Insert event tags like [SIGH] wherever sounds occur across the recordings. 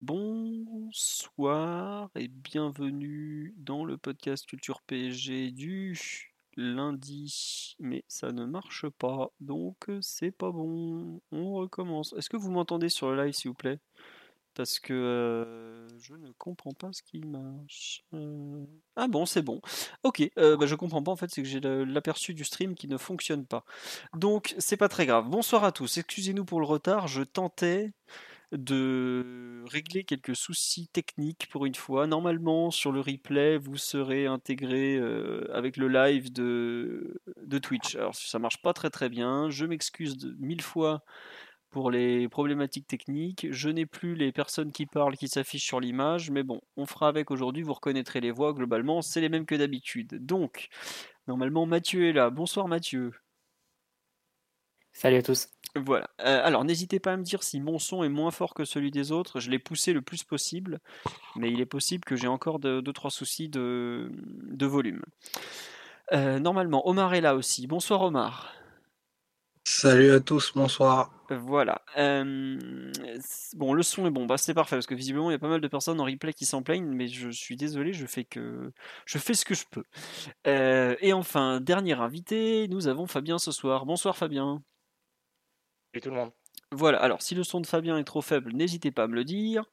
Bonsoir et bienvenue dans le podcast Culture PSG du lundi. Mais ça ne marche pas, donc c'est pas bon. On recommence. Est-ce que vous m'entendez sur le live s'il vous plaît? Parce que euh, je ne comprends pas ce qui marche. Euh, Ah bon, c'est bon. Ok, euh, bah, je comprends pas en fait, c'est que j'ai l'aperçu du stream qui ne fonctionne pas. Donc c'est pas très grave. Bonsoir à tous, excusez-nous pour le retard, je tentais de régler quelques soucis techniques pour une fois. Normalement, sur le replay, vous serez intégré euh, avec le live de, de Twitch. Alors ça marche pas très très bien, je m'excuse mille fois pour les problématiques techniques. Je n'ai plus les personnes qui parlent qui s'affichent sur l'image, mais bon, on fera avec aujourd'hui, vous reconnaîtrez les voix, globalement, c'est les mêmes que d'habitude. Donc, normalement, Mathieu est là. Bonsoir Mathieu. Salut à tous. Voilà. Euh, alors, n'hésitez pas à me dire si mon son est moins fort que celui des autres. Je l'ai poussé le plus possible, mais il est possible que j'ai encore 2-3 soucis de, de volume. Euh, normalement, Omar est là aussi. Bonsoir Omar. Salut à tous, bonsoir. Voilà. Euh, bon, le son est bon, bah, c'est parfait parce que visiblement il y a pas mal de personnes en replay qui s'en plaignent, mais je suis désolé, je fais que je fais ce que je peux. Euh, et enfin, dernier invité, nous avons Fabien ce soir. Bonsoir Fabien. Salut tout le monde. Voilà, alors si le son de Fabien est trop faible, n'hésitez pas à me le dire.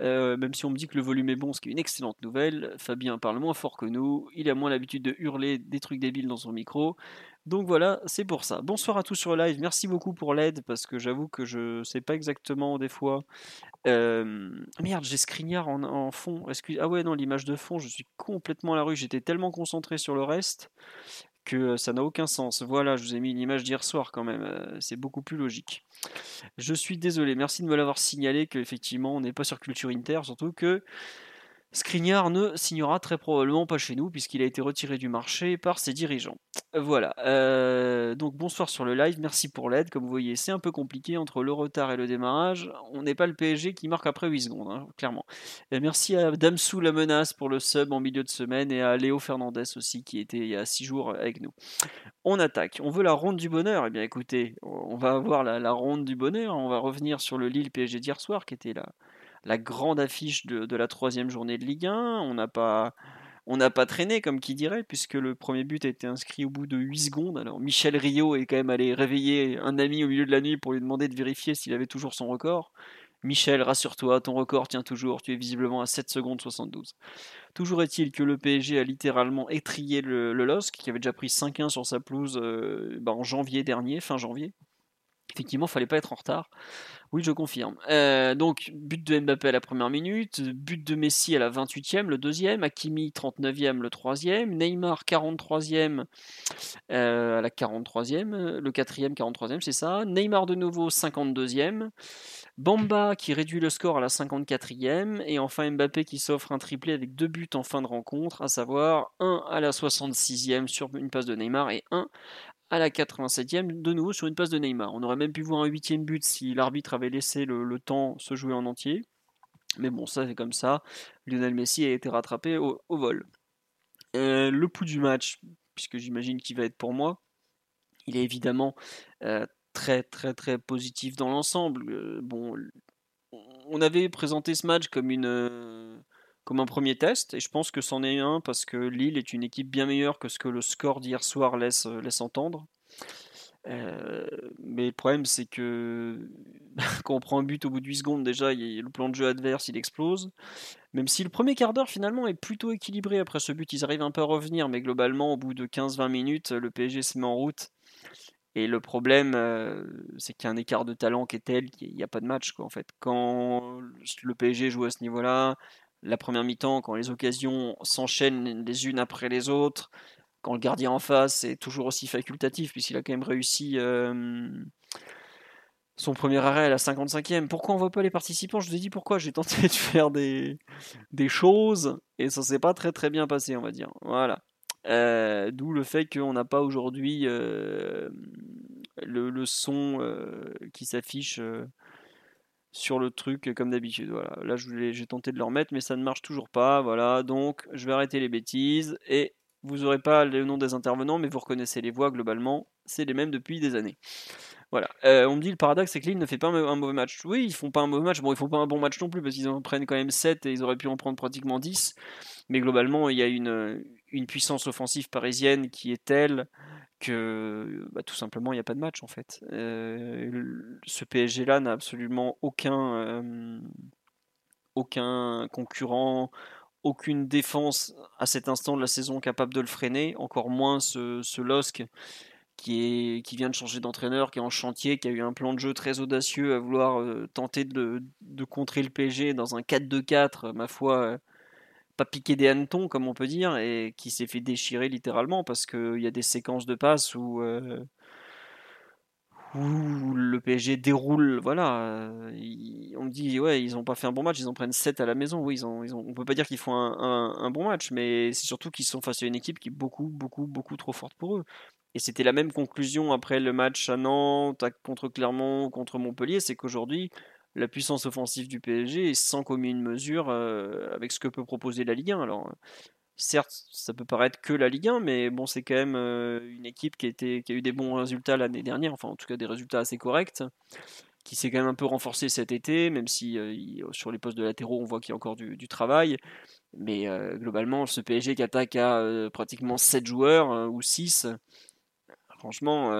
Euh, même si on me dit que le volume est bon, ce qui est une excellente nouvelle. Fabien parle moins fort que nous, il a moins l'habitude de hurler des trucs débiles dans son micro. Donc voilà, c'est pour ça. Bonsoir à tous sur live, merci beaucoup pour l'aide, parce que j'avoue que je sais pas exactement des fois. Euh, Merde, j'ai Scrignard en, fond. Ah ouais, non, l'image de fond, je suis complètement à la rue, j'étais tellement concentré sur le reste que ça n'a aucun sens. Voilà, je vous ai mis une image d'hier soir quand même, c'est beaucoup plus logique. Je suis désolé, merci de me l'avoir signalé qu'effectivement on n'est pas sur Culture Inter, surtout que Skriniar ne signera très probablement pas chez nous puisqu'il a été retiré du marché par ses dirigeants. Voilà, euh, donc bonsoir sur le live, merci pour l'aide. Comme vous voyez, c'est un peu compliqué entre le retard et le démarrage. On n'est pas le PSG qui marque après 8 secondes, hein, clairement. Merci à Damsou la menace pour le sub en milieu de semaine et à Léo Fernandez aussi qui était il y a 6 jours avec nous. On attaque. On veut la ronde du bonheur. Eh bien, écoutez, on va avoir la, ronde du bonheur. On va revenir sur le Lille PSG d'hier soir, qui était la, la grande affiche de, la troisième journée de Ligue 1. On n'a pas, on n'a pas traîné, comme qui dirait, puisque le premier but a été inscrit au bout de 8 secondes. Alors, Michel Rio est quand même allé réveiller un ami au milieu de la nuit pour lui demander de vérifier s'il avait toujours son record. Michel, rassure-toi, ton record tient toujours. Tu es visiblement à 7 secondes 72. Toujours est-il que le PSG a littéralement étrié le, LOSC, qui avait déjà pris 5-1 sur sa pelouse euh, bah, en janvier dernier, fin janvier. Effectivement, fallait pas être en retard. Oui, je confirme. Euh, donc, but de Mbappé à la première minute, but de Messi à la 28e, le deuxième, Hakimi 39e, le troisième, Neymar 43e euh, à la 43e, le quatrième 43e, c'est ça. Neymar de nouveau 52e. Bamba qui réduit le score à la 54e et enfin Mbappé qui s'offre un triplé avec deux buts en fin de rencontre, à savoir un à la 66e sur une passe de Neymar et un à la 87e de nouveau sur une passe de Neymar. On aurait même pu voir un huitième but si l'arbitre avait laissé le, temps se jouer en entier. Mais bon, ça c'est comme ça. Lionel Messi a été rattrapé au, vol. Euh, le pouls du match, puisque j'imagine qu'il va être pour moi, il est évidemment euh, très très très positif dans l'ensemble. Euh, bon, on avait présenté ce match comme une comme un premier test et je pense que c'en est un parce que Lille est une équipe bien meilleure que ce que le score d'hier soir laisse laisse entendre. Euh, mais le problème c'est que [LAUGHS] quand on prend un but au bout de 8 secondes déjà le plan de jeu adverse il explose même si le premier quart d'heure finalement est plutôt équilibré après ce but ils arrivent un peu à revenir mais globalement au bout de 15-20 minutes le PSG se met en route et le problème, euh, c'est qu'il y a un écart de talent qui est tel qu'il n'y a pas de match. Quoi, en fait. Quand le PSG joue à ce niveau-là, la première mi-temps, quand les occasions s'enchaînent les unes après les autres, quand le gardien en face est toujours aussi facultatif, puisqu'il a quand même réussi euh, son premier arrêt à la 55e. Pourquoi on voit pas les participants? Je vous ai dit pourquoi. J'ai tenté de faire des, des choses et ça s'est pas très très bien passé, on va dire. Voilà. Euh, d'où le fait qu'on n'a pas aujourd'hui euh, le, son euh, qui s'affiche sur le truc comme d'habitude. Voilà. Là, j'ai tenté de le remettre, mais ça ne marche toujours pas. Voilà. Donc, je vais arrêter les bêtises et vous n'aurez pas le nom des intervenants, mais vous reconnaissez les voix globalement. C'est les mêmes depuis des années. Voilà. Euh, on me dit le paradoxe, c'est que Lille ne fait pas un mauvais match. Oui, ils font pas un mauvais match. Bon, ils font pas un bon match non plus parce qu'ils en prennent quand même 7 et ils auraient pu en prendre pratiquement 10. Mais globalement, il y a une, une puissance offensive parisienne qui est telle que bah, tout simplement il n'y a pas de match en fait. Euh, ce PSG là n'a absolument aucun, euh, aucun concurrent, aucune défense à cet instant de la saison capable de le freiner, encore moins ce, LOSC qui, est, qui vient de changer d'entraîneur, qui est en chantier, qui a eu un plan de jeu très audacieux à vouloir euh, tenter de, de, contrer le PSG dans un 4-2-4, ma foi, pas piqué des hannetons, comme on peut dire, et qui s'est fait déchirer littéralement parce qu'il y a des séquences de passes où, euh, où le PSG déroule. Voilà, on me dit, ouais, ils n'ont pas fait un bon match, ils en prennent 7 à la maison. Oui, ils ont, ils ont, on peut pas dire qu'ils font un, bon match, mais c'est surtout qu'ils sont face à une équipe qui est beaucoup, beaucoup, beaucoup trop forte pour eux. Et c'était la même conclusion après le match à Nantes, contre Clermont, contre Montpellier, c'est qu'aujourd'hui, la puissance offensive du PSG est sans commune mesure euh, avec ce que peut proposer la Ligue 1. Alors, certes, ça peut paraître que la Ligue 1, mais bon, c'est quand même euh, une équipe qui a, eu des bons résultats l'année dernière, enfin en tout cas des résultats assez corrects, qui s'est quand même un peu renforcée cet été, même si euh, sur les postes de latéraux, on voit qu'il y a encore du, du travail. Mais globalement, ce PSG qui attaque à pratiquement 7 joueurs ou 6, franchement,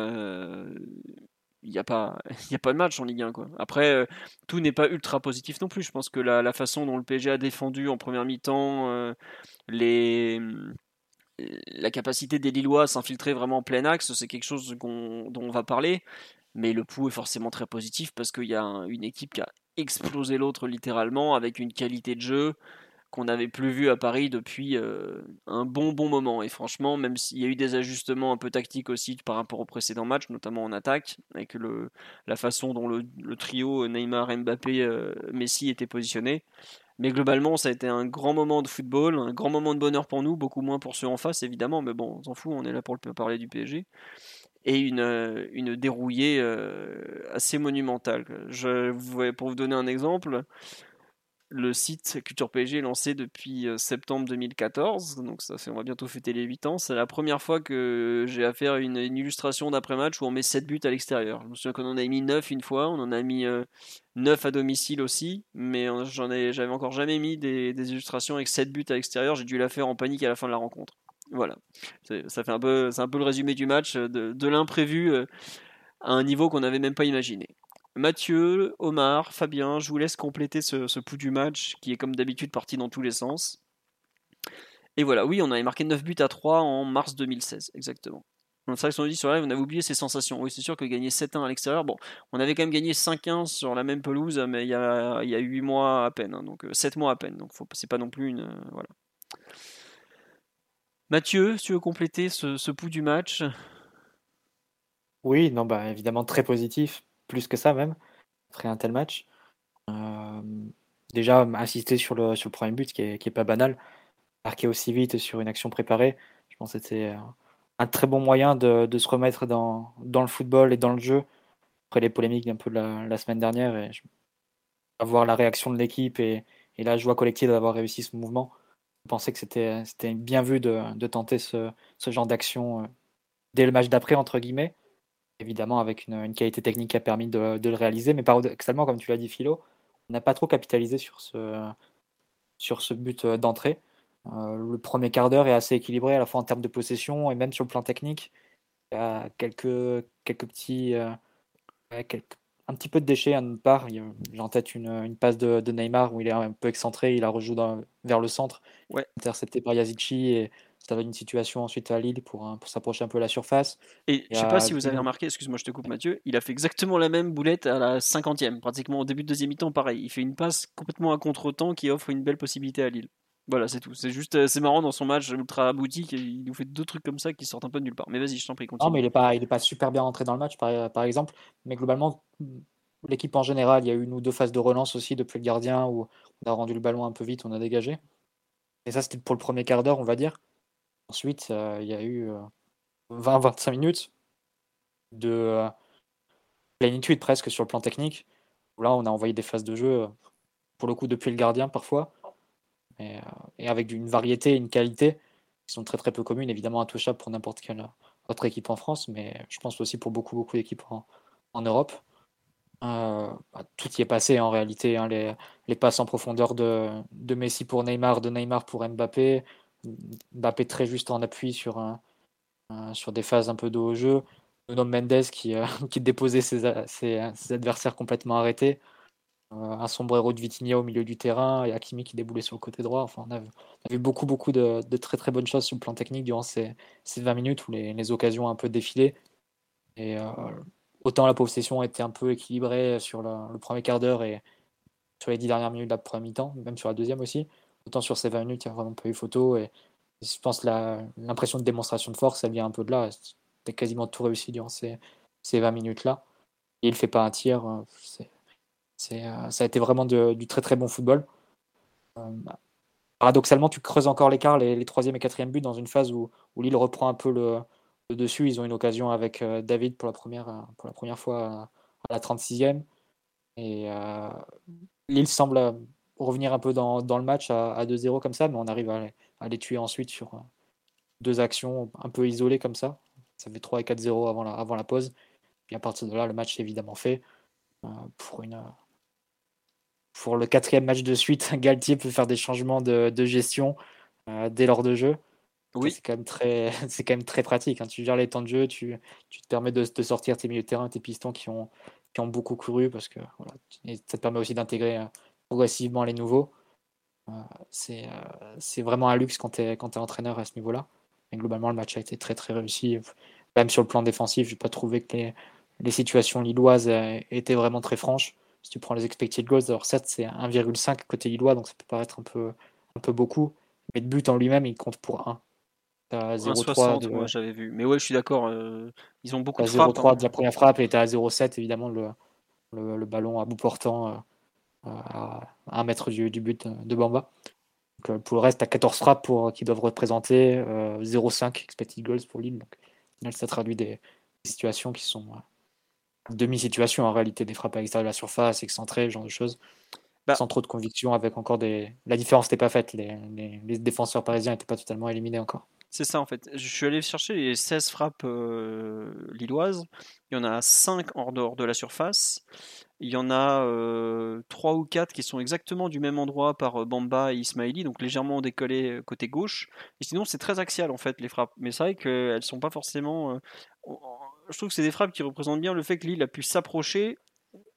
il n'y a, pas, [LAUGHS] a pas de match en Ligue 1. Quoi. Après, euh, tout n'est pas ultra positif non plus. Je pense que la, façon dont le PSG a défendu en première mi-temps, euh, les, la capacité des Lillois à s'infiltrer vraiment en plein axe, c'est quelque chose dont on va parler. Mais le pouls est forcément très positif parce qu'il y a une équipe qui a explosé l'autre littéralement avec une qualité de jeu qu'on n'avait plus vu à Paris depuis euh, un bon bon moment. Et franchement, même s'il y a eu des ajustements un peu tactiques aussi par rapport au précédent match, notamment en attaque, avec le, la façon dont le, trio Neymar, Mbappé, euh, Messi était positionné. Mais globalement, ça a été un grand moment de football, un grand moment de bonheur pour nous, beaucoup moins pour ceux en face évidemment, mais bon, on s'en fout, on est là pour parler du PSG. Et une, euh, une dérouillée assez monumentale. Je, pour vous donner un exemple, le site Culture PSG est lancé depuis euh, septembre 2014, donc ça fait, on va bientôt fêter les 8 ans. C'est la première fois que j'ai à faire une, illustration d'après-match où on met 7 buts à l'extérieur. Je me souviens qu'on en a mis 9 une fois, on en a mis 9 euh, à domicile aussi, mais j'en ai, j'avais encore jamais mis des, illustrations avec 7 buts à l'extérieur. J'ai dû la faire en panique à la fin de la rencontre. Voilà, ça fait un peu, c'est un peu le résumé du match, de, l'imprévu euh, à un niveau qu'on n'avait même pas imaginé. Mathieu, Omar, Fabien, je vous laisse compléter ce, pouls du match qui est comme d'habitude parti dans tous les sens. Et voilà, oui, on avait marqué 9 buts à 3 en mars 2016, exactement. C'est vrai qu'on dit sur live, on avait oublié ses sensations. Oui, c'est sûr que gagner 7-1 à l'extérieur, bon, on avait quand même gagné 5-1 sur la même pelouse, mais il y a, il y a 8 mois à peine, hein, donc 7 euh, mois à peine, donc c'est pas non plus une. Euh, voilà. Mathieu, tu veux compléter ce, ce pouls du match? Oui, non, bah évidemment très positif plus que ça même, après un tel match. Euh, déjà, insister sur le, sur le premier but qui est, qui est pas banal, marquer aussi vite sur une action préparée, je pense que c'était un très bon moyen de, de, se remettre dans, dans le football et dans le jeu, après les polémiques un peu de la, la semaine dernière, et avoir la réaction de l'équipe et, et, la joie collective d'avoir réussi ce mouvement. Je pensais que c'était bien vu de, de tenter ce, ce genre d'action euh, dès le match d'après, entre guillemets évidemment avec une, qualité technique qui a permis de, le réaliser. Mais paradoxalement, comme tu l'as dit, Philo, on n'a pas trop capitalisé sur ce, sur ce but euh, d'entrée. Euh, le premier quart d'heure est assez équilibré à la fois en termes de possession et même sur le plan technique. Il y a quelques, quelques petits. Euh, un petit peu de déchets à notre part. J'ai en tête une, une passe de, Neymar où il est un peu excentré, il a rejoue vers le centre, ouais. intercepté par Yazici et ça va une situation ensuite à Lille pour, pour s'approcher un peu de la surface. Et je sais pas si vous avez remarqué, excuse-moi, je te coupe Mathieu, il a fait exactement la même boulette à la 50e, pratiquement au début de deuxième mi-temps, pareil. Il fait une passe complètement à contre-temps qui offre une belle possibilité à Lille. Voilà, c'est tout. C'est juste, euh, c'est marrant dans son match ultra boutique, il nous fait deux trucs comme ça qui sortent un peu de nulle part. Mais vas-y, je t'en prie, continue. Non, mais il est pas, il est pas super bien rentré dans le match, par, par exemple. Mais globalement, l'équipe en général. Il y a eu une ou deux phases de relance aussi depuis le gardien où on a rendu le ballon un peu vite, on a dégagé. Et ça, c'était pour le premier quart d'heure, on va dire. Ensuite, euh, il y a eu 20-25 minutes de plénitude presque sur le plan technique. Là, on a envoyé des phases de jeu, pour le coup, depuis le gardien parfois. et avec une variété, une qualité qui sont très très peu communes, évidemment intouchables pour n'importe quelle autre équipe en France, mais je pense aussi pour beaucoup beaucoup d'équipes en, Europe. Euh, bah, tout y est passé en réalité. Hein, les, passes en profondeur de, de, Messi pour Neymar, de Neymar pour Mbappé. Mbappé très juste en appui sur, des phases un peu de haut jeu. Nuno Mendes qui, euh, [LAUGHS] déposait ses, adversaires complètement arrêtés. Euh, un sombrero de Vitinha au milieu du terrain et Hakimi qui déboulait sur le côté droit. Enfin, on a, vu beaucoup, de, très très bonnes choses sur le plan technique durant ces, ces 20 minutes où les, occasions ont un peu défilé. Et euh, autant la possession était un peu équilibrée sur le, premier quart d'heure et sur les 10 dernières minutes de la première mi-temps, même sur la deuxième aussi. Autant sur ces 20 minutes, il n'y a vraiment pas eu photo. Et je pense l'impression de démonstration de force, elle vient un peu de là. C'était quasiment tout réussi durant ces, ces 20 minutes-là. Il ne fait pas un tir. Euh, c'est euh, ça a été vraiment du très très bon football. Euh, paradoxalement, tu creuses encore l'écart, les, les troisième et quatrième buts, dans une phase où, où Lille reprend un peu le, dessus. Ils ont une occasion avec euh, David pour la première, pour la première fois à, la 36e. Et Lille semble revenir un peu dans, dans le match à, 2-0 comme ça, mais on arrive à, à, les tuer ensuite sur deux actions un peu isolées comme ça. Ça fait 3 et 4-0 avant la, avant la pause. Puis à partir de là, le match est évidemment fait pour une, pour le quatrième match de suite, [LAUGHS] Galtier peut faire des changements de, gestion euh, dès lors de jeu. Oui. C'est quand, même très, [LAUGHS] c'est quand même très pratique. Hein. Tu gères les temps de jeu, tu, tu te permets de, de, sortir tes milieux de terrain, tes pistons qui ont, qui ont beaucoup couru, parce que voilà, ça te permet aussi d'intégrer euh, progressivement les nouveaux. Euh, c'est, c'est vraiment un luxe quand tu es, quand es entraîneur à ce niveau-là. Mais globalement, le match a été très très réussi. Même sur le plan défensif, je n'ai pas trouvé que les, les situations lilloises étaient vraiment très franches si tu prends les expected goals, alors certes c'est 1,5 côté Lillois, donc ça peut paraître un peu, un peu beaucoup, mais de but en lui-même, il compte pour 1. 0,3 de... j'avais vu. Mais ouais, je suis d'accord, euh, ils ont beaucoup de frappes. 0,3 hein. de la première frappe et tu à 0,7 évidemment le, le, ballon à bout portant euh, à 1 mètre du, du, but de Bamba. Donc, euh, pour le reste, tu as 14 frappes pour, qui doivent représenter 0,5 expected goals pour Lille. Donc, ça traduit des, des situations qui sont demi-situation en réalité, des frappes à l'extérieur de la surface, excentrées, ce genre de choses. Bah sans trop de conviction, avec encore des. La différence n'était pas faite, les, les, défenseurs parisiens n'étaient pas totalement éliminés encore. C'est ça en fait. Je suis allé chercher les 16 frappes euh, lilloises. Il y en a 5 hors dehors de la surface. Il y en a euh, 3 ou 4 qui sont exactement du même endroit par euh, Bamba et Ismaili, donc légèrement décollés euh, côté gauche. Et sinon, c'est très axial en fait les frappes. Mais c'est vrai qu'elles sont pas forcément je trouve que c'est des frappes qui représentent bien le fait que Lille a pu s'approcher,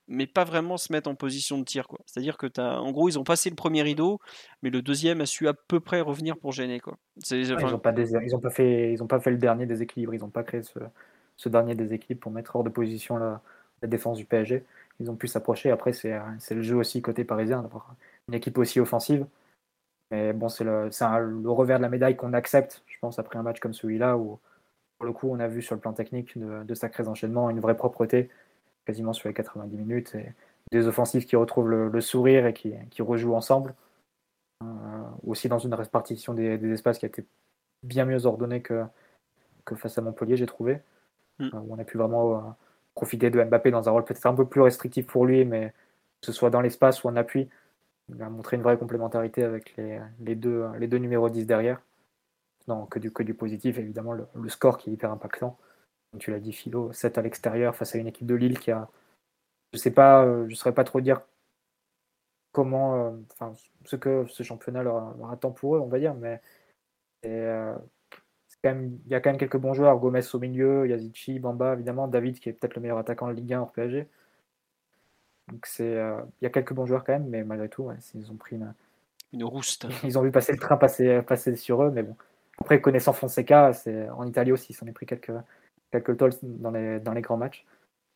mais pas vraiment se mettre en position de tir. C'est-à-dire que as, en gros, ils ont passé le premier rideau, mais le deuxième a su à peu près revenir pour gêner. Quoi. ils n'ont pas, pas, fait, pas fait le dernier déséquilibre, ils n'ont pas créé ce, dernier déséquilibre pour mettre hors de position la, défense du PSG. Ils ont pu s'approcher. Après, c'est le jeu aussi côté parisien d'avoir une équipe aussi offensive. Mais bon, c'est le, le, revers de la médaille qu'on accepte, je pense, après un match comme celui-là où pour le coup, on a vu sur le plan technique de, sacrés enchaînements, une vraie propreté, quasiment sur les 90 minutes, et des offensives qui retrouvent le, sourire et qui, rejouent ensemble. Euh, aussi dans une répartition des, espaces qui a été bien mieux ordonnée que, que face à Montpellier, j'ai trouvé. Mm. Euh, on a pu vraiment euh, profiter de Mbappé dans un rôle peut-être un peu plus restrictif pour lui, mais que ce soit dans l'espace ou en appui, il a montré une vraie complémentarité avec les, les, deux, les deux numéros 10 derrière non, que du, que du positif, évidemment, le, score qui est hyper impactant. Comme tu l'as dit, Philo, 7 à l'extérieur face à une équipe de Lille qui a. Je sais pas, euh, je saurais pas trop dire comment, euh, enfin, ce que ce championnat leur, attend pour eux, on va dire, mais euh, il y a quand même quelques bons joueurs, Gomez au milieu, Yazici, Bamba, évidemment, David qui est peut-être le meilleur attaquant de Ligue 1 hors PSG. Donc c'est, il y a quelques bons joueurs quand même, mais malgré tout, ils ont pris une, une rouste. [LAUGHS] Ils ont vu passer le train passer, passer sur eux, mais bon, après, connaissant Fonseca, c'est en Italie aussi, il s'en est pris quelques, quelques tolls dans les, dans les grands matchs.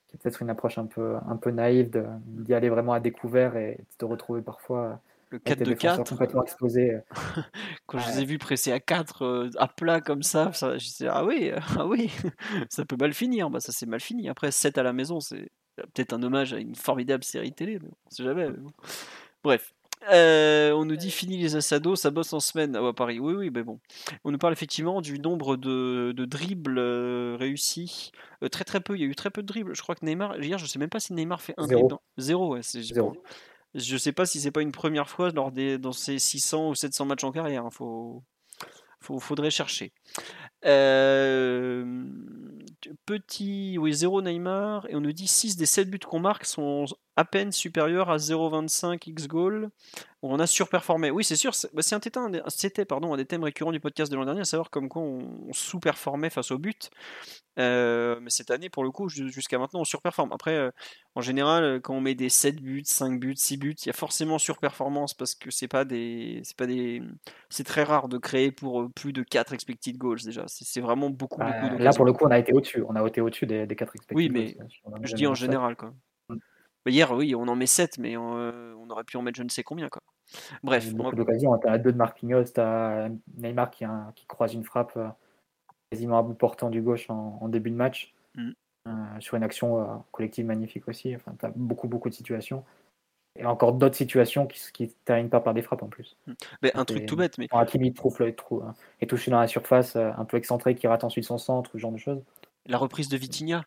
C'est peut-être une approche un peu, un peu naïve d'y aller vraiment à découvert et de te retrouver parfois le 4 de 4 complètement explosé. [LAUGHS] Quand je les ai vus presser à 4 euh, à plat comme ça, ça je disais ah oui, ah oui, [LAUGHS] ça peut mal finir. Bah ça c'est mal fini. Après 7 à la maison, c'est Peut-être un hommage à une formidable série télé, mais on sait jamais. Bref. Euh, on nous dit fini les assados, ça bosse en semaine à Paris. Oui, oui, mais bon. On nous parle effectivement du nombre de, dribbles euh, réussis. Euh, très très peu, il y a eu très peu de dribbles. Je crois que Neymar, hier, je sais même pas si Neymar fait un Zéro. Zéro, ouais. Zéro. Je sais pas si c'est pas une première fois lors des, dans ces 600 ou 700 matchs en carrière. Il hein. faut, faudrait chercher. Euh, petit, oui, 0 Neymar, et on nous dit 6 des 7 buts qu'on marque sont à peine supérieurs à 0,25 x goal. On a surperformé. Oui, c'est sûr, bah, c'était pardon, un des thèmes récurrents du podcast de l'an dernier, à savoir comme quoi on, sous-performait face au but. Euh, mais cette année, pour le coup, jusqu'à maintenant, on surperforme. Après, euh, en général, quand on met des 7 buts, 5 buts, 6 buts, il y a forcément surperformance parce que c'est pas des. C'est pas des. C'est très rare de créer pour euh, plus de 4 expected goals déjà. C'est vraiment beaucoup, bah, Là, pour le coup, on a été au-dessus. On a été au-dessus des, des 4 expected oui, mais je dis en général. Quoi. Bah, hier, oui, on en met 7, mais on, aurait pu en mettre je ne sais combien. Quoi. Bref. Beaucoup d'occasions. Tu as deux de Marquinhos, tu as Neymar qui, qui croise une frappe quasiment à bout portant du gauche en, début de match. Mm. Euh, sur une action euh, collective magnifique aussi. Enfin, tu as beaucoup, beaucoup de situations. Et encore d'autres situations qui ne terminent pas par des frappes en plus. Mm. Mais un truc tout bête. Mais... Hakimi trouve le trou hein, et touché dans la surface, euh, un peu excentré, qui rate ensuite son centre, ce genre de choses. La reprise de Vitinha,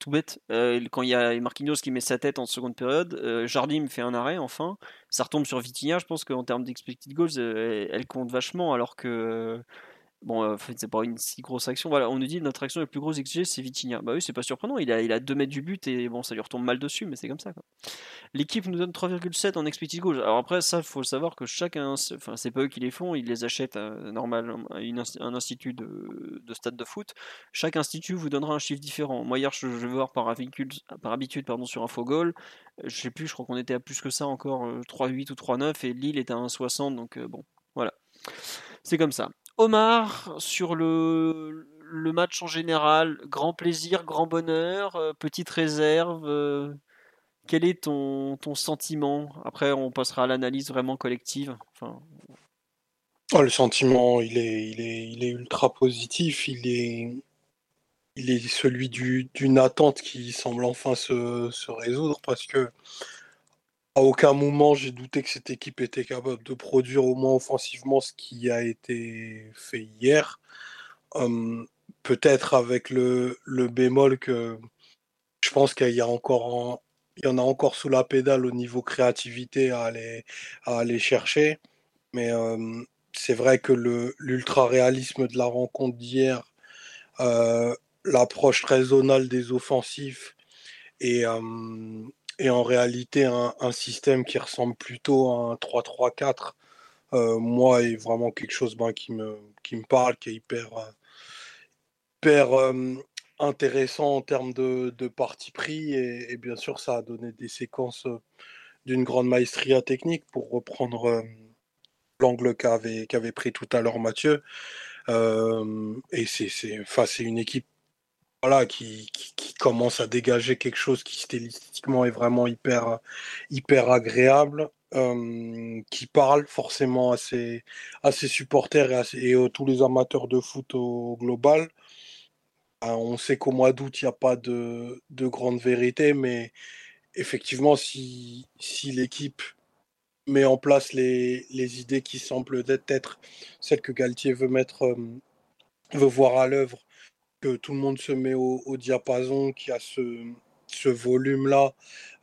tout bête. quand il y a Marquinhos qui met sa tête en seconde période, Jardim fait un arrêt enfin. Ça retombe sur Vitinha. Je pense qu'en termes d'expected goals, elle compte vachement alors que Bon, euh, en fait, c'est pas une si grosse action. Voilà, on nous dit notre action la plus grosse XG, c'est Vitinha. Bah oui, c'est pas surprenant. Il a, il a 2 mètres du but et bon, ça lui retombe mal dessus, mais c'est comme ça. L'équipe nous donne 3,7 en expected goals. Alors après, ça, faut savoir que chacun, enfin, c'est pas eux qui les font, ils les achètent à, normal, à un institut de, de, stade de foot. Chaque institut vous donnera un chiffre différent. Moi, hier, je, vais voir par, par habitude pardon, sur Infogol. Je sais plus, je crois qu'on était à plus que ça encore, 3,8 euh, ou 3,9 et Lille était à 1,60. Donc euh, bon, voilà. C'est comme ça. Omar, sur le, match en général, grand plaisir, grand bonheur, euh, petite réserve. Euh, quel est ton, sentiment? Après, on passera à l'analyse vraiment collective. Oh, le sentiment, il est, ultra positif. Il est, il est celui d'une attente qui semble enfin se, se résoudre parce que à aucun moment j'ai douté que cette équipe était capable de produire au moins offensivement ce qui a été fait hier. Hum, peut-être avec le, bémol que je pense qu'il y a encore il y en a encore sous la pédale au niveau créativité à aller, à aller chercher. Mais hum, c'est vrai que l'ultra réalisme de la rencontre d'hier, euh, l'approche zonale des offensifs et, hum, et en réalité un, système qui ressemble plutôt à un 3-3-4, euh, moi, est vraiment quelque chose ben, qui, me, qui me parle, qui est hyper, euh, hyper euh, intéressant en termes de, de parti pris. Et, bien sûr, ça a donné des séquences d'une grande maestria technique pour reprendre l'angle qu'avait pris tout à l'heure Mathieu. et c'est une équipe voilà, qui, commence à dégager quelque chose qui stylistiquement est vraiment hyper, hyper agréable, euh, qui parle forcément à ses, à ses supporters et à, à tous les amateurs de foot au, global. Euh, on sait qu'au mois d'août, il n'y a pas de, de, grande vérité, mais effectivement, si, si l'équipe met en place les, les, idées qui semblent être celles que Galtier veut mettre, euh, veut voir à l'œuvre que tout le monde se met au, diapason, qui a ce, volume-là,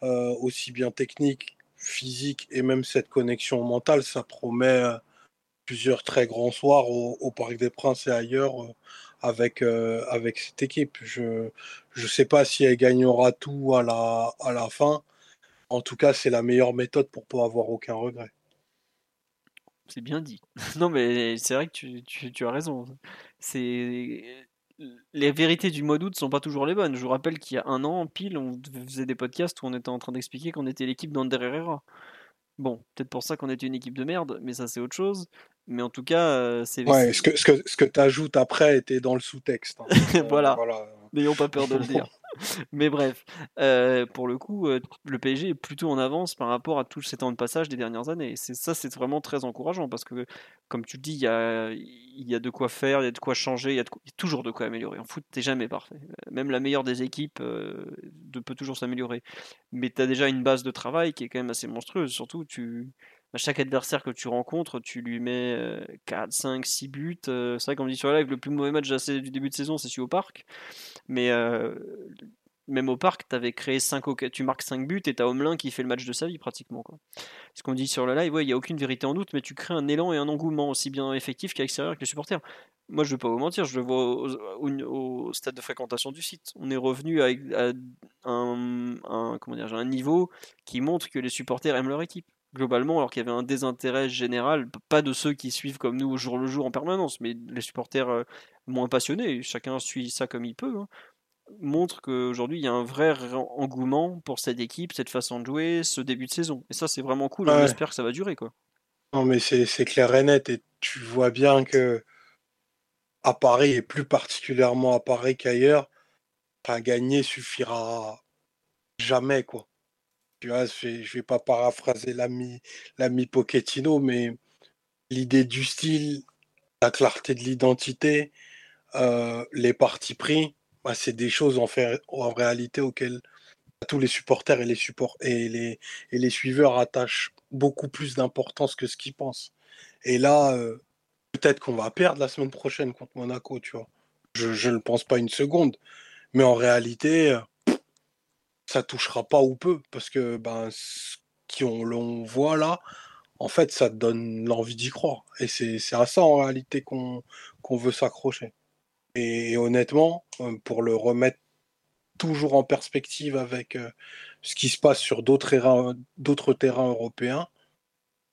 euh, aussi bien technique, physique et même cette connexion mentale, ça promet euh, plusieurs très grands soirs au, Parc des Princes et ailleurs euh, avec, cette équipe. Je ne sais pas si elle gagnera tout à la, fin. En tout cas, c'est la meilleure méthode pour pas avoir aucun regret. C'est bien dit. [LAUGHS] non, mais c'est vrai que tu, tu as raison. C'est les vérités du mois d'août sont pas toujours les bonnes. Je vous rappelle qu'il y a un an, pile, on faisait des podcasts où on était en train d'expliquer qu'on était l'équipe d'Ander Herrera. Bon, peut-être pour ça qu'on était une équipe de merde, mais ça c'est autre chose. Mais en tout cas, euh, c'est. Ouais, ce que, ce que, ce que tu ajoutes après était dans le sous-texte. Hein. [LAUGHS] voilà. N'ayons pas peur de le [LAUGHS] dire. Mais bref, euh, pour le coup, euh, le PSG est plutôt en avance par rapport à tous ces temps de passage des dernières années. Et ça, c'est vraiment très encourageant parce que, comme tu le dis, il y a, y a de quoi faire, il y a de quoi changer, il y, a toujours de quoi améliorer. En foot, t'es jamais parfait. Même la meilleure des équipes peut toujours s'améliorer. Mais tu as déjà une base de travail qui est quand même assez monstrueuse. Surtout, tu, chaque adversaire que tu rencontres, tu lui mets 4, 5, 6 buts. Euh, c'est vrai qu'on dit sur la live, le plus mauvais match du début de saison, c'est celui au parc. Mais euh, même au parc, avais créé 5, tu marques 5 buts et t'as Homelin qui fait le match de sa vie pratiquement. Ce qu'on dit sur le live, il n'y a aucune vérité en doute, mais tu crées un élan et un engouement aussi bien effectif qu'à l'extérieur les supporters. Moi, je ne vais pas vous mentir, je le vois au, stade de fréquentation du site. On est revenu à, un niveau qui montre que les supporters aiment leur équipe globalement, alors qu'il y avait un désintérêt général, pas de ceux qui suivent comme nous au jour le jour en permanence, mais les supporters euh, moins passionnés, chacun suit ça comme il peut, hein, montre qu'aujourd'hui il y a un vrai engouement pour cette équipe, cette façon de jouer, ce début de saison. Et ça, c'est vraiment cool, on espère que ça va durer. quoi. Non, mais c'est clair et net, et tu vois bien que à Paris, et plus particulièrement à Paris qu'ailleurs, un gagner suffira jamais, quoi je ne vais pas paraphraser l'ami, Pochettino, mais l'idée du style, la clarté de l'identité, euh, les partis pris, bah, c'est des choses en, fait, en réalité auxquelles tous les supporters et les, support et les, et les suiveurs attachent beaucoup plus d'importance que ce qu'ils pensent. Et là, euh, peut-être qu'on va perdre la semaine prochaine contre Monaco, tu vois. Je ne pense pas une seconde. Mais en réalité, ça touchera pas ou peu, parce que ben, ce qu'on voit là, en fait, ça donne l'envie d'y croire. Et c'est à ça en réalité qu'on veut s'accrocher. Et, honnêtement, euh, pour le remettre toujours en perspective avec euh, ce qui se passe sur d'autres terrains, terrains européens,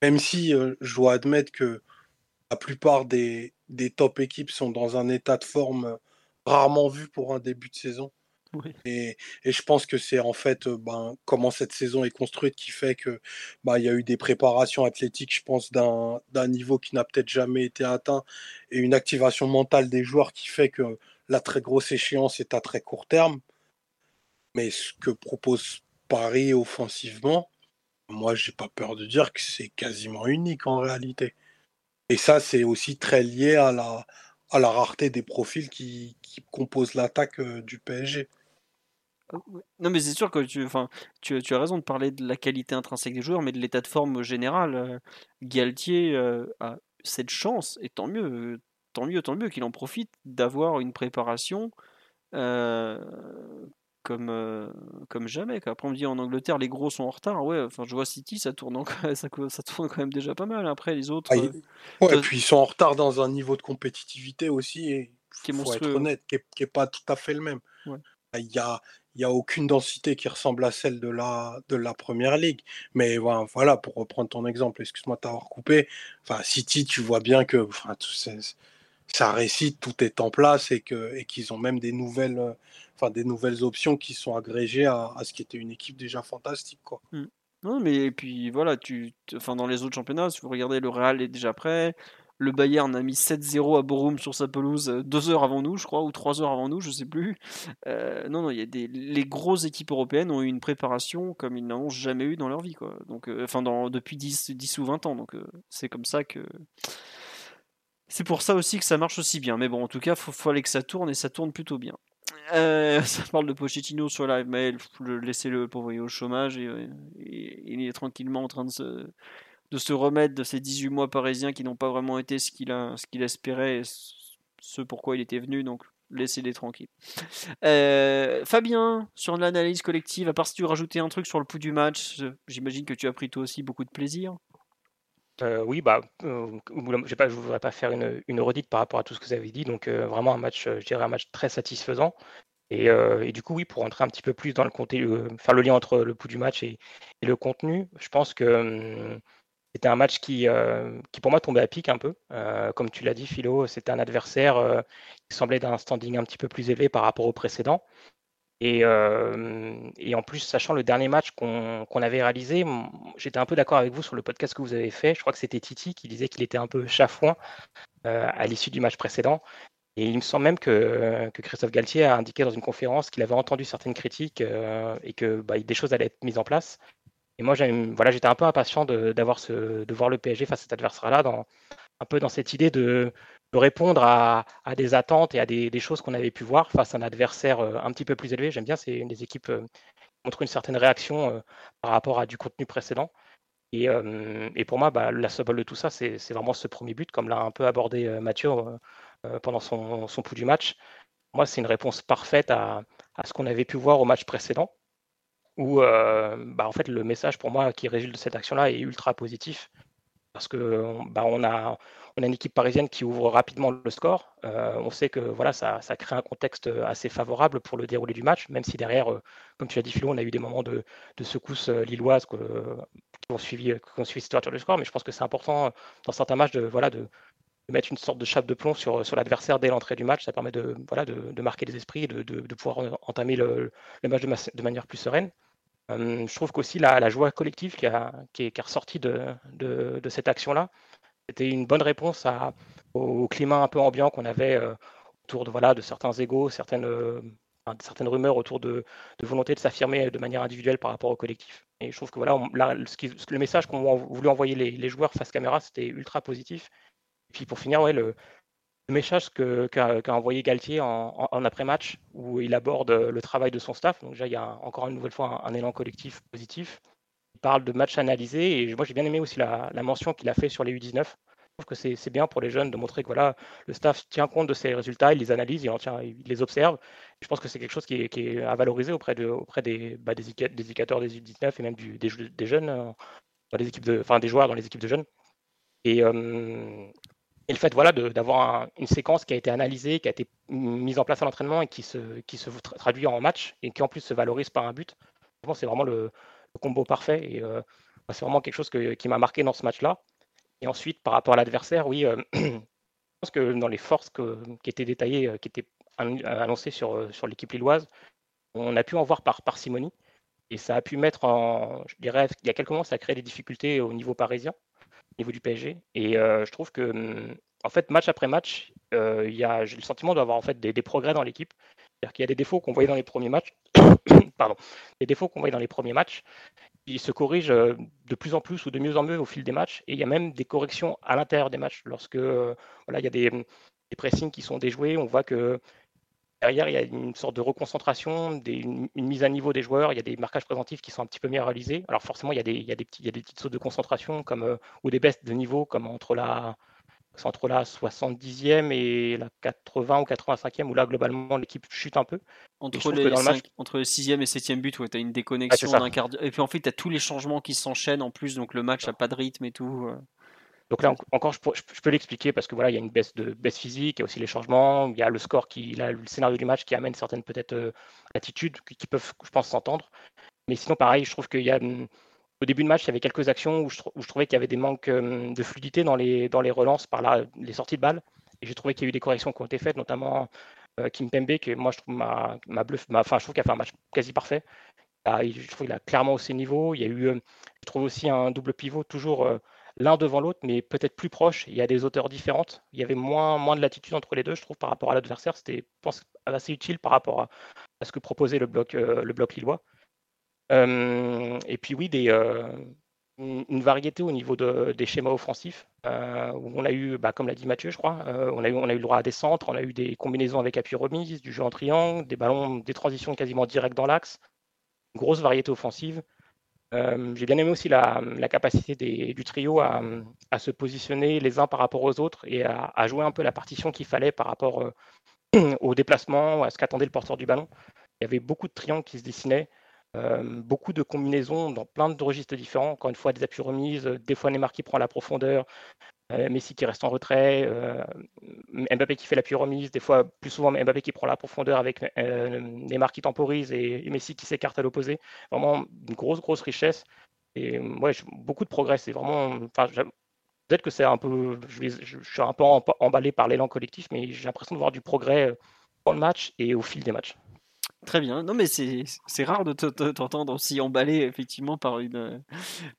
même si euh, je dois admettre que la plupart des, des top équipes sont dans un état de forme rarement vu pour un début de saison. Et, je pense que c'est en fait ben, comment cette saison est construite qui fait que ben, il y a eu des préparations athlétiques, je pense, d'un niveau qui n'a peut-être jamais été atteint et une activation mentale des joueurs qui fait que la très grosse échéance est à très court terme. Mais ce que propose Paris offensivement, moi, j'ai pas peur de dire que c'est quasiment unique en réalité. Et ça, c'est aussi très lié à la, rareté des profils qui, qui composent l'attaque du PSG. Non, mais c'est sûr que tu, enfin, tu, tu, as raison de parler de la qualité intrinsèque des joueurs, mais de l'état de forme général. Euh, Galtier euh, a cette chance, et tant mieux, tant mieux, tant mieux qu'il en profite d'avoir une préparation euh, comme, comme jamais. Après, on me dit en Angleterre, les gros sont en retard. Ouais, enfin, je vois City, ça tourne, [LAUGHS] ça, ça, tourne quand même déjà pas mal. Après, les autres. Ah, ouais, puis ils sont en retard dans un niveau de compétitivité aussi, et qui est faut être honnête, qui n'est pas tout à fait le même. Il y a, il n'y a aucune densité qui ressemble à celle de la, de la première ligue. Mais voilà, pour reprendre ton exemple, excuse-moi de t'avoir coupé. Enfin, City, tu vois bien que ça récite, tout est en place et et qu'ils ont même des nouvelles, enfin, des nouvelles options qui sont agrégées à, ce qui était une équipe déjà fantastique. Mmh. Non, mais puis voilà, tu, enfin, dans les autres championnats, si vous regardez, le Real est déjà prêt. Le Bayern a mis 7-0 à Borum sur sa pelouse euh, deux heures avant nous, je crois, ou trois heures avant nous, je sais plus. Euh, non, non, il y a des, les grosses équipes européennes ont eu une préparation comme ils n'en ont jamais eu dans leur vie, quoi. Donc, euh, enfin, depuis 10, 10 ou 20 ans. Donc, c'est comme ça que. C'est pour ça aussi que ça marche aussi bien. Mais bon, en tout cas, il aller que ça tourne et ça tourne plutôt bien. [LAUGHS] ça parle de Pochettino sur live mail, laisser le pauvre au chômage et, il est tranquillement en train de se, de se remettre de ces 18 mois parisiens qui n'ont pas vraiment été ce qu'il espérait, et ce pourquoi il était venu. Donc laissez-les tranquilles. Euh, Fabien, sur l'analyse collective, à part si tu rajoutais un truc sur le pouls du match, j'imagine que tu as pris toi aussi beaucoup de plaisir. Euh, oui, bah, euh, je ne voudrais pas faire une, une, redite par rapport à tout ce que vous avez dit. Donc, vraiment un match, je dirais un match très satisfaisant. Et, du coup, oui, pour rentrer un petit peu plus dans le contenu, faire le lien entre le pouls du match et, et le contenu, je pense que hum, c'était un match qui, euh, qui, pour moi, tombait à pic un peu. Euh, comme tu l'as dit, Philo, c'était un adversaire euh, qui semblait d'un standing un petit peu plus élevé par rapport au précédent. Et, en plus, sachant le dernier match qu'on avait réalisé, j'étais un peu d'accord avec vous sur le podcast que vous avez fait. Je crois que c'était Titi qui disait qu'il était un peu chafouin à l'issue du match précédent. Et il me semble même que, que Christophe Galtier a indiqué dans une conférence qu'il avait entendu certaines critiques et que bah, des choses allaient être mises en place. Et moi, j'étais un peu impatient de, voir le PSG face à cet adversaire-là, un peu dans cette idée de, répondre à, des attentes et à des, choses qu'on avait pu voir face à un adversaire euh, un petit peu plus élevé. J'aime bien, c'est une des équipes euh, qui montrent une certaine réaction euh, par rapport à du contenu précédent. Et, pour moi, bah, la symbole de tout ça, c'est, vraiment ce premier but, comme l'a un peu abordé Mathieu pendant son, son pouls du match. Moi, c'est une réponse parfaite à ce qu'on avait pu voir au match précédent où bah, en fait, le message pour moi qui résulte de cette action-là est ultra positif parce que bah, on, a, on a une équipe parisienne qui ouvre rapidement le score. on sait que voilà, ça, ça, crée un contexte assez favorable pour le déroulé du match, même si derrière, comme tu l'as dit Philo, on a eu des moments de, de secousse lilloise qui, ont suivi, qui ont suivi cette ouverture du score, mais je pense que c'est important dans certains matchs de, voilà, de, mettre une sorte de chape de plomb sur, sur l'adversaire dès l'entrée du match. Ça permet de, voilà, de, marquer les esprits, de, de pouvoir entamer le, le match de, manière plus sereine. Je trouve qu'aussi la, la, joie collective qui, a, qui, est, qui est ressortie de, de, cette action-là, c'était une bonne réponse à, au, climat un peu ambiant qu'on avait autour de, voilà, de certains égaux, certaines, certaines rumeurs autour de, de volonté de s'affirmer de manière individuelle par rapport au collectif. Et je trouve que voilà, le message qu'ont voulu envoyer les, joueurs face caméra, c'était ultra positif puis pour finir, ouais, le, message qu'a envoyé Galtier en, après-match, où il aborde le travail de son staff. Donc déjà, il y a encore une nouvelle fois un, élan collectif positif. Il parle de matchs analysés, et moi j'ai bien aimé aussi la, mention qu'il a fait sur les U19. Je trouve que c'est bien pour les jeunes de montrer que voilà, le staff tient compte de ces résultats, il les analyse, il, en tient, il les observe. Je pense que c'est quelque chose qui est, à valoriser auprès, de, auprès des, bah, des, éducateurs des U19 et même des, des, jeunes, euh, dans équipes de, enfin, des joueurs dans les équipes de jeunes. Et, euh, et le fait voilà, d'avoir une séquence qui a été analysée, qui a été mise en place à l'entraînement et qui se, qui se traduit en match et qui en plus se valorise par un but, c'est vraiment le, combo parfait. Et euh, c'est vraiment quelque chose qui m'a marqué dans ce match-là. Et ensuite, par rapport à l'adversaire, oui, euh, [CLEARS THROAT] je pense que dans les forces qui étaient détaillées, euh, qui étaient annoncées sur, sur l'équipe lilloise, on a pu en voir par parcimonie. Et ça a pu mettre en, je dirais, il y a quelques mois, ça a créé des difficultés au niveau parisien niveau du PSG. Et euh, je trouve que, hum, en fait, match après match, euh, j'ai le sentiment d'avoir en fait des, progrès dans l'équipe. C'est-à-dire qu'il y a des défauts qu'on voyait dans les premiers matchs. [COUGHS] Pardon. Les défauts qu'on voyait dans les premiers matchs, ils se corrigent euh, de plus en plus ou de mieux en mieux au fil des matchs. Et il y a même des corrections à l'intérieur des matchs. Lorsque voilà, il y a des, des pressings qui sont déjoués, on voit que Derrière, il y a une sorte de reconcentration, une, mise à niveau des joueurs, il y a des marquages préventifs qui sont un petit peu mieux réalisés. Alors forcément, il y a des, il y a des, petits, il y a des petites sautes de concentration comme, euh, ou des baisses de niveau comme entre la, entre la 70e et la 80 ou 85e, où là, globalement, l'équipe chute un peu. Entre, les le entre le 6e et 7e but, tu as une déconnexion d'un quart Et puis en fait, tu as tous les changements qui s'enchaînent en plus, donc le match n'a pas de rythme et tout. Euh. Donc là encore, je, peux l'expliquer parce que voilà, il y a une baisse de baisse physique, il y a aussi les changements, il y a le score qui, là, le scénario du match qui amène certaines peut-être euh, attitudes qui, peuvent, je pense, s'entendre. Mais sinon, pareil, je trouve qu'il y a hum, au début de match, il y avait quelques actions où je, trouvais qu'il y avait des manques hum, de fluidité dans les, dans les relances par là, les sorties de balles. Et j'ai trouvé qu'il y a eu des corrections qui ont été faites, notamment euh, Kim Pembe, qui moi je trouve ma, ma bluff, enfin je trouve qu'il a fait un match quasi parfait. je trouve qu'il a clairement haussé niveau. Il y a eu, euh, je trouve aussi un double pivot toujours l'un devant l'autre, mais peut-être plus proche. Il y a des hauteurs différentes. Il y avait moins, moins de latitude entre les deux, je trouve, par rapport à l'adversaire. C'était, pense, assez utile par rapport à, ce que proposait le bloc, euh, le bloc lillois. Euh, et puis oui, des, euh, une variété au niveau des schémas offensifs, où on a eu, bah, comme l'a dit Mathieu, je crois, on, a eu, on a eu le droit à des centres, on a eu des combinaisons avec appui remise, du jeu en triangle, des ballons, des transitions quasiment directes dans l'axe, une grosse variété offensive. Euh, j'ai bien aimé aussi la, capacité du trio à, se positionner les uns par rapport aux autres et à, jouer un peu la partition qu'il fallait par rapport euh, [CLEARS THROAT] au déplacement, à ce qu'attendait le porteur du ballon. Il y avait beaucoup de triangles qui se dessinaient, euh, beaucoup de combinaisons dans plein de registres différents. Encore une fois, des appuis remises, des fois Neymar qui prend la profondeur, Messi qui reste en retrait, euh, Mbappé qui fait l'appui remise, des fois plus souvent Mbappé qui prend la profondeur avec euh, Neymar qui temporise et, Messi qui s'écarte à l'opposé. Vraiment une grosse, grosse richesse. Et ouais, beaucoup de progrès. C'est vraiment. Peut-être que c'est un peu. Je, suis un peu emballé par l'élan collectif, mais j'ai l'impression de voir du progrès dans le match et au fil des matchs. Très bien. Non, mais c'est rare de t'entendre aussi emballé effectivement par une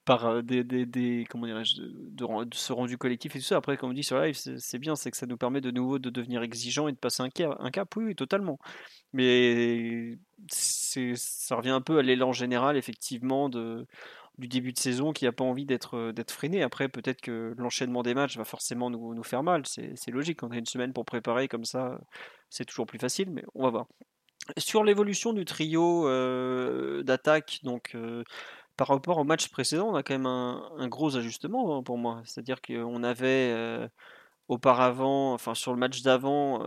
par euh, des, des, comment dirais-je de, de, ce rendu collectif et tout ça. Après, comme on dit sur live, c'est bien, c'est que ça nous permet de nouveau de devenir exigeant et de passer un cap. Un cap, oui, totalement. Mais ça revient un peu à l'élan général effectivement de du début de saison qui n'a pas envie d'être d'être freiné. Après, peut-être que l'enchaînement des matchs va forcément nous, nous faire mal. C'est logique. On a une semaine pour préparer comme ça, c'est toujours plus facile, mais on va voir. Sur l'évolution du trio euh, d'attaque, donc euh, par rapport au match précédent, on a quand même un, gros ajustement hein, pour moi. C'est-à-dire qu'on avait euh, auparavant, enfin sur le match d'avant,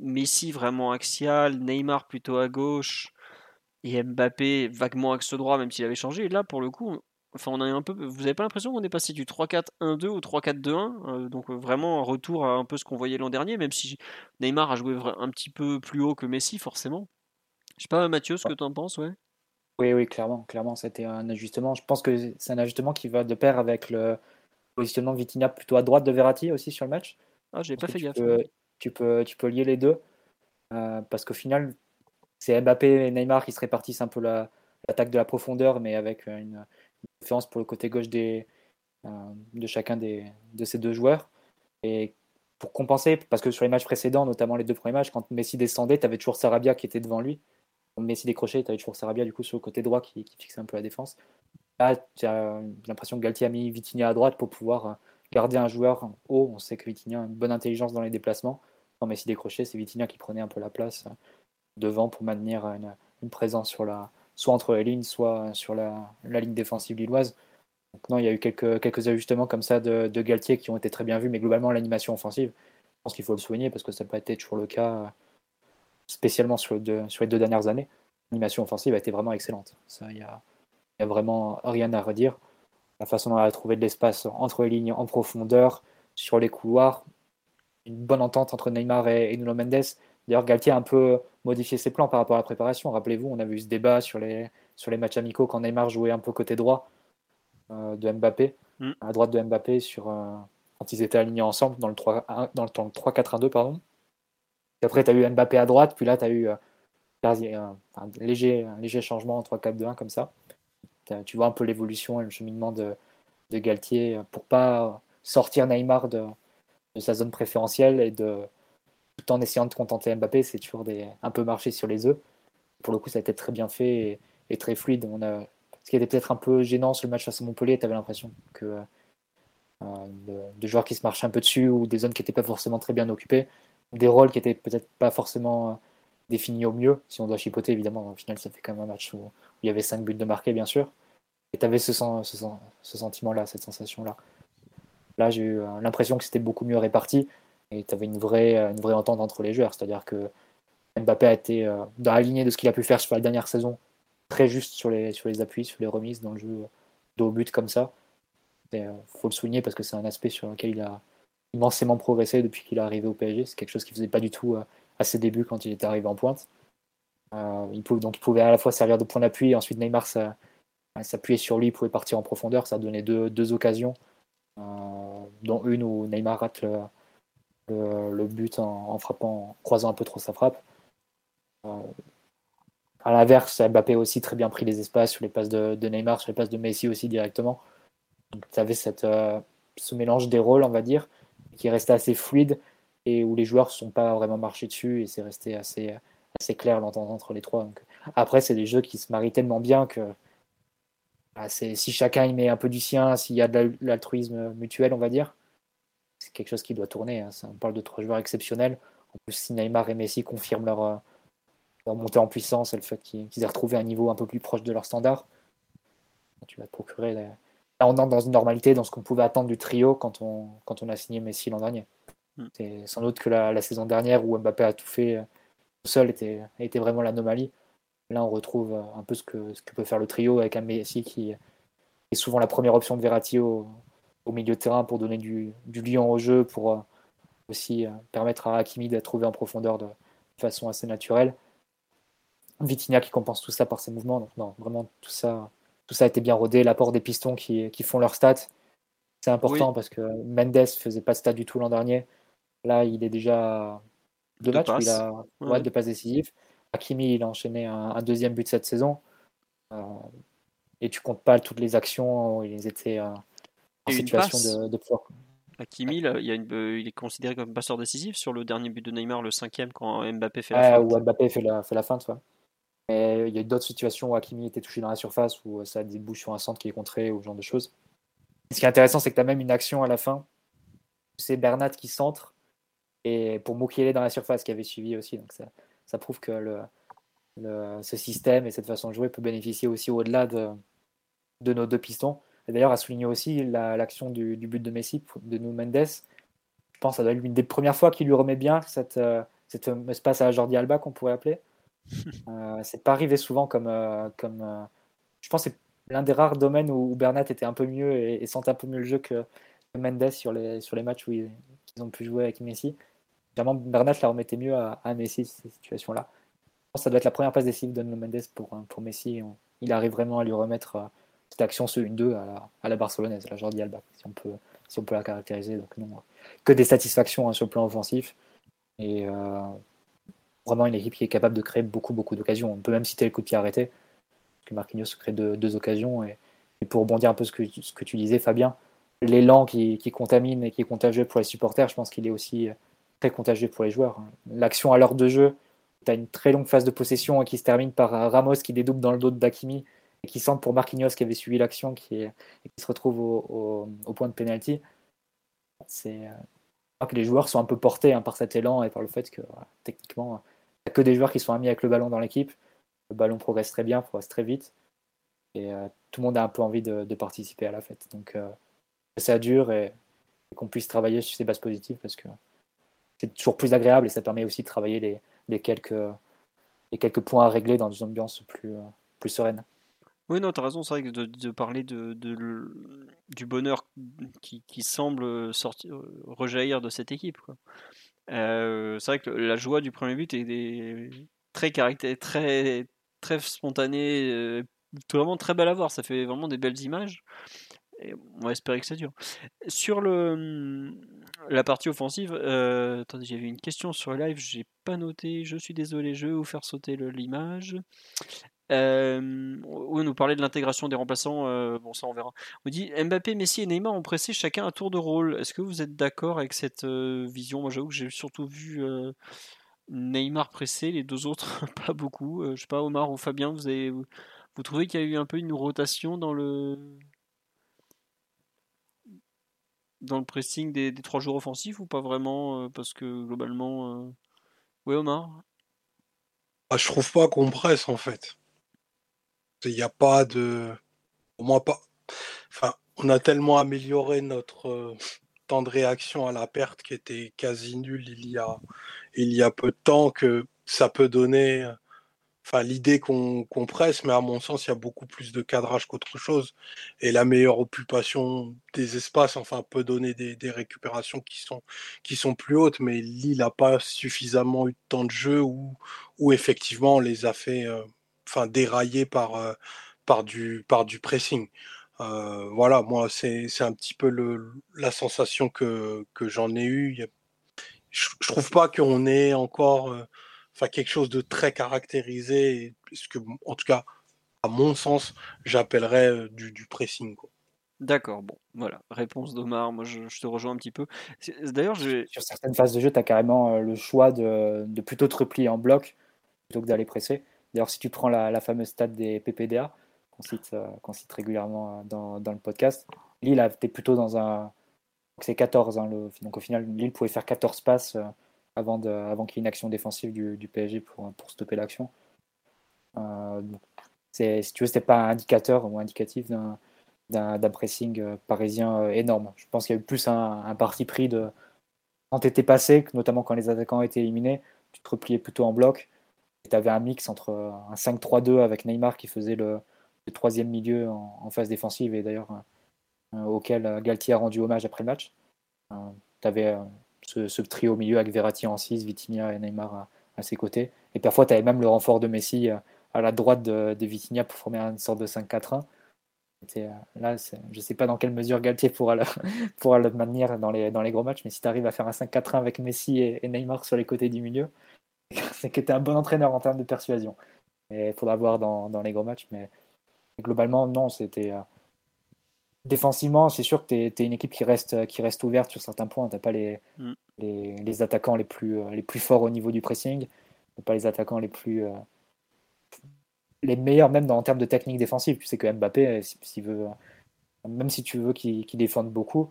Messi vraiment axial, Neymar plutôt à gauche et Mbappé vaguement axe droit, même s'il avait changé. Et là, pour le coup, Enfin, on a un peu. Vous n'avez pas l'impression qu'on est passé du 3-4-1-2 au 3-4-2-1 euh, Donc euh, vraiment un retour à un peu ce qu'on voyait l'an dernier, même si Neymar a joué un petit peu plus haut que Messi, forcément. Je sais pas, Mathieu, ce que tu en penses, ouais. Oui, oui, clairement, clairement, c'était un ajustement. Je pense que c'est un ajustement qui va de pair avec le positionnement Vitinha plutôt à droite de Verratti aussi sur le match. Ah, j'ai pas fait gaffe. tu, peux, tu peux lier les deux euh, parce qu'au final, c'est Mbappé et Neymar qui se répartissent un peu l'attaque de la profondeur, mais avec une, différence pour le côté gauche des, euh, de chacun des, de ces deux joueurs. Et pour compenser, parce que sur les matchs précédents, notamment les deux premiers matchs, quand Messi descendait, tu avais toujours Sarabia qui était devant lui. Quand Messi décrochait, tu avais toujours Sarabia du coup sur le côté droit qui, fixait un peu la défense. Là, tu as l'impression que Galtier a mis Vitinha à droite pour pouvoir euh, garder un joueur haut. On sait que Vitinha a une bonne intelligence dans les déplacements. Quand Messi décrochait, c'est Vitinha qui prenait un peu la place euh, devant pour maintenir une présence sur la, soit entre les lignes, soit sur la, ligne défensive lilloise. Donc non, il y a eu quelques, ajustements comme ça de, Galtier qui ont été très bien vus, mais globalement l'animation offensive, je pense qu'il faut le souligner parce que ça n'a pas été toujours le cas, spécialement sur, les deux dernières années. L'animation offensive a été vraiment excellente. Ça, il n'y a, a, vraiment rien à redire. La façon dont on a trouvé de l'espace entre les lignes en profondeur, sur les couloirs, une bonne entente entre Neymar et, et Nuno Mendes. D'ailleurs, Galtier a un peu modifié ses plans par rapport à la préparation. Rappelez-vous, on a vu ce débat sur les, sur les matchs amicaux quand Neymar jouait un peu côté droit euh, de Mbappé, mm. à droite de Mbappé, sur, euh, quand ils étaient alignés ensemble dans le 3-4-1-2. pardon. Et après, tu as eu Mbappé à droite, puis là, tu as eu euh, un, léger, un léger changement en 3-4-2-1 comme ça. Tu vois un peu l'évolution et le cheminement de, de Galtier pour pas sortir Neymar de, de sa zone préférentielle et de tout en essayant de contenter Mbappé, c'est toujours des, un peu marché sur les œufs. Pour le coup, ça a été très bien fait et, très fluide. On a, ce qui était peut-être un peu gênant sur le match face à Montpellier, tu avais l'impression que euh, de, joueurs qui se marchaient un peu dessus ou des zones qui n'étaient pas forcément très bien occupées, des rôles qui n'étaient peut-être pas forcément euh, définis au mieux, si on doit chipoter évidemment. Au final, ça fait quand même un match où, il y avait 5 buts de marqués, bien sûr. Et tu avais ce, ce, ce sentiment-là, cette sensation-là. Là, j'ai eu euh, l'impression que c'était beaucoup mieux réparti et tu avais une vraie, une vraie entente entre les joueurs. C'est-à-dire que Mbappé a été euh, dans la lignée de ce qu'il a pu faire sur la dernière saison, très juste sur les, sur les appuis, sur les remises dans le jeu de haut but comme ça. Il euh, faut le souligner parce que c'est un aspect sur lequel il a immensément progressé depuis qu'il est arrivé au PSG. C'est quelque chose qu'il ne faisait pas du tout euh, à ses débuts quand il était arrivé en pointe. donc il pouvait à la fois servir de point d'appui et ensuite Neymar s'appuyait sur lui, il pouvait partir en profondeur. Ça a donné deux, deux occasions, dont une où Neymar rate le, le, but en, frappant, croisant un peu trop sa frappe. Euh, à l'inverse, Mbappé a aussi très bien pris les espaces sur les passes de, Neymar, sur les passes de Messi aussi directement. Donc tu avais cette, euh, ce mélange des rôles, on va dire, qui restait assez fluide et où les joueurs ne sont pas vraiment marchés dessus et c'est resté assez, assez clair l'entente entre les trois. après, c'est des jeux qui se marient tellement bien que bah, si chacun y met un peu du sien, s'il y a de l'altruisme mutuel, on va dire, quelque chose qui doit tourner. Hein. on parle de trois joueurs exceptionnels. En plus, si Neymar et Messi confirment leur, euh, leur montée en puissance et le fait qu'ils aient retrouvé un niveau un peu plus proche de leur standard, tu vas te procurer. Là, on entre dans une normalité, dans ce qu'on pouvait attendre du trio quand on, quand on a signé Messi l'an dernier. Hmm. C'est sans doute que la, saison dernière où Mbappé a tout fait euh, tout seul était, était vraiment l'anomalie. Là, on retrouve euh, un peu ce que, ce que peut faire le trio avec un Messi qui est souvent la première option de Verratti au, au milieu de terrain pour donner du, du lion au jeu, pour euh, aussi euh, permettre à Hakimi de trouver en profondeur de façon assez naturelle. Vitinha qui compense tout ça par ses mouvements. Donc non, vraiment tout ça, tout ça a été bien rodé. L'apport des pistons qui, qui font leurs stats, c'est important parce que Mendes faisait pas de stats du tout l'an dernier. Là, il est déjà deux matchs, il a ouais. de passes décisives. Hakimi, il a enchaîné un, deuxième but cette saison. et tu comptes pas toutes les actions où ils étaient en situation de, de Hakimi, il, il, est considéré comme passeur décisif sur le dernier but de Neymar, le cinquième, quand Mbappé fait la Ou Mbappé fait la, fait la feinte, Mais il y a d'autres situations où Hakimi était touché dans la surface, où ça débouche sur un centre qui est contré, ou ce genre de choses. Ce qui est intéressant, c'est que tu as même une action à la fin. C'est Bernat qui centre, et pour Mukiele dans la surface, qui avait suivi aussi. Donc ça, ça prouve que le, le, ce système et cette façon de jouer peut bénéficier aussi au-delà de, de nos deux pistons. D'ailleurs, à souligner aussi l'action du, but de Messi, de Nou Mendes. Je pense que ça doit être une des premières fois qu'il lui remet bien cette, euh, cette passe à Jordi Alba qu'on pourrait appeler. [LAUGHS] euh, c'est pas arrivé souvent comme. Euh, comme euh, je pense que c'est l'un des rares domaines où, Bernat était un peu mieux et, sentait un peu mieux le jeu que, Mendes sur les, sur les matchs où ils, ont pu jouer avec Messi. Vraiment, Bernat la remettait mieux à, Messi, ces situations-là. Je pense que ça doit être la première passe décisive de Mendes pour, pour Messi. Il arrive vraiment à lui remettre cette action ce 1-2 à la, à la barcelonaise, la Jordi Alba, si on peut, si la caractériser. Donc que des satisfactions hein, sur le plan offensif. Et euh, vraiment une équipe qui est capable de créer beaucoup, beaucoup d'occasions. On peut même citer le coup de pied arrêté, que Marquinhos crée deux, occasions. Et, pour rebondir un peu ce que, tu disais, Fabien, l'élan qui, contamine et qui est contagieux pour les supporters, je pense qu'il est aussi très contagieux pour les joueurs. L'action à l'heure de jeu, tu as une très longue phase de possession qui se termine par Ramos qui dédouble dans le dos de Dakimi qui sentent pour Marquinhos qui avait suivi l'action qui et qui se retrouve au, point de pénalty. C'est euh, que les joueurs sont un peu portés hein, par cet élan et par le fait que techniquement, il n'y a que des joueurs qui sont amis avec le ballon dans l'équipe. Le ballon progresse très bien, progresse très vite. Et euh, tout le monde a un peu envie de, participer à la fête. Donc euh, ça dure et, qu'on puisse travailler sur ces bases positives parce que c'est toujours plus agréable et ça permet aussi de travailler les, les quelques, les quelques points à régler dans une ambiance plus, plus sereine. Oui, non, tu as raison, c'est vrai que de, parler du bonheur qui, semble sortir, rejaillir de cette équipe. Euh, c'est vrai que la joie du premier but est, très très, très spontanée, euh, vraiment très belle à voir. Ça fait vraiment des belles images. On va espérer que ça dure. Sur le, la partie offensive, euh, attendez, j'avais une question sur le live, j'ai pas noté, je suis désolé, je vais vous faire sauter l'image. Euh, on nous parlait de l'intégration des remplaçants. Euh, bon, ça, on verra. On dit Mbappé, Messi et Neymar ont pressé chacun un tour de rôle. Est-ce que vous êtes d'accord avec cette euh, vision? Moi, j'avoue que j'ai surtout vu Neymar presser, les deux autres, [LAUGHS] pas beaucoup. je sais pas, Omar ou Fabien, vous, trouvez qu'il y a eu un peu une rotation dans le dans le pressing des, trois joueurs offensifs ou pas vraiment Parce que globalement. Oui, Omar? Ah, Je trouve pas qu'on presse en fait. Il n'y a pas de. Au moins pas. Enfin, on a tellement amélioré notre euh, temps de réaction à la perte qui était quasi nul il y a, il y a peu de temps que ça peut donner. Enfin, l'idée qu'on presse, mais à mon sens, il y a beaucoup plus de cadrage qu'autre chose. Et la meilleure occupation des espaces, enfin, peut donner des, récupérations qui sont, qui sont plus hautes, mais Lille n'a pas suffisamment eu de temps de jeu où, où effectivement on les a fait, euh, enfin déraillé par, euh, par, du, par du pressing. Euh, voilà, moi, c'est un petit peu le, la sensation que, que j'en ai eue. Je, je trouve pas qu'on ait encore euh, enfin, quelque chose de très caractérisé, ce que, en tout cas, à mon sens, j'appellerais du, du pressing. D'accord, bon, voilà, réponse d'Omar, moi je, te rejoins un petit peu. D'ailleurs, sur certaines phases de jeu, tu as carrément le choix de, de, plutôt te replier en bloc plutôt que d'aller presser. D'ailleurs, si tu prends la, fameuse stat des PPDA, qu'on cite, euh, cite, régulièrement euh, dans, le podcast, Lille était plutôt dans un. C'est 14. Hein, donc au final, Lille pouvait faire 14 passes euh, avant, avant qu'il y ait une action défensive du, PSG pour, pour stopper l'action. si tu veux, c'était pas un indicateur ou indicatif d'un pressing parisien énorme. Je pense qu'il y a eu plus un, parti pris de quand tu étais passé, notamment quand les attaquants étaient éliminés, tu te repliais plutôt en bloc tu avais un mix entre un 5-3-2 avec Neymar qui faisait le, troisième milieu en, phase défensive et d'ailleurs euh, auquel Galtier a rendu hommage après le match. Euh, tu avais euh, ce, trio au milieu avec Verratti en 6, Vitinha et Neymar à, ses côtés. Et parfois, tu avais même le renfort de Messi à la droite de, de pour former une sorte de 5-4-1. Là, je ne sais pas dans quelle mesure Galtier [LAUGHS] pourra le, maintenir dans les, dans les gros matchs, mais si tu arrives à faire un 5-4-1 avec Messi et, Neymar sur les côtés du milieu, [LAUGHS] c'est que tu es un bon entraîneur en termes de persuasion. Il faudra voir dans, dans, les gros matchs. Mais globalement, non, c'était. Euh, défensivement, c'est sûr que tu es, une équipe qui reste, qui reste ouverte sur certains points. Tu pas les, mm. les, les, attaquants les plus, euh, les plus forts au niveau du pressing. Tu pas les attaquants les plus. Euh, les meilleurs, même dans, en termes de technique défensive. Tu sais que Mbappé, s'il veut, même si tu veux qu'il défende beaucoup,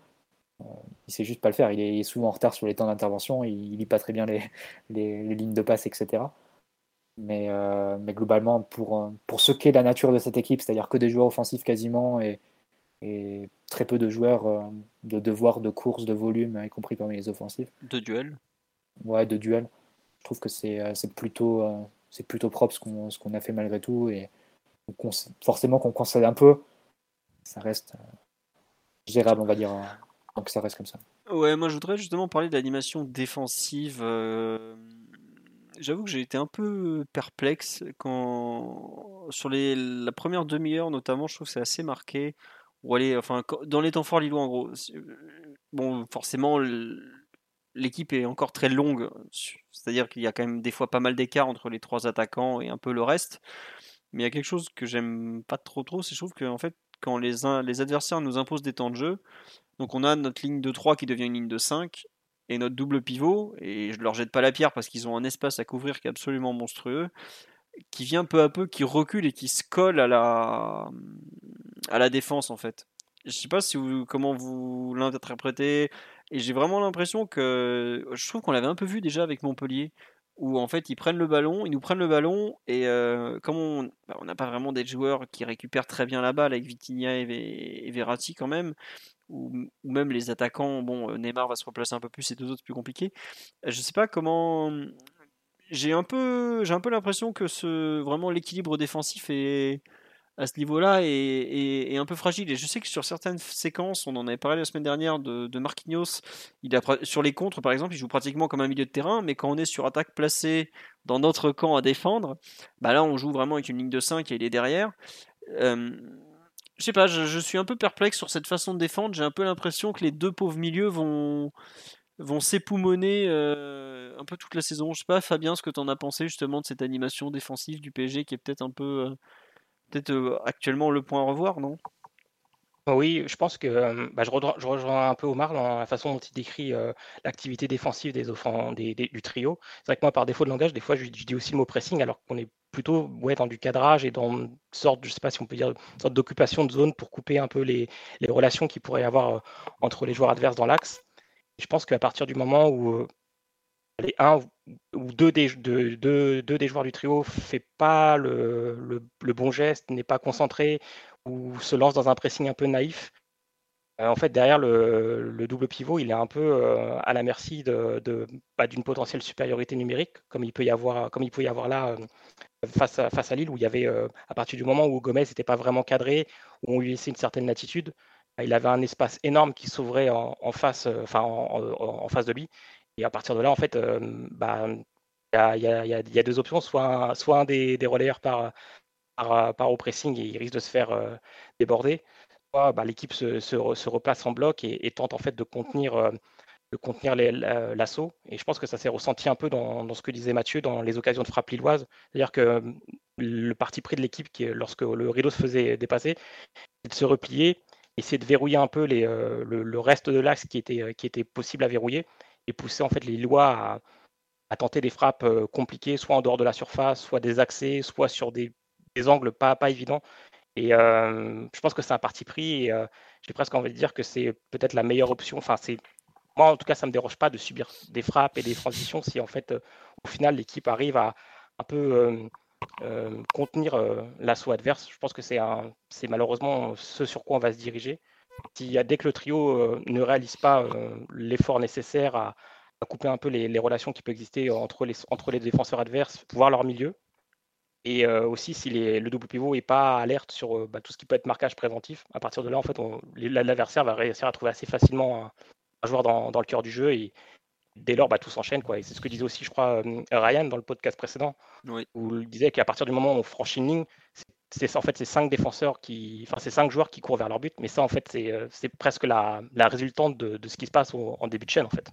il sait juste pas le faire. Il est, souvent en retard sur les temps d'intervention. Il, lit pas très bien les, les, les lignes de passe, etc. Mais, euh, mais globalement, pour, euh, pour ce qu'est la nature de cette équipe, c'est-à-dire que des joueurs offensifs quasiment et, et très peu de joueurs euh, de devoirs, de course, de volume, y compris parmi les offensifs. De duel Ouais, de duel. Je trouve que c'est plutôt, c'est plutôt propre ce qu'on qu'on a fait malgré tout. Et forcément qu'on concède un peu, ça reste gérable, on va dire. Donc ça reste comme ça. Ouais, moi je voudrais justement parler de l'animation défensive j'avoue que j'ai été un peu perplexe quand sur la première demi-heure notamment, je trouve que c'est assez marqué. Ou aller, enfin, dans les temps forts lillois en gros. Bon, forcément, l'équipe est encore très longue, c'est-à-dire qu'il y a quand même des fois pas mal d'écart entre les trois attaquants et un peu le reste. Mais il y a quelque chose que j'aime pas trop trop, c'est je trouve que en fait, quand les adversaires nous imposent des temps de jeu, donc on a notre ligne de 3 qui devient une ligne de 5, et notre double pivot, et je leur jette pas la pierre parce qu'ils ont un espace à couvrir qui est absolument monstrueux, qui vient peu à peu, qui recule et qui se colle à la, à la défense en fait. Je sais pas si vous, comment vous l'interprétez, et j'ai vraiment l'impression que je trouve qu'on l'avait un peu vu déjà avec Montpellier, où en fait ils prennent le ballon, ils nous prennent le ballon, et euh, comme on bah, n'a pas vraiment des joueurs qui récupèrent très bien la balle avec Vitinha et, et Verratti quand même, ou, même les attaquants, bon, euh, Neymar va se replacer un peu plus et deux autres plus compliqués. Euh, je sais pas comment. J'ai un peu, j'ai un peu l'impression que ce, vraiment l'équilibre défensif est, à ce niveau-là est, un peu fragile. Et je sais que sur certaines séquences, on en avait parlé la semaine dernière de, de Marquinhos, il a, sur les contres par exemple, il joue pratiquement comme un milieu de terrain, mais quand on est sur attaque placée dans notre camp à défendre, bah là on joue vraiment avec une ligne de 5 et il est derrière. Euh, je sais pas, je, suis un peu perplexe sur cette façon de défendre. J'ai un peu l'impression que les deux pauvres milieux vont, vont s'époumoner euh, un peu toute la saison. Je sais pas, Fabien, ce que tu en as pensé justement de cette animation défensive du PSG qui est peut-être un peu, euh, peut-être euh, actuellement le point à revoir, non? Oui, je pense que bah, je, rejoins, un peu Omar dans la façon dont il décrit l'activité défensive des, offrants, des, du trio. C'est vrai que moi, par défaut de langage, des fois, je, dis aussi le mot pressing, alors qu'on est plutôt ouais, dans du cadrage et dans une sorte, je sais pas si on peut dire, sorte d'occupation de zone pour couper un peu les, les relations qu'il pourrait y avoir entre les joueurs adverses dans l'axe. Je pense qu'à partir du moment où les un ou deux des, deux, deux, des joueurs du trio fait pas le, le bon geste, n'est pas concentré ou se lance dans un pressing un peu naïf, euh, en fait, derrière le, double pivot, il est un peu euh, à la merci de, bah, d'une potentielle supériorité numérique, comme il peut y avoir, comme il peut y avoir là euh, face, à, face à Lille, où il y avait, à partir du moment où Gomez n'était pas vraiment cadré, où on lui laissait une certaine latitude, bah, il avait un espace énorme qui s'ouvrait en, face, enfin en, face de lui. Et à partir de là, en fait, bah, il y, a, y, a, deux options, soit un, soit un des, des relayeurs par, par, au pressing et il risque de se faire déborder, bah, l'équipe se, replace en bloc et, tente en fait de contenir, euh, contenir l'assaut. Et je pense que ça s'est ressenti un peu dans, ce que disait Mathieu dans les occasions de frappe lilloise. C'est-à-dire que euh, le parti pris de l'équipe, lorsque le rideau se faisait dépasser, c'est de se replier, essayer de verrouiller un peu euh, le, reste de l'axe qui était, qui était possible à verrouiller et pousser en fait les Lillois à, tenter des frappes compliquées, soit en dehors de la surface, soit des accès, soit sur des, angles pas, pas évidents. Et je pense que c'est un parti pris et j'ai presque envie de dire que c'est peut-être la meilleure option. Enfin, c'est moi en tout cas, ça me dérange pas de subir des frappes et des transitions si en fait au final l'équipe arrive à un peu contenir l'assaut adverse. Je pense que c'est c'est malheureusement ce sur quoi on va se diriger. Si, dès que le trio ne réalise pas l'effort nécessaire à, couper un peu les, les, relations qui peuvent exister entre les, entre les défenseurs adverses, voire leur milieu, et euh, aussi, si le double pivot n'est pas alerte sur euh, bah, tout ce qui peut être marquage préventif, à partir de là, en fait, l'adversaire va réussir à trouver assez facilement un, joueur dans, le cœur du jeu et dès lors, bah, tout s'enchaîne. Quoi. Et c'est ce que disait aussi, je crois, euh, Ryan dans le podcast précédent, où il disait qu'à partir du moment où on franchit une ligne, c'est en fait ces cinq défenseurs qui, enfin ces cinq joueurs qui courent vers leur but, mais ça en fait c'est presque la, résultante de, ce qui se passe en début de chaîne en fait.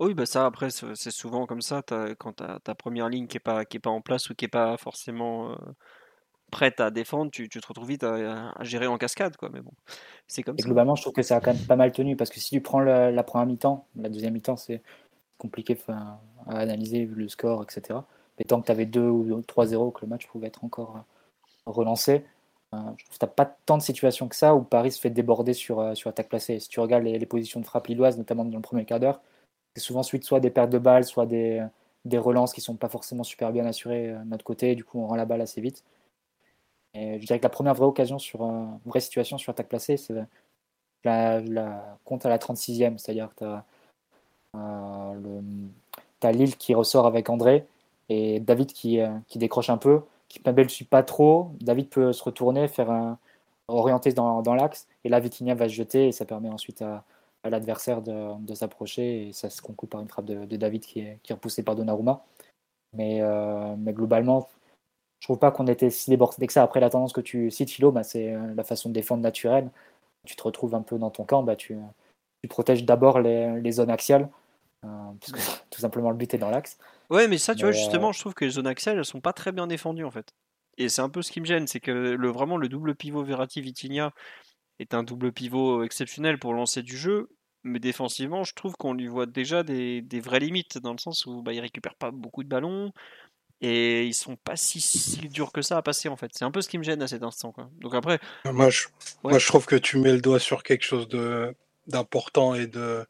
Oui, bah ça après c'est souvent comme ça quand tu ta première ligne qui est pas qui est pas en place ou qui est pas forcément euh, prête à défendre, tu, tu, te retrouves vite à, gérer en cascade quoi. Mais bon, c'est comme Et globalement, je trouve que ça a quand même pas mal tenu parce que si tu prends la première mi-temps, la deuxième mi-temps c'est compliqué à analyser vu le score, etc. Mais tant que tu avais 2 ou 3-0, que le match pouvait être encore euh, relancé, euh, je trouve que tu n'as pas tant de situations que ça où Paris se fait déborder sur, euh, sur attaque placée. Si tu regardes les, positions de frappe lilloise, notamment dans le premier quart d'heure, c'est souvent suite soit des pertes de balles, soit des, des relances qui sont pas forcément super bien assurées de notre côté. Du coup, on rend la balle assez vite. Et je dirais que la première vraie occasion sur une vraie situation sur attaque placée, c'est la, la, compte à la 36e, c'est-à-dire que tu as euh, T'as Lille qui ressort avec André et David qui, euh, qui décroche un peu. qui ne suit pas trop. David peut se retourner, faire un, orienter dans, dans l'axe. Et là, Vitinha va se jeter et ça permet ensuite à, à l'adversaire de, de s'approcher. Et ça se conclut par une frappe de, de David qui est, qui est, repoussée par Donnarumma. Mais, euh, mais globalement, je trouve pas qu'on était si débordé que ça. Après, la tendance que tu cites, Philo, bah, c'est la façon de défendre naturelle. Tu te retrouves un peu dans ton camp, bah, tu, tu protèges d'abord les, les, zones axiales euh, parce que [LAUGHS] tout simplement le but est dans l'axe. Ouais, mais ça, tu vois, justement, euh, je trouve que les zones axiales, elles sont pas très bien défendues en fait. Et c'est un peu ce qui me gêne, c'est que le, vraiment le double pivot Verratti-Vitinha est un double pivot exceptionnel pour lancer du jeu, mais défensivement, je trouve qu'on lui voit déjà des, des, vraies limites, dans le sens où bah, il récupère pas beaucoup de ballons, et ils sont pas si, si durs que ça à passer en fait. C'est un peu ce qui me gêne à cet instant. Quoi. Donc après, moi je, moi je trouve que tu mets le doigt sur quelque chose de d'important et de,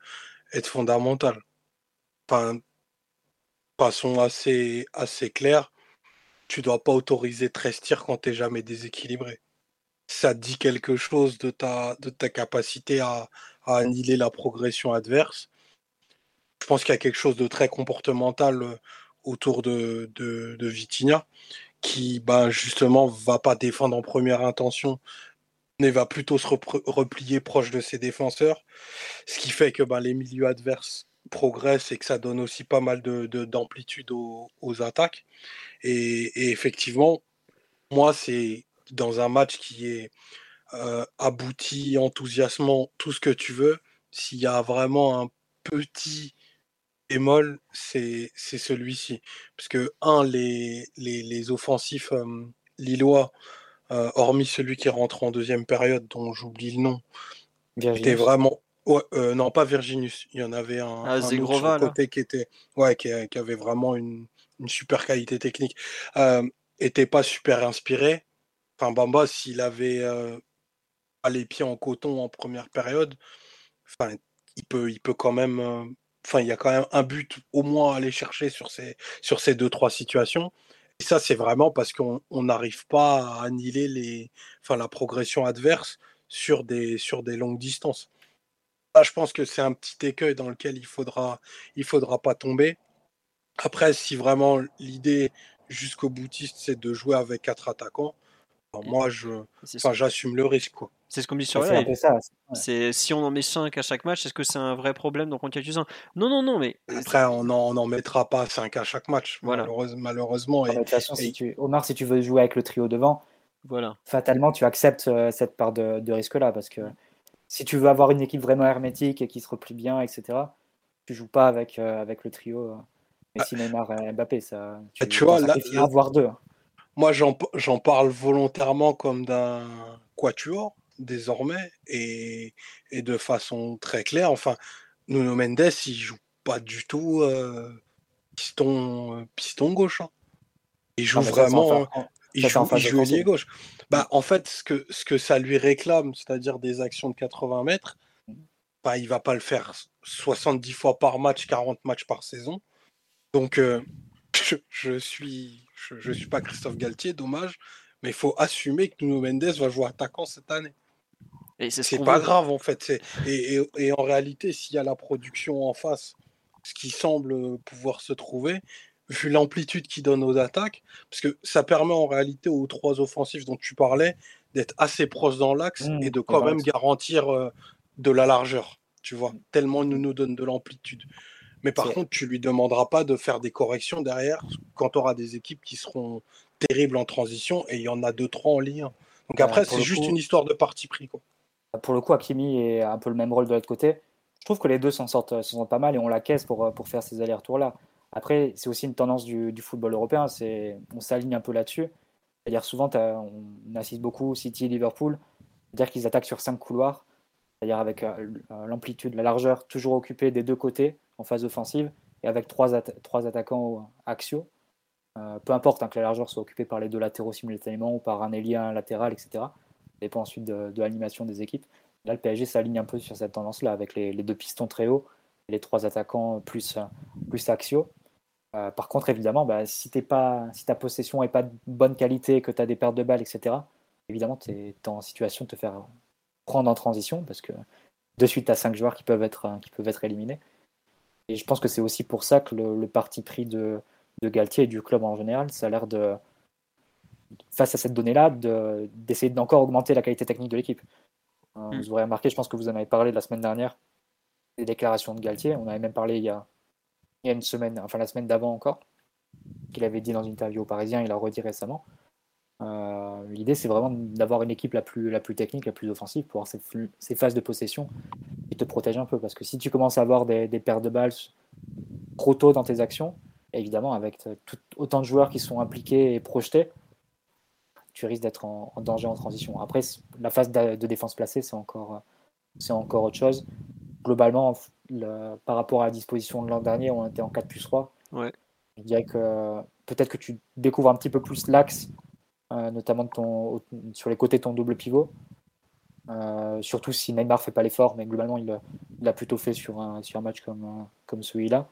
et de fondamental enfin, façon assez, assez claire, tu dois pas autoriser 13 tirs quand tu n'es jamais déséquilibré. Ça dit quelque chose de ta, de ta capacité à, annihiler la progression adverse? Je pense qu'il y a quelque chose de très comportemental euh, autour de, de, de Vitinha, qui ben, justement va pas défendre en première intention, mais va plutôt se replier proche de ses défenseurs, ce qui fait que ben, les milieux adverses progresse et que ça donne aussi pas mal de, d'amplitude aux, attaques. Et, effectivement, moi, c'est dans un match qui est euh, abouti, enthousiasmant, tout ce que tu veux, s'il y a vraiment un petit bémol, c'est, celui-ci. Parce que, un, les, les, offensifs euh, lillois, euh, hormis celui qui rentre en deuxième période, dont j'oublie le nom, étaient vraiment euh, non, pas Virginus. Il y en avait un, ah, autre côté qui était, ouais, qui, avait vraiment une, super qualité technique. Était pas super inspiré. Enfin, Bamba, s'il avait euh, les pieds en coton en première période, enfin, il peut, il peut quand même. Enfin, il y a quand même un but au moins à aller chercher sur ces, sur ces deux trois situations. Et ça, c'est vraiment parce qu'on n'arrive pas à annihiler les, enfin, la progression adverse sur des, sur des longues distances je pense que c'est un petit écueil dans lequel il faudra, il faudra pas tomber. Après, si vraiment l'idée jusqu'au boutiste, c'est de jouer avec quatre attaquants, moi, je, enfin, j'assume le risque. C'est ce qu'on dit sur C'est si on en met 5 à chaque match, est-ce que c'est un vrai problème donc on Non, non, non, mais après on n'en mettra pas 5 à chaque match, voilà. malheureusement. de toute façon, si tu... Omar, si tu veux jouer avec le trio devant, voilà. fatalement, tu acceptes euh, cette part de, de risque-là parce que si tu veux avoir une équipe vraiment hermétique et qui se replie bien, etc., tu joues pas avec, euh, avec le trio Messi, euh, Neymar et Mbappé. Ça, tu, tu vois, là, avoir deux. Hein. Moi, j'en parle volontairement comme d'un quatuor désormais et, et, de façon très claire. Enfin, Nuno Mendes, il joue pas du tout euh, piston, piston gauche. Hein. Il joue vraiment. il joue, il joue gauche. Bah, en fait, ce que, ce que ça lui réclame, c'est-à-dire des actions de 80 mètres, bah, il va pas le faire 70 fois par match, 40 matchs par saison. Donc, euh, [LAUGHS] je, je, suis, je, suis pas Christophe Galtier, dommage, mais il faut assumer que Nuno Mendes va jouer attaquant cette année. Et c'est pas grave en fait. Et, et, et, en réalité, s'il y a la production en face, ce qui semble pouvoir se trouver, vu l'amplitude qu'il donne aux attaques, parce que ça permet en réalité aux trois offensifs dont tu parlais d'être assez proches dans l'axe mmh, et de quand même garantir euh, de la largeur, tu vois, tellement il nous donne de l'amplitude. Mais par contre, tu lui demanderas pas de faire des corrections derrière quand tu auras des équipes qui seront terribles en transition et il y en a deux, trois en lien. Donc après, c'est juste une histoire de parti pris. Quoi. Pour le coup, Akimi est un peu le même rôle de l'autre côté. je trouve que les deux s'en sortent, sortent, pas mal et on la caisse pour, pour faire ces allers-retours-là. Après, c'est aussi une tendance du, du football européen, on s'aligne un peu là-dessus. C'est-à-dire souvent, on assiste beaucoup City, Liverpool, c'est-à-dire qu'ils attaquent sur cinq couloirs, c'est-à-dire avec euh, l'amplitude, la largeur toujours occupée des deux côtés en phase offensive et avec trois, trois attaquants axiaux. Euh, peu importe hein, que la largeur soit occupée par les deux latéraux simultanément ou par un ailier, latéral, etc. Ça dépend ensuite de, l'animation des équipes. Là, le PSG s'aligne un peu sur cette tendance-là avec les, deux pistons très hauts et les trois attaquants plus, plus axiaux. Euh, par contre, évidemment, bah, si, pas, si ta possession n'est pas de bonne qualité, que tu as des pertes de balles, etc., évidemment, tu es, en situation de te faire prendre en transition parce que de suite, tu as cinq joueurs qui peuvent, être, qui peuvent être éliminés. Et je pense que c'est aussi pour ça que le, parti pris de, de, Galtier et du club en général, ça a l'air de, face à cette donnée-là, d'essayer d'encore augmenter la qualité technique de l'équipe. Euh, mm. Vous aurez remarqué, je pense que vous en avez parlé la semaine dernière, des déclarations de Galtier. On avait même parlé il y a, il y a une semaine, enfin la semaine d'avant encore, qu'il avait dit dans une interview au Parisien, il l'a redit récemment. Euh, l'idée, c'est vraiment d'avoir une équipe la plus, la plus technique, la plus offensive pour avoir ces, ces, phases de possession qui te protègent un peu. Parce que si tu commences à avoir des, des paires de balles trop tôt dans tes actions, évidemment, avec autant de joueurs qui sont impliqués et projetés, tu risques d'être en, danger en transition. Après, la phase de, de défense placée, c'est encore, encore autre chose. Globalement, par rapport à la disposition de l'an dernier, on était en 4 plus 3. Ouais. Je dirais que peut-être que tu découvres un petit peu plus l'axe, euh, notamment sur les côtés de ton double pivot. Euh, surtout si Neymar ne fait pas l'effort, mais globalement, il l'a plutôt fait sur un, sur un match comme, comme celui-là.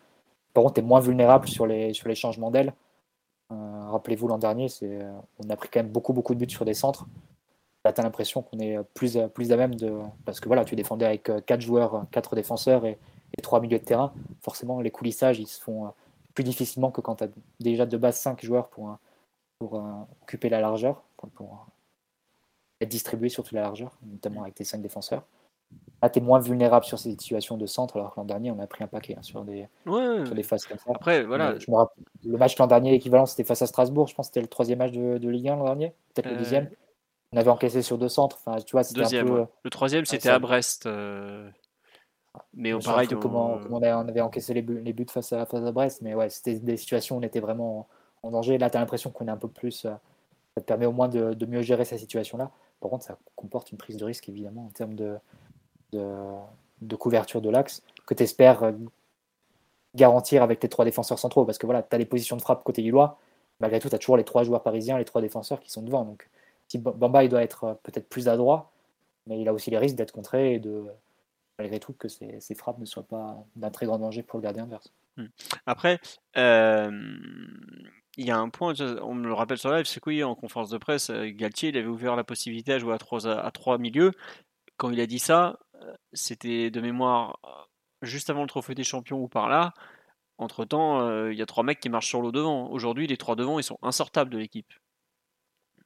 Par contre, tu es moins vulnérable sur les, sur les changements d'aile. Euh, rappelez-vous, l'an dernier, on a pris quand même beaucoup, beaucoup de buts sur des centres tu as l'impression qu'on est plus, plus à même de. Parce que voilà, tu défendais avec 4 euh, joueurs, 4 défenseurs et, et 3 milieux de terrain. Forcément, les coulissages, ils se font euh, plus difficilement que quand tu as déjà de base 5 joueurs pour, pour euh, occuper la largeur, pour, être distribué sur toute la largeur, notamment avec tes 5 défenseurs. Là, tu es moins vulnérable sur ces situations de centre, alors que l'an dernier, on a pris un paquet hein, sur, des, sur des phases comme ça. Après, voilà. Je me rappelle, le match l'an dernier équivalent, c'était face à Strasbourg. Je pense que c'était le troisième match de, de Ligue 1 l'an dernier, peut-être le deuxième on avait encaissé sur deux centres. Enfin, tu vois, Deuxième, un peu... Le troisième, c'était à Brest. Euh, mais au pareil, on... Comment, on, avait encaissé les buts, les buts face, à, face à Brest. Mais ouais, c'était des situations où on était vraiment en, danger. Là, tu as l'impression qu'on est un peu plus. Euh, ça te permet au moins de, mieux gérer cette situation-là. Par contre, ça comporte une prise de risque, évidemment, en termes de, de, couverture de l'axe, que tu espères euh, garantir avec tes trois défenseurs centraux. Parce que voilà, tu as des positions de frappe côté Lillois. Malgré tout, tu as toujours les trois joueurs parisiens, les trois défenseurs qui sont devant. Donc, Bamba, il doit être euh, peut-être plus adroit, mais il a aussi les risques d'être contré et de, malgré tout, que ses, frappes ne soient pas d'un très grand danger pour le gardien adverse. Hmm. Après, il y a un point, on me le rappelle sur live, c'est que en conférence de presse, euh, Galtier, il avait ouvert la possibilité à jouer à trois, à trois milieux. Quand il a dit ça, c'était de mémoire juste avant le trophée des champions ou par là. Entre temps, il y a trois mecs qui marchent sur l'eau devant. Aujourd'hui, les trois devant, ils sont insortables de l'équipe.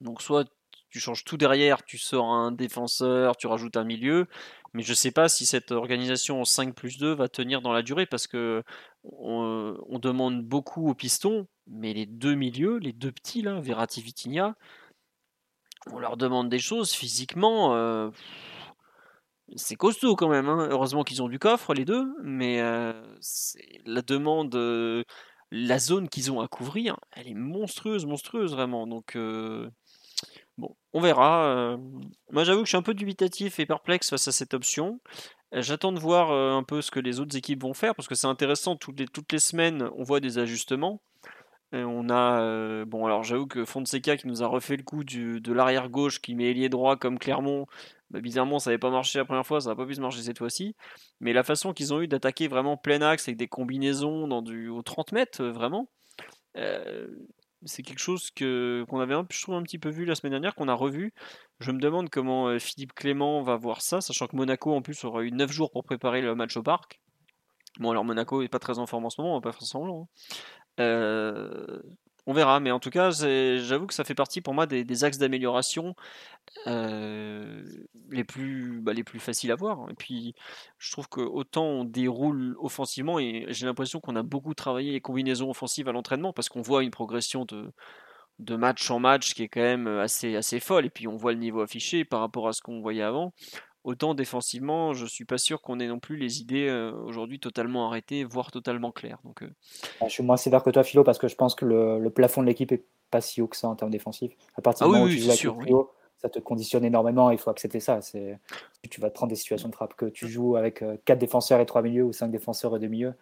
Donc, soit tu changes tout derrière, tu sors un défenseur, tu rajoutes un milieu. Mais je ne sais pas si cette organisation en 5 plus 2 va tenir dans la durée parce que on, demande beaucoup aux pistons, mais les deux milieux, les deux petits là, Verratti Vitinha, on leur demande des choses physiquement. Euh, c'est costaud quand même. Hein. Heureusement qu'ils ont du coffre les deux, mais euh, la demande, euh, la zone qu'ils ont à couvrir, elle est monstrueuse, monstrueuse vraiment. Donc Bon, on verra. Moi, j'avoue que je suis un peu dubitatif et perplexe face à cette option. J'attends de voir un peu ce que les autres équipes vont faire parce que c'est intéressant. Toutes les, toutes les semaines, on voit des ajustements. On a. bon, alors j'avoue que Fonseca qui nous a refait le coup de l'arrière gauche qui met ailier droit comme Clermont. Bah, bizarrement, ça n'avait pas marché la première fois, ça n'a pas pu se marcher cette fois-ci. Mais la façon qu'ils ont eu d'attaquer vraiment plein axe avec des combinaisons dans du, aux 30 mètres, vraiment c'est quelque chose qu'on avait un, je trouve un petit peu vu la semaine dernière, qu'on a revu. Je me demande comment euh, Philippe Clément va voir ça, sachant que Monaco en plus aura eu 9 jours pour préparer le match au parc. Bon alors Monaco est pas très en forme en ce moment, on va pas faire semblant. Euh, on verra, mais en tout cas, j'avoue que ça fait partie pour moi des, axes d'amélioration euh, les, plus, bah, les plus faciles à voir. Et puis, je trouve que autant on déroule offensivement, et j'ai l'impression qu'on a beaucoup travaillé les combinaisons offensives à l'entraînement, parce qu'on voit une progression de, de match en match qui est quand même assez, assez folle, et puis on voit le niveau affiché par rapport à ce qu'on voyait avant. Autant défensivement, je suis pas sûr qu'on ait non plus les idées aujourd'hui totalement arrêtées, voire totalement claires. Donc, Je suis moins sévère que toi, Philo, parce que je pense que le, plafond de l'équipe est pas si haut que ça en termes défensifs. À partir du ah moment où tu joues sûr, ça te conditionne énormément. Il faut accepter ça. Tu vas te prendre des situations de frappe que tu joues avec 4 défenseurs et 3 milieux ou 5 défenseurs et 2 milieux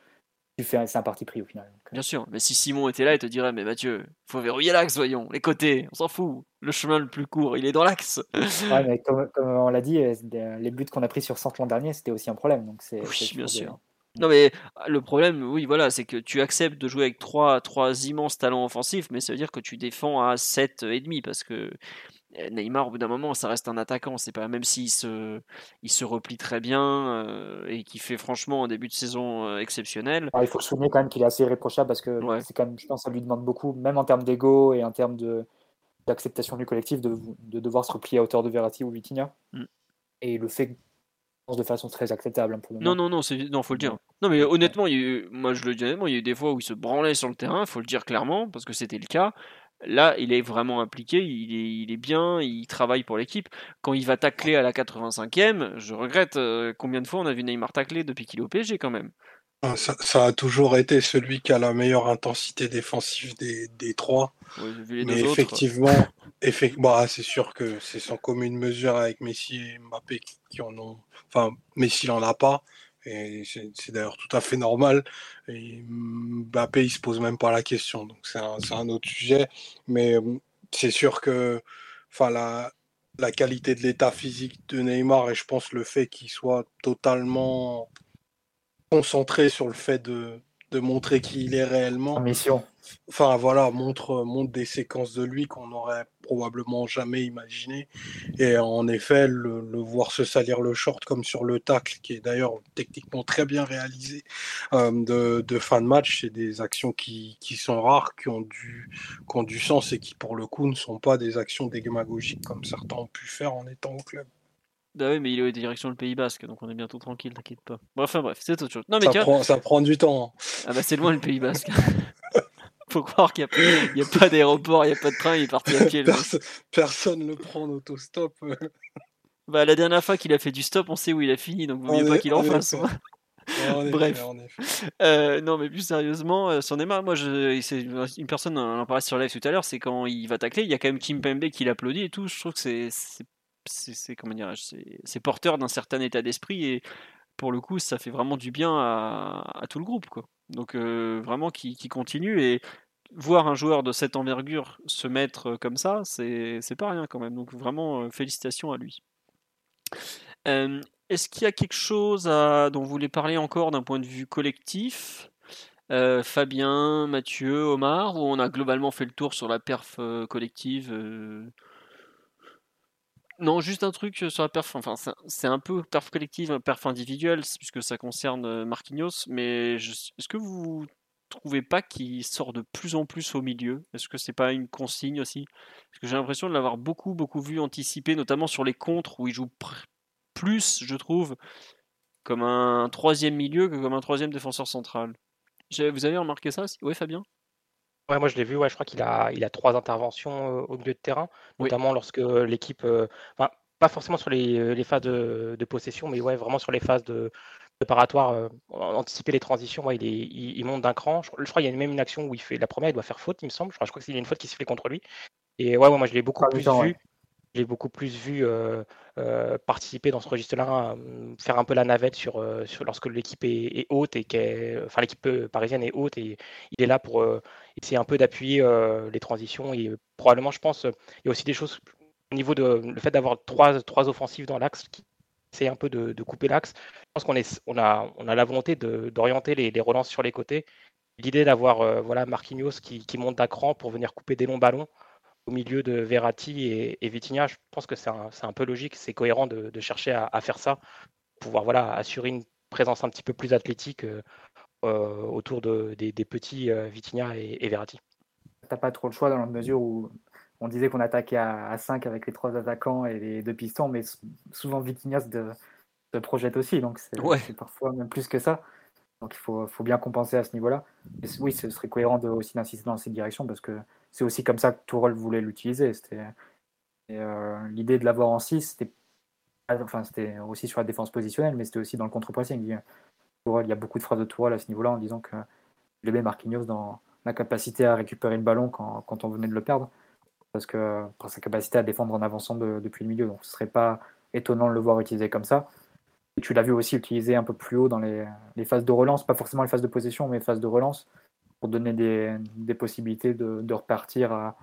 c'est un parti pris au final. Euh. Bien sûr, mais si Simon était là, il te dirait Mais Mathieu, faut verrouiller l'axe, voyons, les côtés, on s'en fout. Le chemin le plus court, il est dans l'axe. [LAUGHS] ouais, mais comme, on l'a dit, euh, les buts qu'on a pris sur Centre l'an dernier, c'était aussi un problème. Donc c'est, oui, bien sûr. Non mais ah, le problème, oui, voilà, c'est que tu acceptes de jouer avec trois, trois immenses talents offensifs, mais ça veut dire que tu défends à 7,5 parce que Neymar, au bout d'un moment, ça reste un attaquant. C'est pas même s'il se, il se replie très bien euh, et qui fait franchement un début de saison euh, exceptionnel. il faut le souligner quand même qu'il est assez irréprochable parce que c'est quand même, je pense, ça lui demande beaucoup, même en termes d'ego et en termes de d'acceptation du collectif, de, de, devoir se replier à hauteur de Verratti ou Vitinha. Mm. Et le fait de façon très acceptable hein, Non, non, non, non, faut le dire. Non, mais honnêtement, il moi je le dis honnêtement, il y a eu des fois où il se branlait sur le terrain, faut le dire clairement, parce que c'était le cas. Là, il est vraiment impliqué, il est, bien, il travaille pour l'équipe. Quand il va tacler à la 85e, je regrette euh, combien de fois on a vu Neymar tacler depuis qu'il est au PSG quand même. Ah, ça, a toujours été celui qui a la meilleure intensité défensive des, trois. Mais effectivement, bah, c'est sûr que c'est sans commune mesure avec Messi et Mbappé qui en ont. Enfin, Messi n'en a pas. Et c'est d'ailleurs tout à fait normal. Et Mbappé, il se pose même pas la question. Donc c'est un, autre sujet. Mais c'est sûr que la, la qualité de l'état physique de Neymar et je pense le fait qu'il soit totalement concentré sur le fait de, de montrer qui il est réellement. mission. Enfin voilà, montre, montre des séquences de lui qu'on n'aurait probablement jamais imaginé. Et en effet, le, voir se salir le short comme sur le tacle, qui est d'ailleurs techniquement très bien réalisé euh, de, de, fin de match, c'est des actions qui, qui, sont rares, qui ont, du, qui ont du sens et qui pour le coup ne sont pas des actions démagogiques comme certains ont pu faire en étant au club. Bah oui, mais il est direction le Pays Basque, donc on est bientôt tranquille, t'inquiète pas. Bref, enfin bref, c'est autre chose. Non, mais ça, prend, ça prend du temps. Ah bah c'est loin le Pays Basque. [LAUGHS] Faut croire qu'il n'y a, a, pas d'aéroport, il n'y a pas de train, il est parti à pied. Personne ne le prend en autostop. bah la dernière fois qu'il a fait du stop, on sait où il a fini, donc vaut mieux pas qu'il en fasse. Bref. Euh, non, mais plus sérieusement, euh, son Neymar, moi, c'est une personne, on en parlait sur live tout à l'heure, c'est quand il va tacler, il y a quand même Kim Pembe qui l'applaudit et tout. Je trouve que c'est, c'est comment dire, c'est porteur d'un certain état d'esprit et pour le coup, ça fait vraiment du bien à, tout le groupe, quoi. Donc euh, vraiment qui, continue et voir un joueur de cette envergure se mettre comme ça, c'est pas rien quand même. Donc vraiment euh, félicitations à lui. Euh, est-ce qu'il y a quelque chose dont vous voulez parler encore d'un point de vue collectif? Fabien, Mathieu, Omar, ou on a globalement fait le tour sur la perf collective non, juste un truc sur la perf. Enfin, c'est un peu perf collective, perf individuelle, puisque ça concerne Marquinhos. Mais est-ce que vous trouvez pas qu'il sort de plus en plus au milieu? Est-ce que c'est pas une consigne aussi? Parce que j'ai l'impression de l'avoir beaucoup, beaucoup vu anticiper, notamment sur les contres où il joue plus, je trouve, comme un troisième milieu que comme un troisième défenseur central. Vous avez remarqué ça Oui, Fabien? Ouais, moi je l'ai vu, ouais, je crois qu'il a, il a trois interventions au milieu de terrain, notamment lorsque l'équipe, enfin, pas forcément sur les, phases de, possession, mais ouais, vraiment sur les phases de préparatoire, anticiper les transitions, ouais, il, est, il, monte d'un cran. Je, crois qu'il y a même une action où il fait la première, il doit faire faute, il me semble. Je crois, je crois qu'il y a une faute qui se fait contre lui. Et ouais, ouais moi je l'ai beaucoup plus vu j'ai beaucoup plus vu euh, euh, participer dans ce registre-là, euh, faire un peu la navette sur, sur lorsque l'équipe est, haute et enfin l'équipe parisienne est haute et il est là pour essayer un peu d'appuyer les transitions et probablement, je pense, il y a aussi des choses au niveau de le fait d'avoir trois, trois offensives dans l'axe qui essaye un peu de, couper l'axe. Je pense qu'on est, on a, on a la volonté d'orienter les, relances sur les côtés. L'idée d'avoir voilà Marquinhos qui, qui monte cran pour venir couper des longs ballons au milieu de Verratti et, et Vitinha, je pense que c'est un, peu logique, c'est cohérent de, chercher à, faire ça, pouvoir voilà, assurer une présence un petit peu plus athlétique euh, euh, autour de, des, petits euh, Vitinha et, Verratti. T'as pas trop le choix dans la mesure où on disait qu'on attaquait à, 5 avec les trois attaquants et les deux pistons, mais souvent Vitinha se, projette aussi, donc c'est parfois même plus que ça. Donc il faut, faut bien compenser à ce niveau-là. Oui, ce serait cohérent de, aussi d'insister dans cette direction parce que c'est aussi comme ça que Tourelle voulait l'utiliser. C'était euh, l'idée de l'avoir en 6, c'était aussi sur la défense positionnelle, mais c'était aussi dans le contre-pressing. Il y a beaucoup de phrases de Tourelle à ce niveau-là en disant que il aimait Marquinhos dans la capacité à récupérer le ballon quand, on venait de le perdre, parce que par sa capacité à défendre en avançant depuis le milieu. Donc ce serait pas étonnant de le voir utiliser comme ça. Tu l'as vu aussi utiliser un peu plus haut dans les, les, phases de relance, pas forcément les phases de possession, mais les phases de relance, pour donner des, des possibilités de, de, repartir à,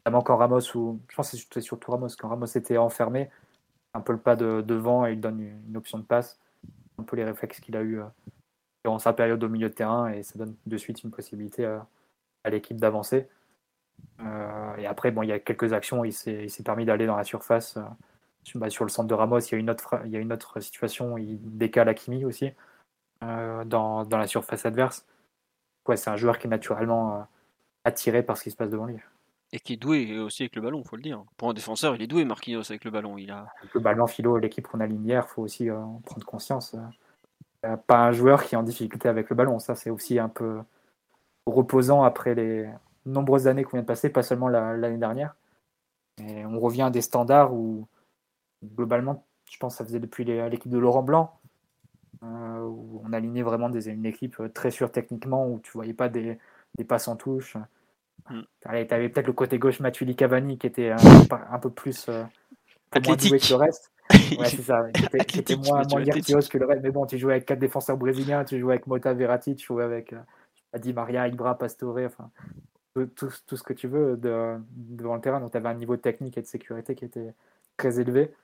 notamment quand Ramos, ou je pense que c'était surtout Ramos, quand Ramos était enfermé, un peu le pas de, devant et il donne une, option de passe, un peu les réflexes qu'il a eu euh, durant sa période au milieu de terrain et ça donne de suite une possibilité à, à l'équipe d'avancer. Euh, et après, bon, il y a quelques actions, il s'est permis d'aller dans la surface. Euh, bah, sur le centre de Ramos, il y a une autre, il y a une autre situation, il décale Hakimi aussi euh, dans, dans, la surface adverse. Ouais, c'est un joueur qui est naturellement attiré par ce qui se passe devant lui. Et qui est doué aussi avec le ballon, faut le dire. Pour un défenseur, il est doué, Marquinhos, avec le ballon. Il a... Le ballon, Philo, l'équipe qu'on a hier, faut aussi en prendre conscience. pas un joueur qui est en difficulté avec le ballon. Ça, c'est aussi un peu reposant après les nombreuses années qu'on vient de passer, pas seulement l'année dernière. Et on revient à des standards où, globalement, je pense que ça faisait depuis l'équipe de Laurent Blanc, euh, où on alignait vraiment des, une équipe très sûre techniquement, où tu voyais pas des, des passes en touche. Mm. Tu avais peut-être le côté gauche Matuidi Cavani qui était un, peu plus euh, doué que le reste. [LAUGHS] Ouais, c'est ça. Qui était, moins, moins que le reste. Mais bon, tu jouais avec quatre défenseurs brésiliens, tu jouais avec Mota Verratti, tu jouais avec euh, Di Maria, Ibra, Pastore, enfin, tout, tout, ce que tu veux de, devant le terrain. Donc, tu avais un niveau technique et de sécurité qui était très élevé.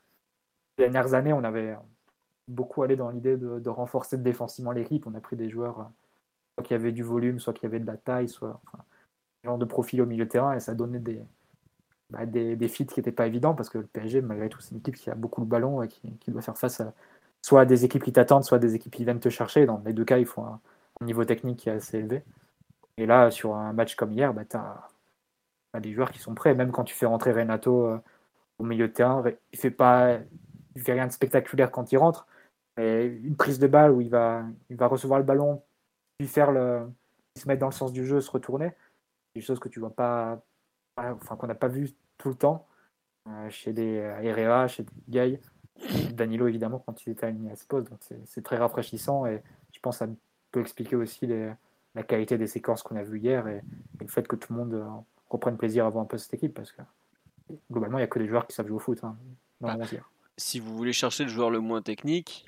Les dernières années, on avait beaucoup allé dans l'idée de, renforcer défensivement l'équipe. On a pris des joueurs, soit qui avaient du volume, soit qui avaient de la taille, soit enfin, genre de profil au milieu de terrain, et ça donnait des, bah, des, feats qui n'étaient pas évidents parce que le PSG, malgré tout, c'est une équipe qui a beaucoup le ballon et qui, qui doit faire face à soit à des équipes qui t'attendent, soit à des équipes qui viennent te chercher. Dans les deux cas, il faut un, niveau technique qui est assez élevé. Et là, sur un match comme hier, bah, tu as, des joueurs qui sont prêts. Même quand tu fais rentrer Renato euh, au milieu de terrain, il fait pas il fait rien de spectaculaire quand il rentre. Mais une prise de balle où il va, il va recevoir le ballon, puis faire le, se mettre dans le sens du jeu, se retourner. C'est des choses que tu vois pas, enfin qu'on n'a pas vu tout le temps euh, chez des Herrera, chez des Gay, Danilo évidemment quand il était aligné à ce poste. Donc c'est très rafraîchissant et je pense à peut expliquer aussi la qualité des séquences qu'on a vues hier et, le fait que tout le monde euh, reprenne plaisir à voir un peu cette équipe parce que globalement, il n'y a que des joueurs qui savent jouer au foot. Hein, bah, si vous voulez chercher le joueur le moins technique,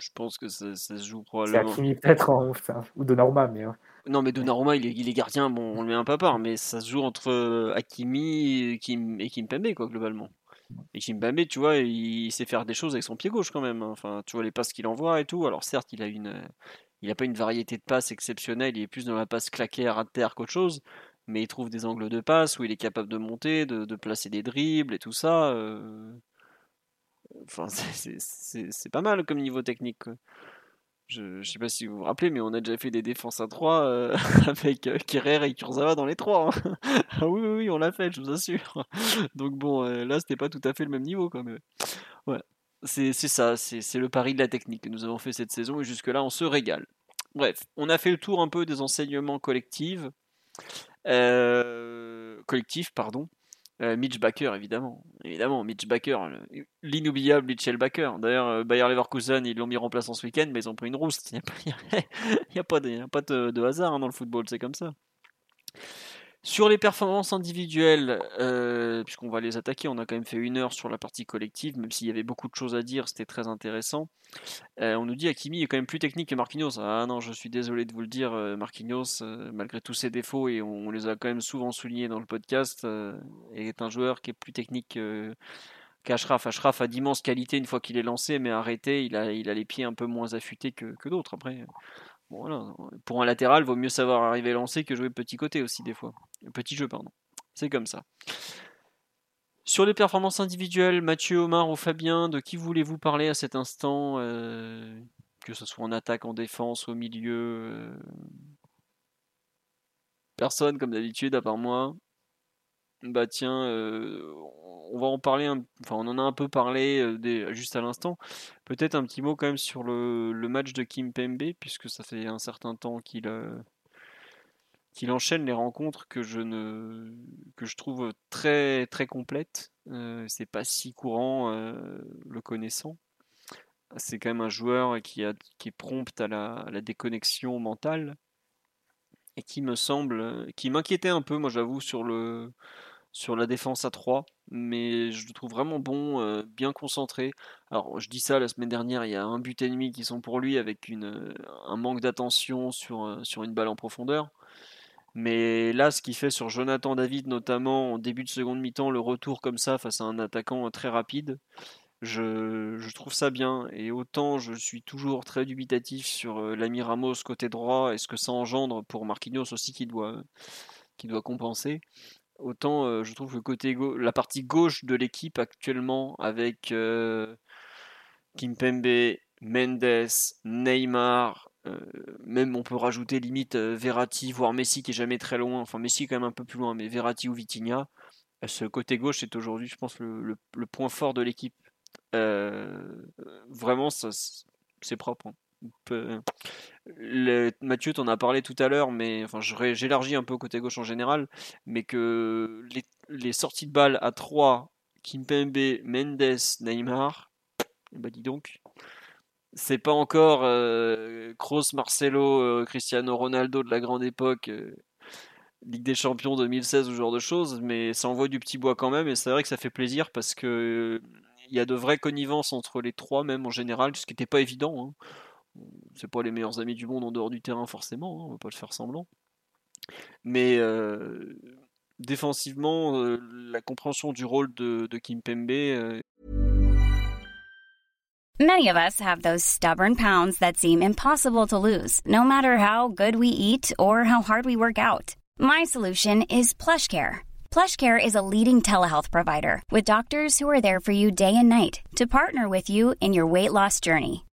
je pense que ça, se joue probablement. C'est peut-être ou Donnarumma, mais. Non, mais Donnarumma, il est, il est gardien, bon, on le met un peu à part, mais ça se joue entre euh, Hakimi et Kim, et Kimpembe, quoi, globalement. Et Kimpembe, tu vois, il sait faire des choses avec son pied gauche quand même. Hein. Enfin, tu vois les passes qu'il envoie et tout. Alors certes, il a une, il a pas une variété de passes exceptionnelle. Il est plus dans la passe claquée à ras de terre qu'autre chose. Mais il trouve des angles de passe où il est capable de monter, de, placer des dribbles et tout ça. Euh. Enfin, [LAUGHS] c'est pas mal comme niveau technique. Je ne sais pas si vous vous rappelez, mais on a déjà fait des défenses à 3 euh, [LAUGHS] avec euh, et Kurzawa dans les 3. Hein. [LAUGHS] ah oui, oui, on l'a fait, je vous assure. Donc bon, euh, là, c'était pas tout à fait le même niveau même. Ouais, c'est ça, c'est le pari de la technique que nous avons fait cette saison et jusque-là, on se régale. Bref, on a fait le tour un peu des enseignements collectifs. Euh, collectifs, pardon. Euh, Mitch Baker, évidemment. Évidemment, Mitch Baker, l'inoubliable Mitchell Baker. D'ailleurs, euh, Bayer Leverkusen, ils l'ont mis place ce week-end, mais ils ont pris une rousse. Il n'y [LAUGHS] a, pas de, de hasard hein, dans le football, c'est comme ça. Sur les performances individuelles, euh, puisqu'on va les attaquer, on a quand même fait une heure sur la partie collective, même s'il y avait beaucoup de choses à dire, c'était très intéressant. Euh, on nous dit Hakimi est quand même plus technique que Marquinhos. Ah non, je suis désolé de vous le dire, euh, Marquinhos, malgré tous ses défauts, et on, les a quand même souvent soulignés dans le podcast, est un joueur qui est plus technique qu'Ashraf. Ashraf a d'immenses qualités une fois qu'il est lancé, mais arrêté, il a, les pieds un peu moins affûtés que d'autres. Après, pour un latéral, vaut mieux savoir arriver lancé que jouer petit côté aussi des fois. Petit jeu, pardon. C'est comme ça. Sur les performances individuelles, Mathieu, Omar ou Fabien, de qui voulez-vous parler à cet instant euh, Que ce soit en attaque, en défense, au milieu euh, Personne, comme d'habitude, à part moi. Bah tiens, euh, on va en parler, enfin on en a un peu parlé euh, juste à l'instant. Peut-être un petit mot quand même sur le, match de Kim Pembe, puisque ça fait un certain temps qu'il euh, enchaîne les rencontres que je trouve très très complètes. C'est pas si courant le connaissant. C'est quand même un joueur qui est prompt à la, à la déconnexion mentale et qui me semble, qui m'inquiétait un peu, moi j'avoue, sur le sur la défense à 3, mais je le trouve vraiment bon, euh, bien concentré. Alors je dis ça la semaine dernière, il y a un but ennemi qui sont pour lui avec euh, un manque d'attention sur, euh, sur une balle en profondeur. Mais là, ce qu'il fait sur Jonathan David, notamment en début de seconde mi-temps, le retour comme ça face à un attaquant très rapide, je, je, trouve ça bien. Et autant je suis toujours très dubitatif sur l'ami Ramos côté droit et ce que ça engendre pour Marquinhos aussi qui doit, qui doit compenser. Autant euh, je trouve que côté la partie gauche de l'équipe actuellement avec euh, Kimpembe, Mendes, Neymar, euh, même on peut rajouter limite Verratti, voire Messi qui est jamais très loin, enfin Messi quand même un peu plus loin, mais Verratti ou Vitinha, ce côté gauche est aujourd'hui je pense le, point fort de l'équipe. vraiment c'est propre. Hein le, Mathieu, t'en as parlé tout à l'heure, mais enfin, j'élargis un peu côté gauche en général, mais que les, sorties de balles à 3, Kimpembe, Mendes, Neymar, bah dis donc, c'est pas encore euh, Kroos, Marcelo, euh, Cristiano Ronaldo de la grande époque, euh, Ligue des Champions 2016, ce genre de choses, mais ça envoie du petit bois quand même, et c'est vrai que ça fait plaisir parce que il y a de vraies connivences entre les trois, même en général, ce qui n'était pas évident. Hein c'est pas les meilleurs amis du monde en dehors du terrain forcément, hein, on va pas le faire semblant. Mais euh, défensivement, euh, la compréhension du rôle de, de Kim Pembe. Euh... Many of us have those stubborn pounds that seem impossible to lose, no matter how good we eat or how hard we work out. My solution is PlushCare. PlushCare is a leading telehealth provider with doctors who are there for you day and night to partner with you in your weight loss journey.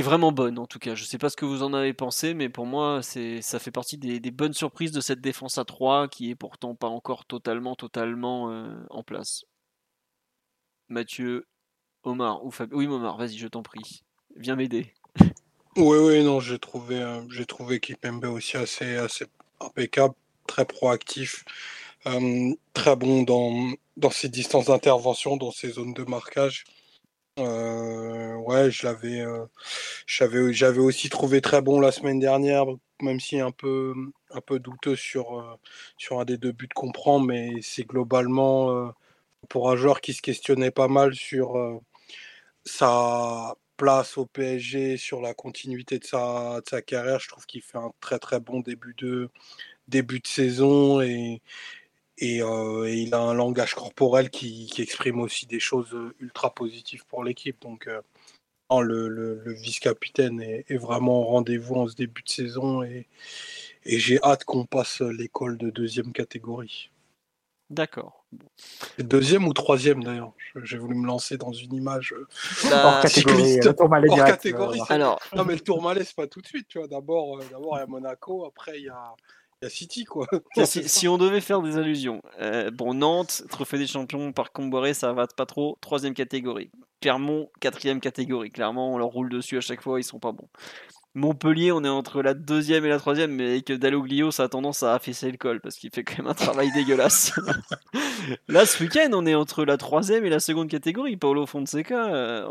Est vraiment bonne en tout cas. Je sais pas ce que vous en avez pensé, mais pour moi, ça fait partie des, bonnes surprises de cette défense à 3 qui est pourtant pas encore totalement, totalement euh, en place. Mathieu, Omar ou Fab... Oui, Omar, vas-y, je t'en prie. Viens m'aider. Oui, oui, non, j'ai trouvé, euh, j'ai trouvé Kipembe aussi assez, assez impeccable, très proactif, euh, très bon dans ses distances d'intervention, dans ses zones de marquage. Euh, ouais, je l'avais, euh, j'avais, j'avais aussi trouvé très bon la semaine dernière, même si un peu, un peu douteux sur, euh, sur un des deux buts qu'on prend, mais c'est globalement pour un joueur qui se questionnait pas mal sur sa place au PSG, sur la continuité de sa, de sa carrière. Je trouve qu'il fait un très très bon début de début de saison et, euh, et, il a un langage corporel qui, exprime aussi des choses euh, ultra positives pour l'équipe. Donc, euh, le, vice-capitaine est, vraiment au rendez-vous en ce début de saison et, j'ai hâte qu'on passe l'école de deuxième catégorie. D'accord. Deuxième ou troisième d'ailleurs. J'ai voulu me lancer dans une image bah, hors catégorie. hors catégorie. Alors, non mais le Tourmalet c'est pas tout de suite. Tu vois, d'abord, d'abord il y a Monaco, après il y a City, quoi. [LAUGHS] si, on devait faire des allusions, euh, bon, Nantes, trophée des champions par Comboiré, ça va pas trop. Troisième catégorie. Clermont, quatrième catégorie. Clairement, on leur roule dessus à chaque fois, ils sont pas bons. Montpellier, on est entre la deuxième et la troisième, mais avec Dalloglio, ça a tendance à affaisser le col parce qu'il fait quand même un travail [LAUGHS] dégueulasse. [LAUGHS] Là, ce week-end, on est entre la troisième et la seconde catégorie. Paulo Fonseca, euh,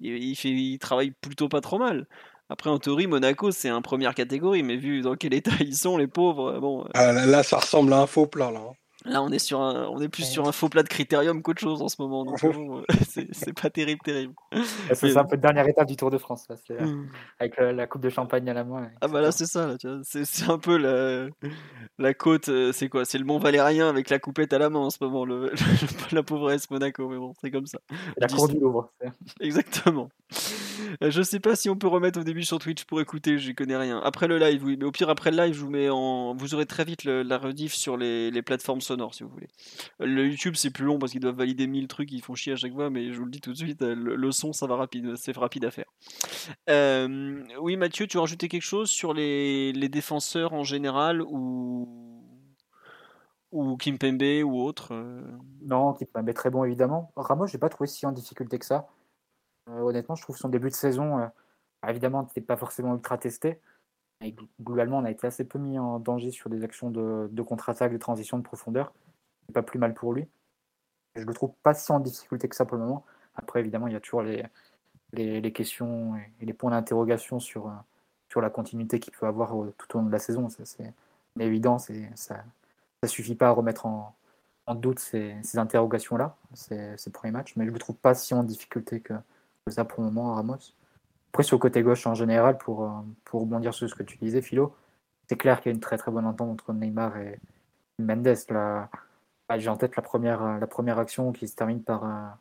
il, fait, il travaille plutôt pas trop mal. Après, en théorie, Monaco, c'est un première catégorie, mais vu dans quel état ils sont, les pauvres, bon. Euh. Ah, là, ça ressemble à un faux plat, là. Hein. Là, on est, sur un, on est plus sur un faux plat de critérium qu'autre chose en ce moment. Donc, euh, [LAUGHS] c'est pas terrible, terrible. C'est un peu la dernière étape du Tour de France, là, euh, mmh. avec la, coupe de champagne à la main. Ah, bah là, c'est ça. C'est un peu la, la côte. Euh, c'est quoi C'est le Mont Valérien avec la coupette à la main en ce moment. Le, [LAUGHS] la pauvresse Monaco, mais bon, c'est comme ça. La cour du Louvre. Exactement. Je sais pas si on peut remettre au début sur Twitch pour écouter, je connais rien. Après le live, oui, mais au pire, après le live, je vous mets en. Vous aurez très vite la rediff sur les, les plateformes sonores si vous voulez. Le YouTube, c'est plus long parce qu'ils doivent valider 1000 trucs, ils font chier à chaque fois, mais je vous le dis tout de suite, le, son, ça va rapide, c'est rapide à faire. Euh, oui, Mathieu, tu as rajouté quelque chose sur les, défenseurs en général ou, ou Kimpembe ou autre euh? Non, Kimpembe très bon évidemment. Ramos, j'ai pas trouvé si en difficulté que ça. Euh, honnêtement, je trouve son début de saison, bah, évidemment, n'était pas forcément ultra testé. Globalement, on a été assez peu mis en danger sur des actions de, de contre-attaque, de transition de profondeur. C'est pas plus mal pour lui. Je le trouve pas en difficulté que ça pour le moment. Après, évidemment, il y a toujours les, questions et les points d'interrogation sur, sur la continuité qu'il peut avoir tout au long de la saison. C'est évident, ça ne suffit pas à remettre en, doute ces, interrogations-là, ces, ces, premiers matchs. Mais je ne le trouve pas si en difficulté que ça pour le moment, Ramos. Après, sur le côté gauche en général, pour, euh, pour rebondir sur ce que tu disais, Philo, c'est clair qu'il y a une très très bonne entente entre Neymar et Mendes. Là, bah, j'ai en tête la première, euh, la première action qui se termine par un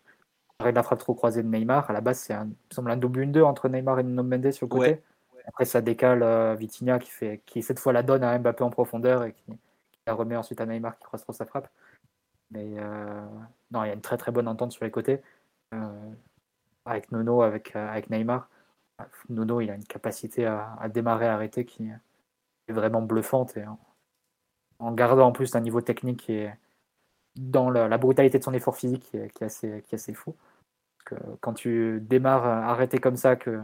arrêt de la frappe trop croisée de Neymar. À la base, c'est un, semble un double 1-2 entre Neymar et Nuno Mendes sur le côté. Après, ça décale euh, Vitinha qui, fait, qui cette fois la donne à Mbappé en profondeur et qui, la remet ensuite à Neymar qui croise trop sa frappe. Mais non, il y a une très très bonne entente sur les côtés. Avec Nono, avec, avec Neymar. Nono, il a une capacité à, démarrer, à arrêter qui est vraiment bluffante. Et en, gardant en plus un niveau technique qui est dans la, brutalité de son effort physique qui est, assez, qui est assez fou. que quand tu démarres arrêté comme ça, que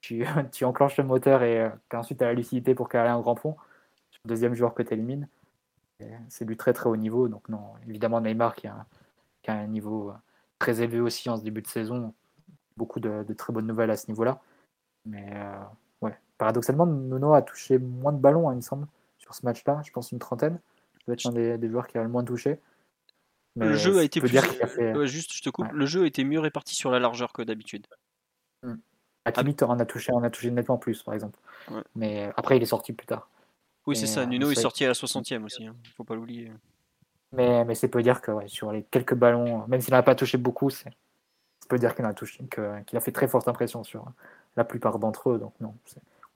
tu, [LAUGHS] tu enclenches le moteur et euh, qu'ensuite tu as la lucidité pour caler un grand pont le deuxième joueur que tu élimines, c'est du très très haut niveau. Donc, non, évidemment, Neymar qui a, qui a un niveau très élevé aussi en ce début de saison, beaucoup de, très bonnes nouvelles à ce niveau-là. Mais euh, ouais, paradoxalement, Nuno a touché moins de ballons, hein, il me semble, sur ce match-là. Je pense une trentaine. Il doit être un des, joueurs qui a le moins touché. le jeu a été plus. juste, je te coupe. Le jeu a été mieux réparti sur la largeur que d'habitude. Hmm. Hakimi, on a touché, on a touché nettement plus, par exemple. Mais après, il est sorti plus tard. Oui, c'est ça. Euh, Nuno est sorti à la 60e aussi. Hein. Faut pas l'oublier. Mais, mais c'est peut dire que sur les quelques ballons, même s'il n'a pas touché beaucoup, c'est peut dire qu'il a fait très forte impression sur la plupart d'entre eux. Donc non,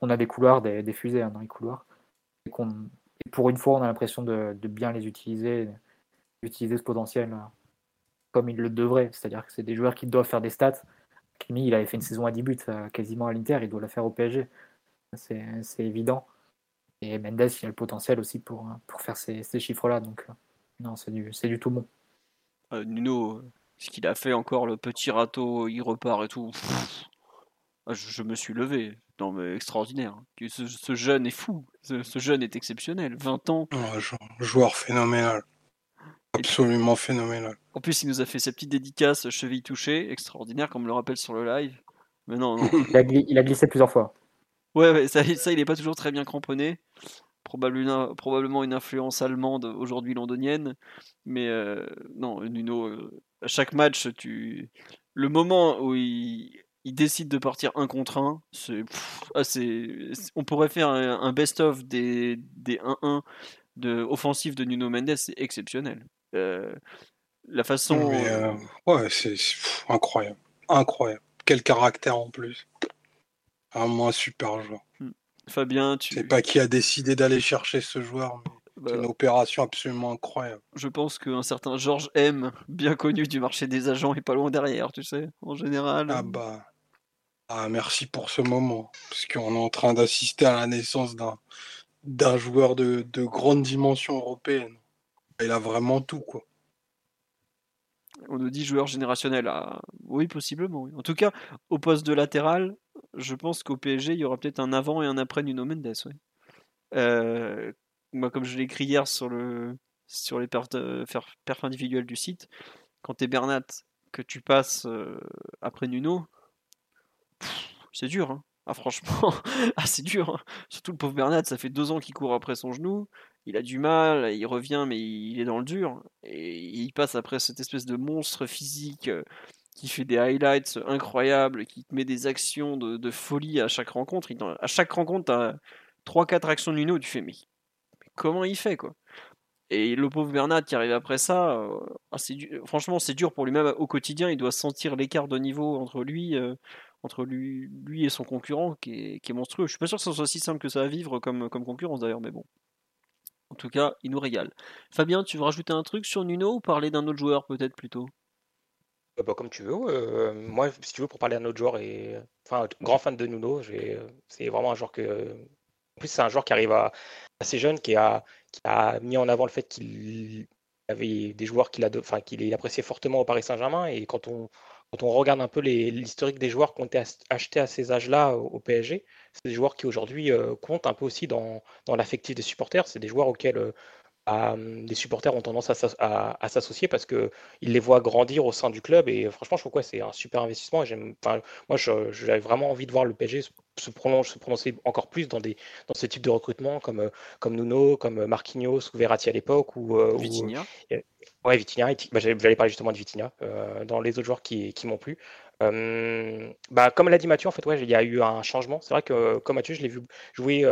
on a des couloirs, des, fusées hein, dans les couloirs, et, pour une fois, on a l'impression de, bien les utiliser, d'utiliser ce potentiel euh, comme ils le devraient. C'est-à-dire que c'est des joueurs qui doivent faire des stats. Kimi, il avait fait une saison à 10 buts euh, quasiment à l'Inter, il doit la faire au PSG. C'est évident. Et Mendes, il a le potentiel aussi pour, faire ces, chiffres-là. Donc, euh, non, c'est du tout bon. Nuno, ce qu'il a fait encore, le petit râteau, il repart et tout. Ah, je, me suis levé. Non, mais extraordinaire. Ce, jeune est fou. Ce, jeune est exceptionnel. 20 ans. joueur phénoménal. Absolument phénoménal. En plus, il nous a fait sa petite dédicace cheville touchée, extraordinaire, comme le rappelle sur le live. Mais non, il, a, glissé plusieurs fois. Ouais, ça, ça, il n'est pas toujours très bien cramponné. Probablement, probablement une influence allemande aujourd'hui londonienne. Mais euh, non, Nuno, euh, à chaque match, tu... le moment où il, décide de partir un contre un, c'est, ah, on pourrait faire un, best-of des, des 1-1 de, offensif de Nuno Mendes, c'est exceptionnel. Euh, la façon. Euh, ouais, c'est incroyable. Incroyable. Quel caractère en plus. Un super joueur. Hmm. Fabien, tu. sais pas qui a décidé d'aller chercher ce joueur, mais c'est une bah, opération absolument incroyable. Je pense qu'un certain Georges M, bien connu du marché des agents, est pas loin derrière, tu sais, en général. Ah bah. Ah, merci pour ce moment. Parce qu'on est en train d'assister à la naissance d'un, d'un joueur de, de grande dimension européenne. Il a vraiment tout, quoi. On nous dit joueur générationnel. Ah, oui, possiblement. En tout cas, au poste de latéral, je pense qu'au PSG, il y aura peut-être un avant et un après Nuno Mendes. Oui. Euh, moi, comme je l'ai écrit hier sur, le, sur les perfs, perf individuels du site, quand tu es Bernat, que tu passes euh, après Nuno, c'est dur. Hein. Ah, franchement, [LAUGHS] ah, c'est dur. Hein. Surtout le pauvre Bernat, ça fait deux ans qu'il court après son genou. il a du mal, il revient, mais il est dans le dur. Et il passe après cette espèce de monstre physique euh, qui fait des highlights incroyables, qui met des actions de, folie à chaque rencontre. à chaque rencontre, tu as 3-4 actions de Nuno, tu fais, mais, comment il fait quoi Et le pauvre Bernard qui arrive après ça, euh, ah, franchement, c'est dur pour lui-même au quotidien. Il doit sentir l'écart de niveau entre lui. Euh, entre lui, et son concurrent qui est, monstrueux. Je suis pas sûr que ce soit si simple que ça à vivre comme, concurrence d'ailleurs, mais bon. En tout cas, il nous régale. Fabien, tu veux rajouter un truc sur Nuno ou parler d'un autre joueur peut-être plutôt? Euh, bah, Comme tu veux. Moi, si tu veux, pour parler d'un autre joueur, et enfin, grand fan de Nuno, c'est vraiment un joueur que. En plus, c'est un joueur qui arrive assez jeune, qui a, mis en avant le fait qu'il avait des joueurs qu'il enfin, appréciait fortement au Paris Saint-Germain. Et quand on, quand on regarde un peu l'historique des joueurs qui ont été achetés à ces âges-là au, PSG, c'est des joueurs qui aujourd'hui euh, comptent un peu aussi dans, dans l'affectif des supporters. C'est des joueurs auxquels euh, bah, les supporters ont tendance à, s'associer parce qu'ils les voient grandir au sein du club. Et franchement, je trouve que c'est un super investissement. moi, j'avais vraiment envie de voir le PSG se, prononcer encore plus dans, des, dans ce type de recrutement comme, comme Nuno, comme Marquinhos ou Verratti à l'époque. Ou, euh, Vitinha. ouais, Vitinha. Bah, j'allais parler justement de Vitinha euh, dans les autres joueurs qui, qui m'ont plu. Euh, bah, comme l'a dit Mathieu, en fait, ouais, il y a eu un changement. C'est vrai que comme Mathieu, je l'ai vu jouer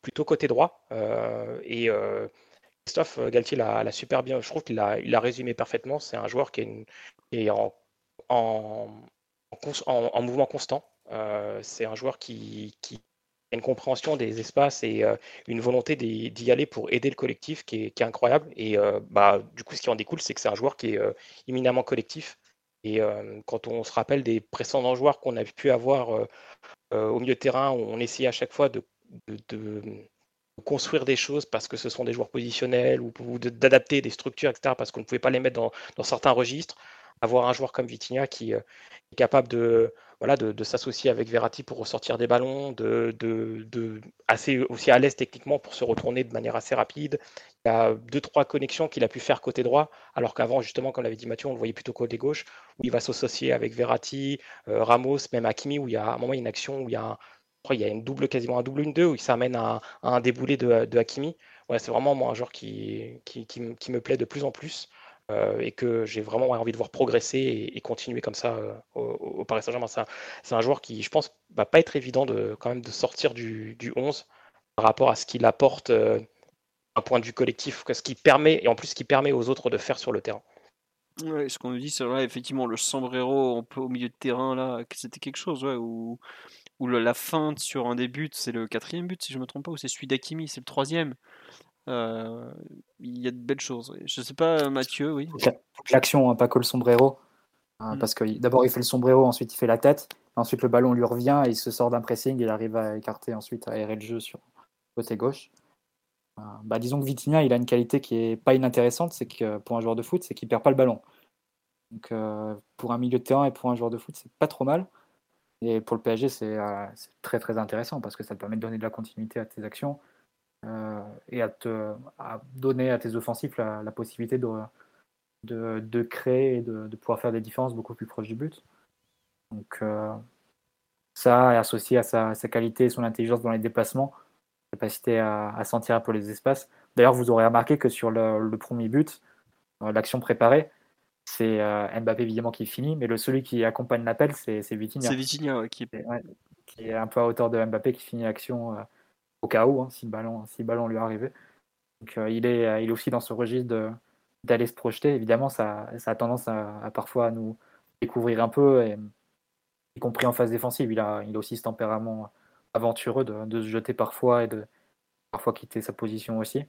plutôt côté droit. et Christophe Galtier l'a super bien, je trouve qu'il a, il a résumé parfaitement. C'est un joueur qui est, en, en, en, mouvement constant. Euh, c'est un joueur qui, a une compréhension des espaces et euh, une volonté d'y aller pour aider le collectif qui est, incroyable. Et euh, bah, du coup, ce qui en découle, c'est que c'est un joueur qui est éminemment collectif. Et quand on se rappelle des précédents joueurs qu'on a pu avoir au milieu de terrain, on essayait à chaque fois de construire des choses parce que ce sont des joueurs positionnels ou, d'adapter des structures, etc., parce qu'on ne pouvait pas les mettre dans, certains registres. Avoir un joueur comme Vitinha qui euh, est capable de, voilà, de, s'associer avec Verratti pour ressortir des ballons, de, de, assez aussi à l'aise techniquement pour se retourner de manière assez rapide. Il y a deux, trois connexions qu'il a pu faire côté droit, alors qu'avant, justement, comme l'avait dit Mathieu, on le voyait plutôt côté gauche, où il va s'associer avec Verratti, euh, Ramos, même Hakimi, où il y a à un moment une action où il y a un, crois il y a une double, quasiment un double une deux où il s'amène à, un déboulé de, Hakimi. C'est vraiment moi, un joueur qui, qui, me plaît de plus en plus euh, et que j'ai vraiment envie de voir progresser et, continuer comme ça euh, au, Paris Saint-Germain. C'est un, joueur qui, je pense, va pas être évident de, quand même de sortir du, du 11 par rapport à ce qu'il apporte euh, d'un point de vue collectif, ce qui permet, et en plus ce qui permet aux autres de faire sur le terrain. Ouais, ce qu'on nous dit, c'est vrai, effectivement, le sombrero au milieu de terrain, là, c'était quelque chose, ouais, où ou la feinte sur un des buts, c'est le quatrième but si je me trompe pas, ou c'est celui d'Akimi, c'est le troisième. Euh, il y a de belles choses. Je sais pas, Mathieu, oui. L'action, hein, pas que le sombrero. Hein, mm. Parce que d'abord il fait le sombrero, ensuite il fait la tête, ensuite le ballon lui revient et il se sort d'un pressing il arrive à écarter ensuite, à aérer le jeu sur le côté gauche. Euh, bah, disons que Vitinha, il a une qualité qui est pas inintéressante, c'est que pour un joueur de foot, c'est qu'il perd pas le ballon. Donc euh, pour un milieu de terrain et pour un joueur de foot, c'est pas trop mal. Et pour le PSG, euh, c'est très très intéressant parce que ça te permet de donner de la continuité à tes actions euh, et à, te, donner à tes offensifs la, possibilité de, de, créer et de, pouvoir faire des différences beaucoup plus proches du but. Donc euh, ça, associé à sa, qualité et son intelligence dans les déplacements, capacité à, sentir un peu les espaces. D'ailleurs, vous aurez remarqué que sur le premier but, l'action préparée, c'est euh, Mbappé évidemment qui finit, mais le celui qui accompagne l'appel, c'est Vitinha. C'est Vitinha qui... est... un peu à hauteur de Mbappé qui finit l'action euh, au cas où, hein, si, le ballon, si le ballon lui arrivait. Donc euh, il, est, il est aussi dans ce registre d'aller se projeter. Évidemment, ça, ça a tendance à, parfois à nous découvrir un peu, et, y compris en phase défensive. Il a, il a aussi ce tempérament aventureux de, de se jeter parfois et de parfois quitter sa position aussi.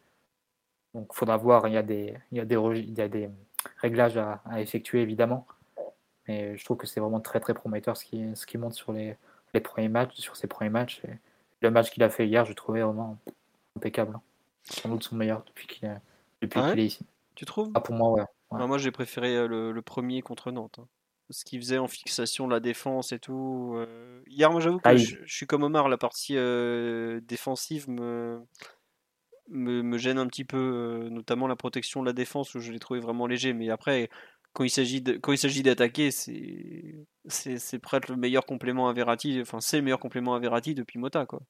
Donc il faudra voir, il y a des, il y a des, il y a des réglages à, effectuer évidemment. Mais je trouve que c'est vraiment très très prometteur ce qui, ce qui monte sur les, les premiers matchs, sur ses premiers matchs. Et le match qu'il a fait hier, je trouvais vraiment impeccable. Sans doute son meilleur depuis qu'il est, depuis ah est ici. Tu trouves? Ah, Pour moi, ouais. Ah, moi, j'ai préféré euh, le, premier contre Nantes. Hein. Ce qu'il faisait en fixation, la défense et tout. Euh. Hier, moi, j'avoue que ah, je, suis comme Omar, la partie euh, défensive me, me, gêne un petit peu, euh, notamment la protection de la défense où je l'ai trouvé vraiment léger. Mais après, quand il s'agit d'attaquer, c'est presque le meilleur complément à Verratti. Enfin, c'est le meilleur complément à Verratti depuis Mota, quoi.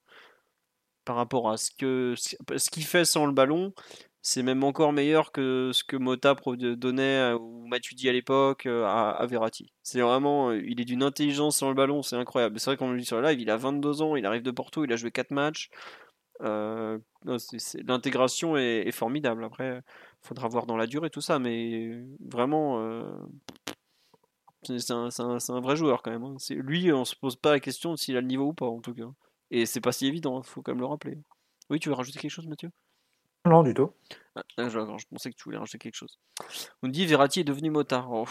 par rapport à ce que ce qu'il fait sans le ballon, c'est même encore meilleur que ce que Mota donnait ou Matuidi à l'époque à, Verratti. C'est vraiment, il est d'une intelligence sans le ballon, c'est incroyable. C'est vrai qu'on le dit sur le live, il a 22 ans, il arrive de Porto, il a joué 4 matchs. L'intégration est, formidable. Après, il faudra voir dans la durée tout ça, mais vraiment, c'est un, vrai joueur quand même. Hein. Lui, on se pose pas la question s'il a le niveau ou pas, en tout cas. Et c'est pas si évident, il faut quand même le rappeler. Oui, tu veux rajouter quelque chose, Mathieu? Non, du tout. Ah, je, pensais que tu voulais rajouter quelque chose. On dit Verratti est devenu motard. Oh,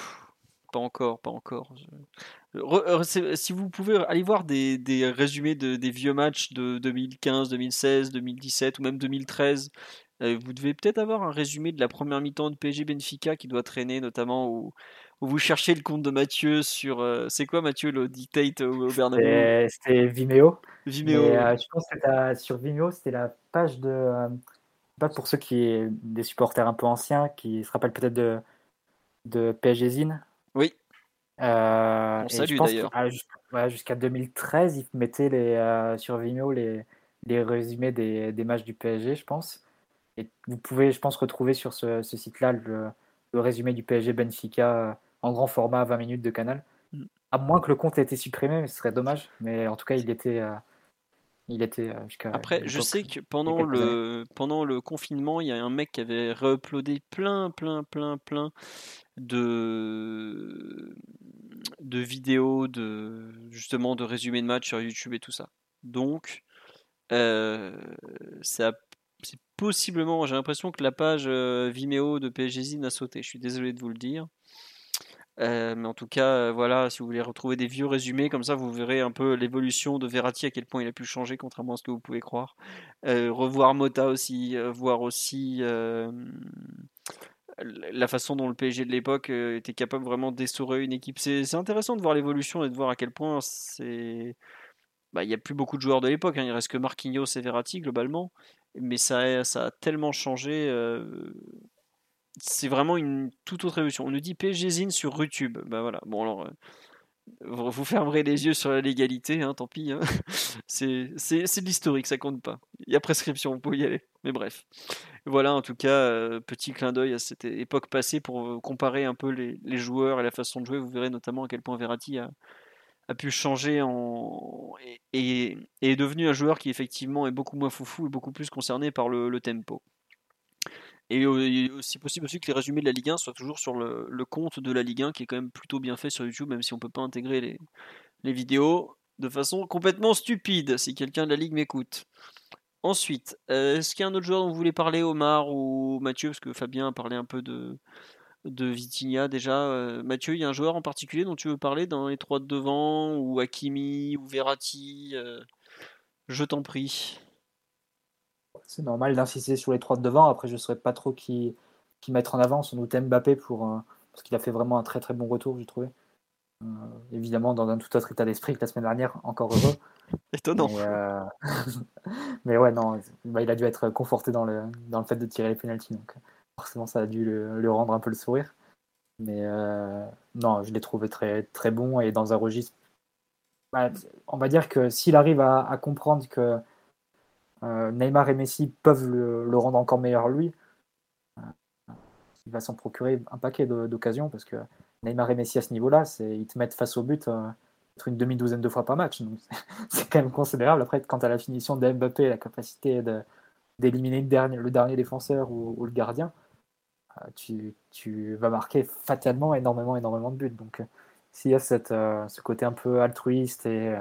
pas encore, pas encore. Euh, si vous pouvez aller voir des, résumés de, des vieux matchs de 2015, 2016, 2017 ou même 2013, euh, vous devez peut-être avoir un résumé de la première mi-temps de PSG Benfica qui doit traîner, notamment où, vous cherchez le compte de Mathieu sur. Euh, c'est quoi Mathieu le dictate au, Bernabeu? C'était Vimeo. Vimeo. je pense que sur Vimeo, c'était la page de. pas pour ceux qui des supporters un peu anciens, qui se rappellent peut-être de, de PSG Zine. Euh, d'ailleurs. Jusqu'à 2013, ils mettaient les, euh, sur Vimeo les, les résumés des, des, matchs du PSG, je pense. Et vous pouvez, je pense, retrouver sur ce, ce site-là le, le, résumé du PSG Benfica euh, en grand format 20 minutes de canal. Mm. À moins que le compte ait été supprimé, mais ce serait dommage. Mais en tout cas, il était, euh, il était jusqu'à. Après, je sais que pendant le, pendant le confinement, il y a un mec qui avait re-uploadé plein, plein, plein, plein de, de vidéos, de, justement de résumés de matchs sur YouTube et tout ça. Donc, euh, c'est possiblement, j'ai l'impression que la page euh, Vimeo de PSG a sauté. Je suis désolé de vous le dire. Euh, mais en tout cas, voilà, si vous voulez retrouver des vieux résumés, comme ça vous verrez un peu l'évolution de Verratti, à quel point il a pu changer, contrairement à ce que vous pouvez croire. revoir Mota aussi, voir aussi la façon dont le PSG de l'époque euh, était capable vraiment d'essorer une équipe. C'est intéressant de voir l'évolution et de voir à quel point c'est. Bah, il n'y a plus beaucoup de joueurs de l'époque, hein. il reste que Marquinhos et Verratti globalement, mais ça ça a tellement changé. C'est vraiment une toute autre évolution. On nous dit PSG Zine sur YouTube. Bah voilà, bon alors. Euh, vous fermerez les yeux sur la légalité, hein, tant pis. Hein. [LAUGHS] C'est de l'historique, ça compte pas. Il y a prescription, vous pouvez y aller. Mais bref. Voilà, en tout cas, euh, petit clin d'œil à cette époque passée pour euh, comparer un peu les, joueurs et la façon de jouer. Vous verrez notamment à quel point Verratti a, pu changer et, est devenu un joueur qui effectivement est beaucoup moins foufou et beaucoup plus concerné par le, tempo. Et aussi possible aussi que les résumés de la Ligue 1 soient toujours sur le, compte de la Ligue 1 qui est quand même plutôt bien fait sur YouTube, même si on peut pas intégrer les, vidéos de façon complètement stupide, si quelqu'un de la Ligue m'écoute. Ensuite, euh, est-ce qu'il y a un autre joueur dont vous voulez parler, Omar ou Mathieu? Parce que Fabien a parlé un peu de, de Vitinha déjà. Euh, Mathieu, il y a un joueur en particulier dont tu veux parler dans les trois de devant, ou Hakimi, ou Verratti? Euh, Je t'en prie. C'est normal d'insister sur les trois de devant. Après, je ne saurais pas trop qui, qui mettre en avant. Sans doute Mbappé pour, parce qu'il a fait vraiment un très très bon retour, j'ai trouvé. évidemment, dans un tout autre état d'esprit que la semaine dernière, encore heureux. [LAUGHS] Étonnant. Euh, [LAUGHS] mais, ouais, non, bah, il a dû être conforté dans le, dans le fait de tirer les pénalties. Donc forcément, ça a dû le, rendre un peu le sourire. Mais euh, non, je l'ai trouvé très, très bon et dans un registre. Bah, on va dire que s'il arrive à, comprendre que euh, Neymar et Messi peuvent le, rendre encore meilleur lui, il va s'en procurer un paquet d'occasions parce que Neymar et Messi à ce niveau-là, ils te mettent face au but une demi-douzaine de fois par match. [LAUGHS] c'est quand même considérable. Après, quant à la finition de Mbappé, la capacité d'éliminer le dernier, défenseur ou, le gardien, euh, tu, vas marquer fatalement énormément, énormément de buts. Donc, euh, s'il y a euh, ce côté un peu altruiste et,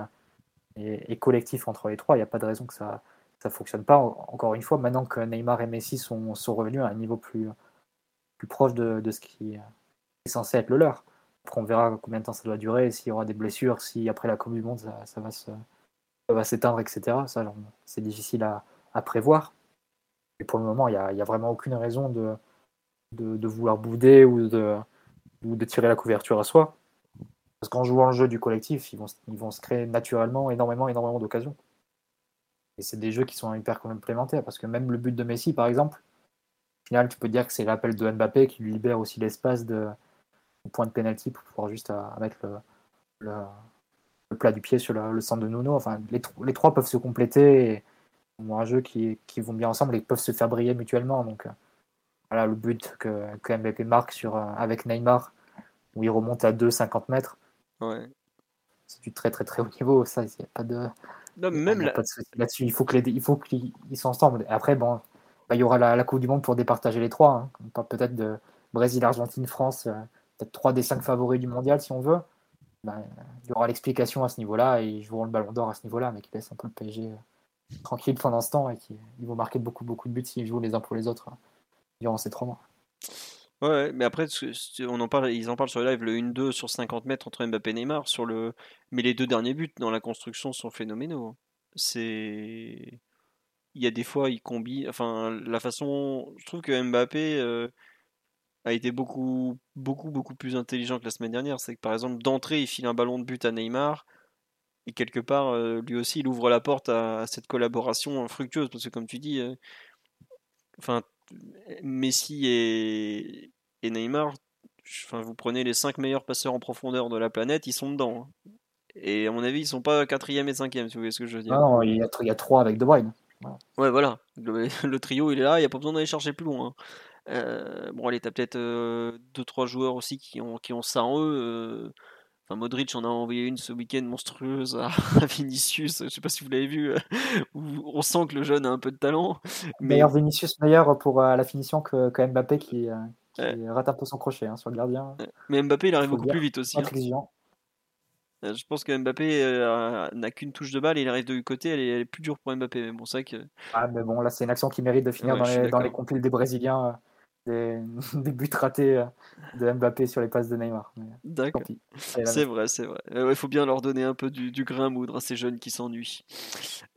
collectif entre les trois, il n'y a pas de raison que ça ne fonctionne pas. Encore une fois, maintenant que Neymar et Messi sont, revenus à un niveau plus, plus proche de, ce qui est censé être le leur. Après, on verra combien de temps ça doit durer, s'il y aura des blessures, si après la Coupe du Monde, ça, va, se, s'éteindre, etc. Ça, c'est difficile à, prévoir. Et pour le moment, il n'y a, vraiment aucune raison de, vouloir bouder ou de, de tirer la couverture à soi. Parce qu'en jouant le jeu du collectif, ils vont, ils vont se créer naturellement énormément, énormément d'occasions. Et c'est des jeux qui sont hyper complémentaires. Parce que même le but de Messi, par exemple, au final, tu peux dire que c'est l'appel de Mbappé qui lui libère aussi l'espace de, point de pénalty pour pouvoir juste euh, mettre le, plat du pied sur le, centre de Nuno. Enfin, les, les, trois peuvent se compléter ont un jeu qui, qui vont bien ensemble et peuvent se faire briller mutuellement. Donc voilà le but que, que Mbappé marque sur, avec Neymar, où il remonte à 2,50 mètres. Ouais. C'est du très très très haut niveau, ça, il n'y a pas de. Non, même là-dessus. Il faut que les- il faut qu'ils ils soient ensemble. Et après, bon, bah, il y aura la, la Coupe du Monde pour départager les trois. hein. On parle peut-être de Brésil, Argentine, France, euh, peut-être trois des cinq favoris du mondial si on veut. Bah, il y aura l'explication à ce niveau-là et ils joueront le ballon d'or à ce niveau-là, mais qui laisse un peu le PSG euh, tranquille pendant ce temps et qui ils vont marquer beaucoup beaucoup de buts s'ils jouent les uns pour les autres euh, durant ces trois mois. Ouais, mais après, on en parle, ils en parlent sur le live, le 1-2 sur 50 mètres entre Mbappé et Neymar, sur le... mais les deux derniers buts dans la construction sont phénoménaux. C'est... Il y a des fois, il combine, enfin, la façon, je trouve que Mbappé euh, a été beaucoup, beaucoup, beaucoup plus intelligent que la semaine dernière. C'est que par exemple, d'entrée, il file un ballon de but à Neymar, et quelque part, euh, lui aussi, il ouvre la porte à, à cette collaboration fructueuse, parce que comme tu dis, euh, enfin, Messi et, et Neymar, enfin, vous prenez les 5 meilleurs passeurs en profondeur de la planète, ils sont dedans. hein. Et à mon avis, ils sont pas quatrième et cinquième, si vous voyez ce que je veux dire. Non, non, il y a, il y a trois avec De Bruyne. Ouais, voilà. Le, le trio, il est là, il n'y a pas besoin d'aller chercher plus loin. hein. Euh, bon, allez, t'as peut-être 2-3 joueurs aussi qui ont, qui ont ça en eux. euh. Enfin, Modric en a envoyé une ce week-end monstrueuse à, [LAUGHS] à Vinicius. Je sais pas si vous l'avez vu, euh, où on sent que le jeune a un peu de talent. Mais Meilleur Vinicius, meilleur pour euh, la finition que, que Mbappé qui, euh, qui Ouais. rate un peu son crochet hein, sur le gardien. Mais Mbappé, il arrive beaucoup dire. plus vite aussi. hein. Euh, Je pense que Mbappé euh, n'a qu'une touche de balle et il arrive de côté, elle est, elle est plus dure pour Mbappé. Mais bon, vrai que. Ah, mais bon, là, c'est une action qui mérite de finir Ouais, dans, les, dans les d'accord. compiles des Brésiliens, des, [LAUGHS] des buts ratés euh, de Mbappé sur les passes de Neymar. Tant D'accord. C'est vrai, c'est vrai. Il faut bien leur donner un peu du, du grain à moudre à ces jeunes qui s'ennuient.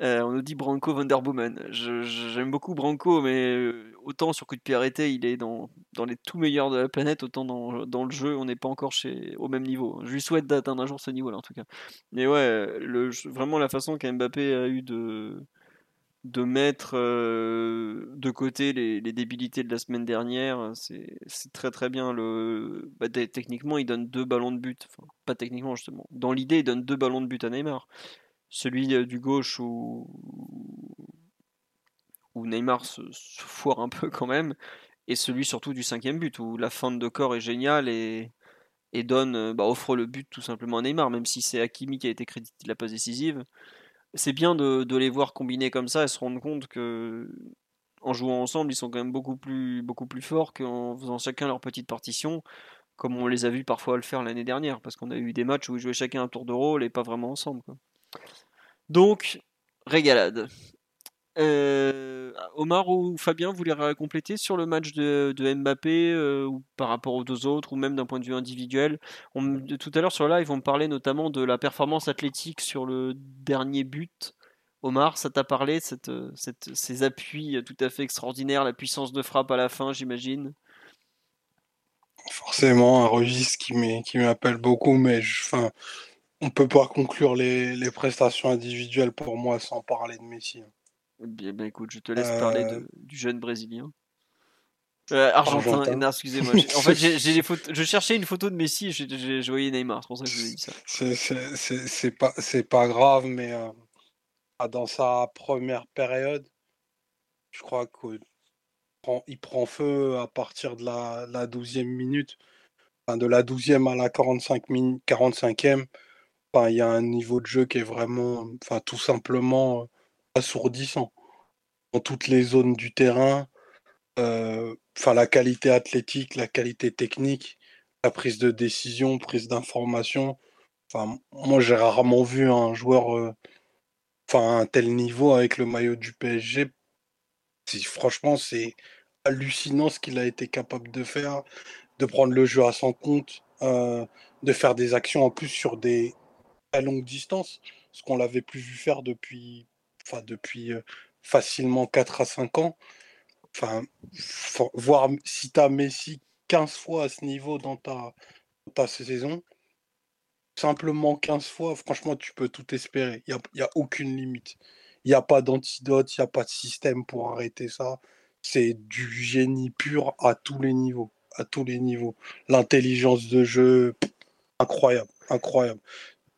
Euh, on nous dit Branco Vanderbomen. J'aime beaucoup Branco, mais euh, autant sur coup de pied arrêté, il est dans, dans les tout meilleurs de la planète, autant dans, dans le jeu, on n'est pas encore chez, au même niveau. Je lui souhaite d'atteindre un jour ce niveau-là, en tout cas. Mais ouais, le, vraiment la façon qu'Mbappé a eu de, de mettre euh, de côté les, débilités de la semaine dernière, c'est très très bien. Le, bah, techniquement, il donne deux ballons de but. Pas techniquement, justement. Dans l'idée, il donne deux ballons de but à Neymar. Celui euh, du gauche où, où Neymar se, foire un peu quand même, et celui surtout du cinquième but, où la feinte de corps est géniale et, et donne, euh, bah, offre le but tout simplement à Neymar, même si c'est Hakimi qui a été crédité de la passe décisive. C'est bien de, les voir combiner comme ça et se rendre compte que en jouant ensemble, ils sont quand même beaucoup plus, beaucoup plus forts qu'en faisant chacun leur petite partition, comme on les a vus parfois le faire l'année dernière, parce qu'on a eu des matchs où ils jouaient chacun un tour de rôle et pas vraiment ensemble. Donc, régalade. Euh, Omar ou Fabien, voulez compléter sur le match de, Mbappé euh, par rapport aux deux autres, ou même d'un point de vue individuel? Tout à l'heure sur live, on parlait notamment de la performance athlétique sur le dernier but. Omar, ça t'a parlé, euh, ces appuis tout à fait extraordinaires, la puissance de frappe à la fin, j'imagine? Forcément, un registre qui m'appelle beaucoup, mais on peut pas conclure les, les prestations individuelles pour moi sans parler de Messi. Bien, écoute, je te laisse parler Euh, de- du jeune Brésilien. Euh, Argentin, excusez-moi. [LAUGHS] En fait, j'ai photos. Je cherchais une photo de Messi, et je voyais Neymar, c'est pour ça que je vous ai dit ça. C'est pas, c'est pas grave, mais euh, ah, dans sa première période, je crois qu'il prend, il prend feu à partir de la, la 12e minute. Enfin, de la 12e à la 45 min- 45e, enfin, il y a un niveau de jeu qui est vraiment, enfin, tout simplement assourdissant. Dans toutes les zones du terrain, euh, enfin, la qualité athlétique, la qualité technique, la prise de décision, prise d'information. Enfin, moi, j'ai rarement vu un joueur euh, enfin, à un tel niveau avec le maillot du PSG. Franchement, c'est hallucinant ce qu'il a été capable de faire, de prendre le jeu à son compte, euh, de faire des actions en plus sur des très longues distances, ce qu'on l'avait plus vu faire depuis, enfin, depuis facilement 4 à 5 ans. Enfin, voir si tu as Messi 15 fois à ce niveau dans ta, ta saison, simplement 15 fois, franchement, tu peux tout espérer. Il n'y a, aucune limite. Il n'y a pas d'antidote, il n'y a pas de système pour arrêter ça. C'est du génie pur à tous les niveaux. À tous les niveaux. L'intelligence de jeu, incroyable, incroyable.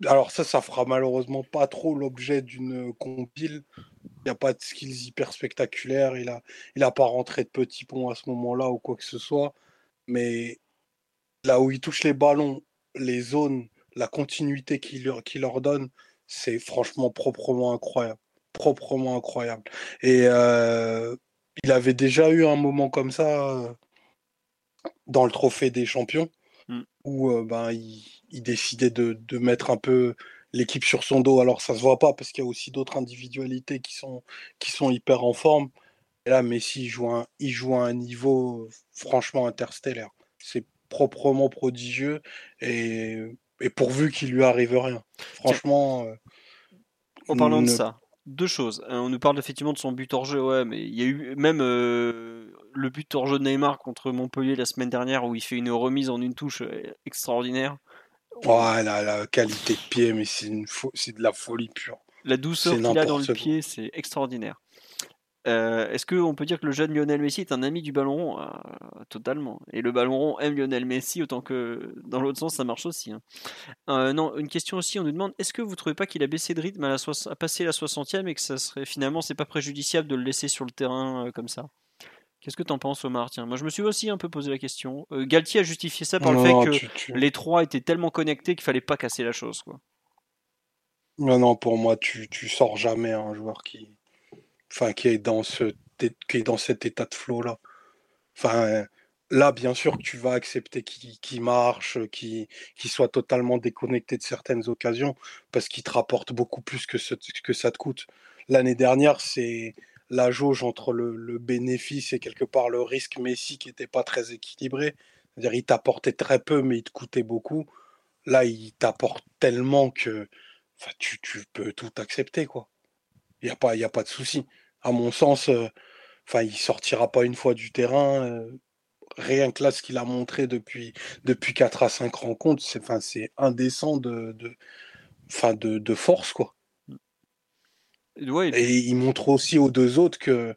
Alors ça, ça fera malheureusement pas trop l'objet d'une compile, Il n'y a pas de skills hyper spectaculaires. Il n'a il a pas rentré de petits ponts à ce moment-là ou quoi que ce soit. Mais là où il touche les ballons, les zones, la continuité qu'il leur, leur donne, c'est franchement proprement incroyable. Proprement incroyable. Et euh, il avait déjà eu un moment comme ça euh, dans le trophée des champions, mm. où euh, ben, il, décidait de, mettre un peu l'équipe sur son dos. Alors ça se voit pas parce qu'il y a aussi d'autres individualités qui sont, qui sont hyper en forme. Et là, Messi joue un, il joue à un niveau franchement interstellaire. C'est proprement prodigieux et, pourvu qu'il lui arrive rien. Franchement. Euh, en parlant de ça, deux choses. On nous parle effectivement de son but hors jeu, ouais, mais il y a eu même euh, le but hors jeu de Neymar contre Montpellier la semaine dernière où il fait une remise en une touche euh, extraordinaire. Oh, la, la qualité de pied, mais c'est de la folie pure. La douceur qu'il a dans le pied, c'est extraordinaire. Euh, est-ce qu'on peut dire que le jeune Lionel Messi est un ami du ballon rond? Euh, Totalement. Et le ballon rond aime Lionel Messi autant que dans l'autre sens ça marche aussi. Hein. Euh, non, une question aussi, on nous demande est-ce que vous trouvez pas qu'il a baissé de rythme à, la passer la 60e et que ça serait finalement c'est pas préjudiciable de le laisser sur le terrain comme ça? Qu'est-ce que t'en penses, Omar? Tiens, moi je me suis aussi un peu posé la question. Galtier a justifié ça par le fait que les trois étaient tellement connectés qu'il fallait pas casser la chose. Quoi. Non, non, pour moi, tu, tu sors jamais un joueur qui, enfin, qui est dans ce, qui est dans cet état de flow là. Enfin, là, bien sûr que tu vas accepter qu'il marche, qu'il soit totalement déconnecté de certaines occasions, parce qu'il te rapporte beaucoup plus que, ce, que ça te coûte. L'année dernière, c'est la jauge entre le, bénéfice et quelque part le risque Messi qui n'était pas très équilibré. C'est-à-dire, il t'apportait très peu, mais il te coûtait beaucoup. Là, il t'apporte tellement que tu, tu peux tout accepter, quoi. Il n'y a, pas, a pas de souci. À mon sens, euh, il sortira pas une fois du terrain. Euh, rien que là, ce qu'il a montré depuis, depuis 4 à 5 rencontres, c'est indécent de, de, de, force. quoi. Et il montre aussi aux deux autres que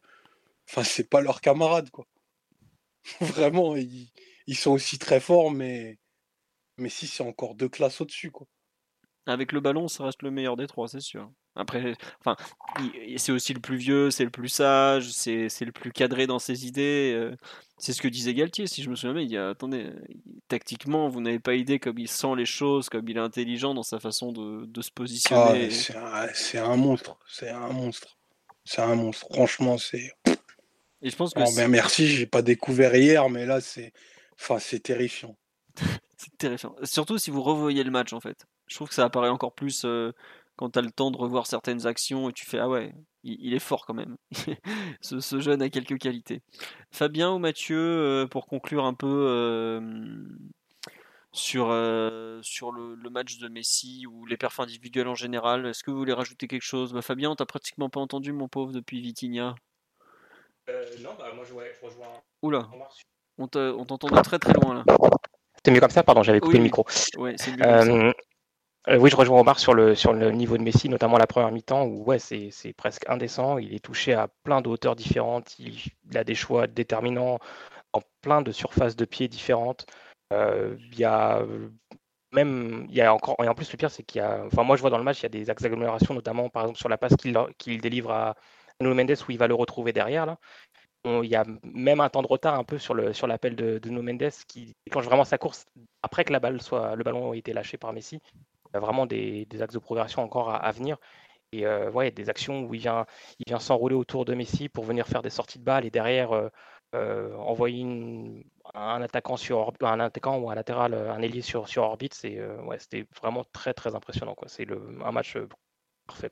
enfin, c'est pas leurs camarades. Quoi. [LAUGHS] Vraiment, ils, ils, sont aussi très forts, mais, mais si c'est encore deux classes au-dessus. quoi. Avec le ballon, ça reste le meilleur des trois, c'est sûr. Après, enfin, c'est aussi le plus vieux, c'est le plus sage, c'est le plus cadré dans ses idées. Euh, c'est ce que disait Galtier, si je me souviens bien. Il dit attendez, tactiquement, vous n'avez pas idée comme il sent les choses, comme il est intelligent dans sa façon de, de se positionner. Ah, c'est un, monstre, c'est un monstre, c'est un monstre. Franchement, c'est. Et je pense que. Oh, ben merci, j'ai pas découvert hier, mais là, c'est, enfin, c'est terrifiant. [LAUGHS] c'est terrifiant. Surtout si vous revoyez le match, en fait. Je trouve que ça apparaît encore plus. Euh, quand tu as le temps de revoir certaines actions et tu fais ah ouais, il, est fort quand même. [LAUGHS] ce, jeune a quelques qualités. Fabien ou Mathieu, euh, pour conclure un peu euh, sur, euh, sur le, match de Messi ou les perfs individuels en général, est-ce que vous voulez rajouter quelque chose? Bah, Fabien, on t'a pratiquement pas entendu, mon pauvre, depuis Vitinha. non, bah moi je, rejoins. Oula, on t'entendait très très loin là. C'était mieux comme ça, pardon, j'avais coupé le micro. Ouais, c'est mieux. Euh, oui, je rejoins Omar sur le, sur le niveau de Messi, notamment la première mi-temps, où ouais, c'est, presque indécent. Il est touché à plein de hauteurs différentes. Il, a des choix déterminants en plein de surfaces de pied différentes. Euh, il y a même, il y a encore, et en plus le pire, c'est qu'il y a, enfin moi je vois dans le match, il y a des agglomérations, notamment par exemple sur la passe qu'il, qu'il délivre à Nuno Mendes où il va le retrouver derrière là. il y a même un temps de retard un peu sur, le, sur l'appel de, de Nuno Mendes qui déclenche vraiment sa course après que la balle soit, le ballon ait été lâché par Messi il y a vraiment des, axes de progression encore à, venir. Et euh, ouais, des actions où il vient, il vient s'enrouler autour de Messi pour venir faire des sorties de balles et derrière euh, euh, envoyer un attaquant sur un attaquant ou un latéral, un ailier sur, orbite. C'est ouais, c'était vraiment très très impressionnant. C'est un match parfait.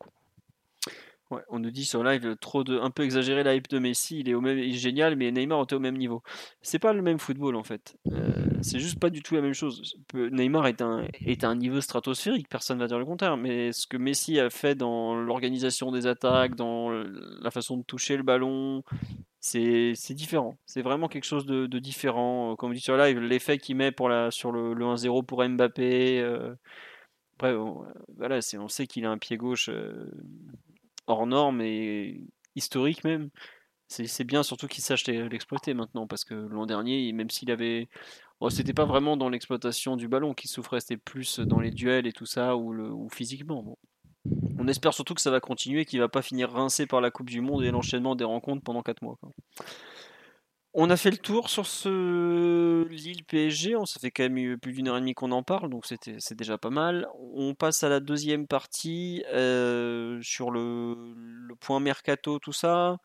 On nous dit sur live trop de, un peu exagéré la hype de Messi, il est, au même, il est génial, mais Neymar était au même niveau. C'est pas le même football en fait. Euh, c'est juste pas du tout la même chose. Neymar est un, est un niveau stratosphérique, personne va dire le contraire, mais ce que Messi a fait dans l'organisation des attaques, dans la façon de toucher le ballon, c'est différent. C'est vraiment quelque chose de, différent. Comme on dit sur live, l'effet qu'il met pour la, sur le, 1-0 pour Mbappé. Euh, après, voilà, on sait qu'il a un pied gauche. Euh, hors norme et historique même. C'est bien surtout qu'il sache l'exploiter maintenant parce que l'an dernier, même s'il avait. c'était pas vraiment dans l'exploitation du ballon qu'il souffrait, c'était plus dans les duels et tout ça ou, ou physiquement. On espère surtout que ça va continuer, qu'il va pas finir rincé par la Coupe du Monde et l'enchaînement des rencontres pendant 4 mois. On a fait le tour sur ce PSG. On ça fait quand même plus d'une heure et demie qu'on en parle, donc c'est déjà pas mal. On passe à la deuxième partie euh, sur le, point mercato, tout ça.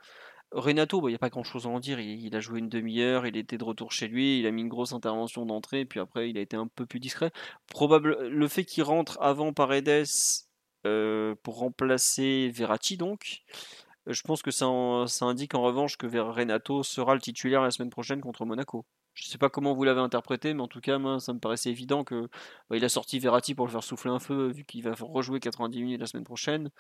Renato, il n'y a pas grand chose à en dire. Il, a joué une demi-heure, il était de retour chez lui, il a mis une grosse intervention d'entrée, puis après il a été un peu plus discret. Probable, le fait qu'il rentre avant Paredes euh, pour remplacer Verratti, donc, je pense que ça, indique en revanche que Renato sera le titulaire la semaine prochaine contre Monaco. Je ne sais pas comment vous l'avez interprété, mais en tout cas, moi, ça me paraissait évident que bah, il a sorti Verratti pour le faire souffler un feu, vu qu'il va rejouer 90 minutes la semaine prochaine.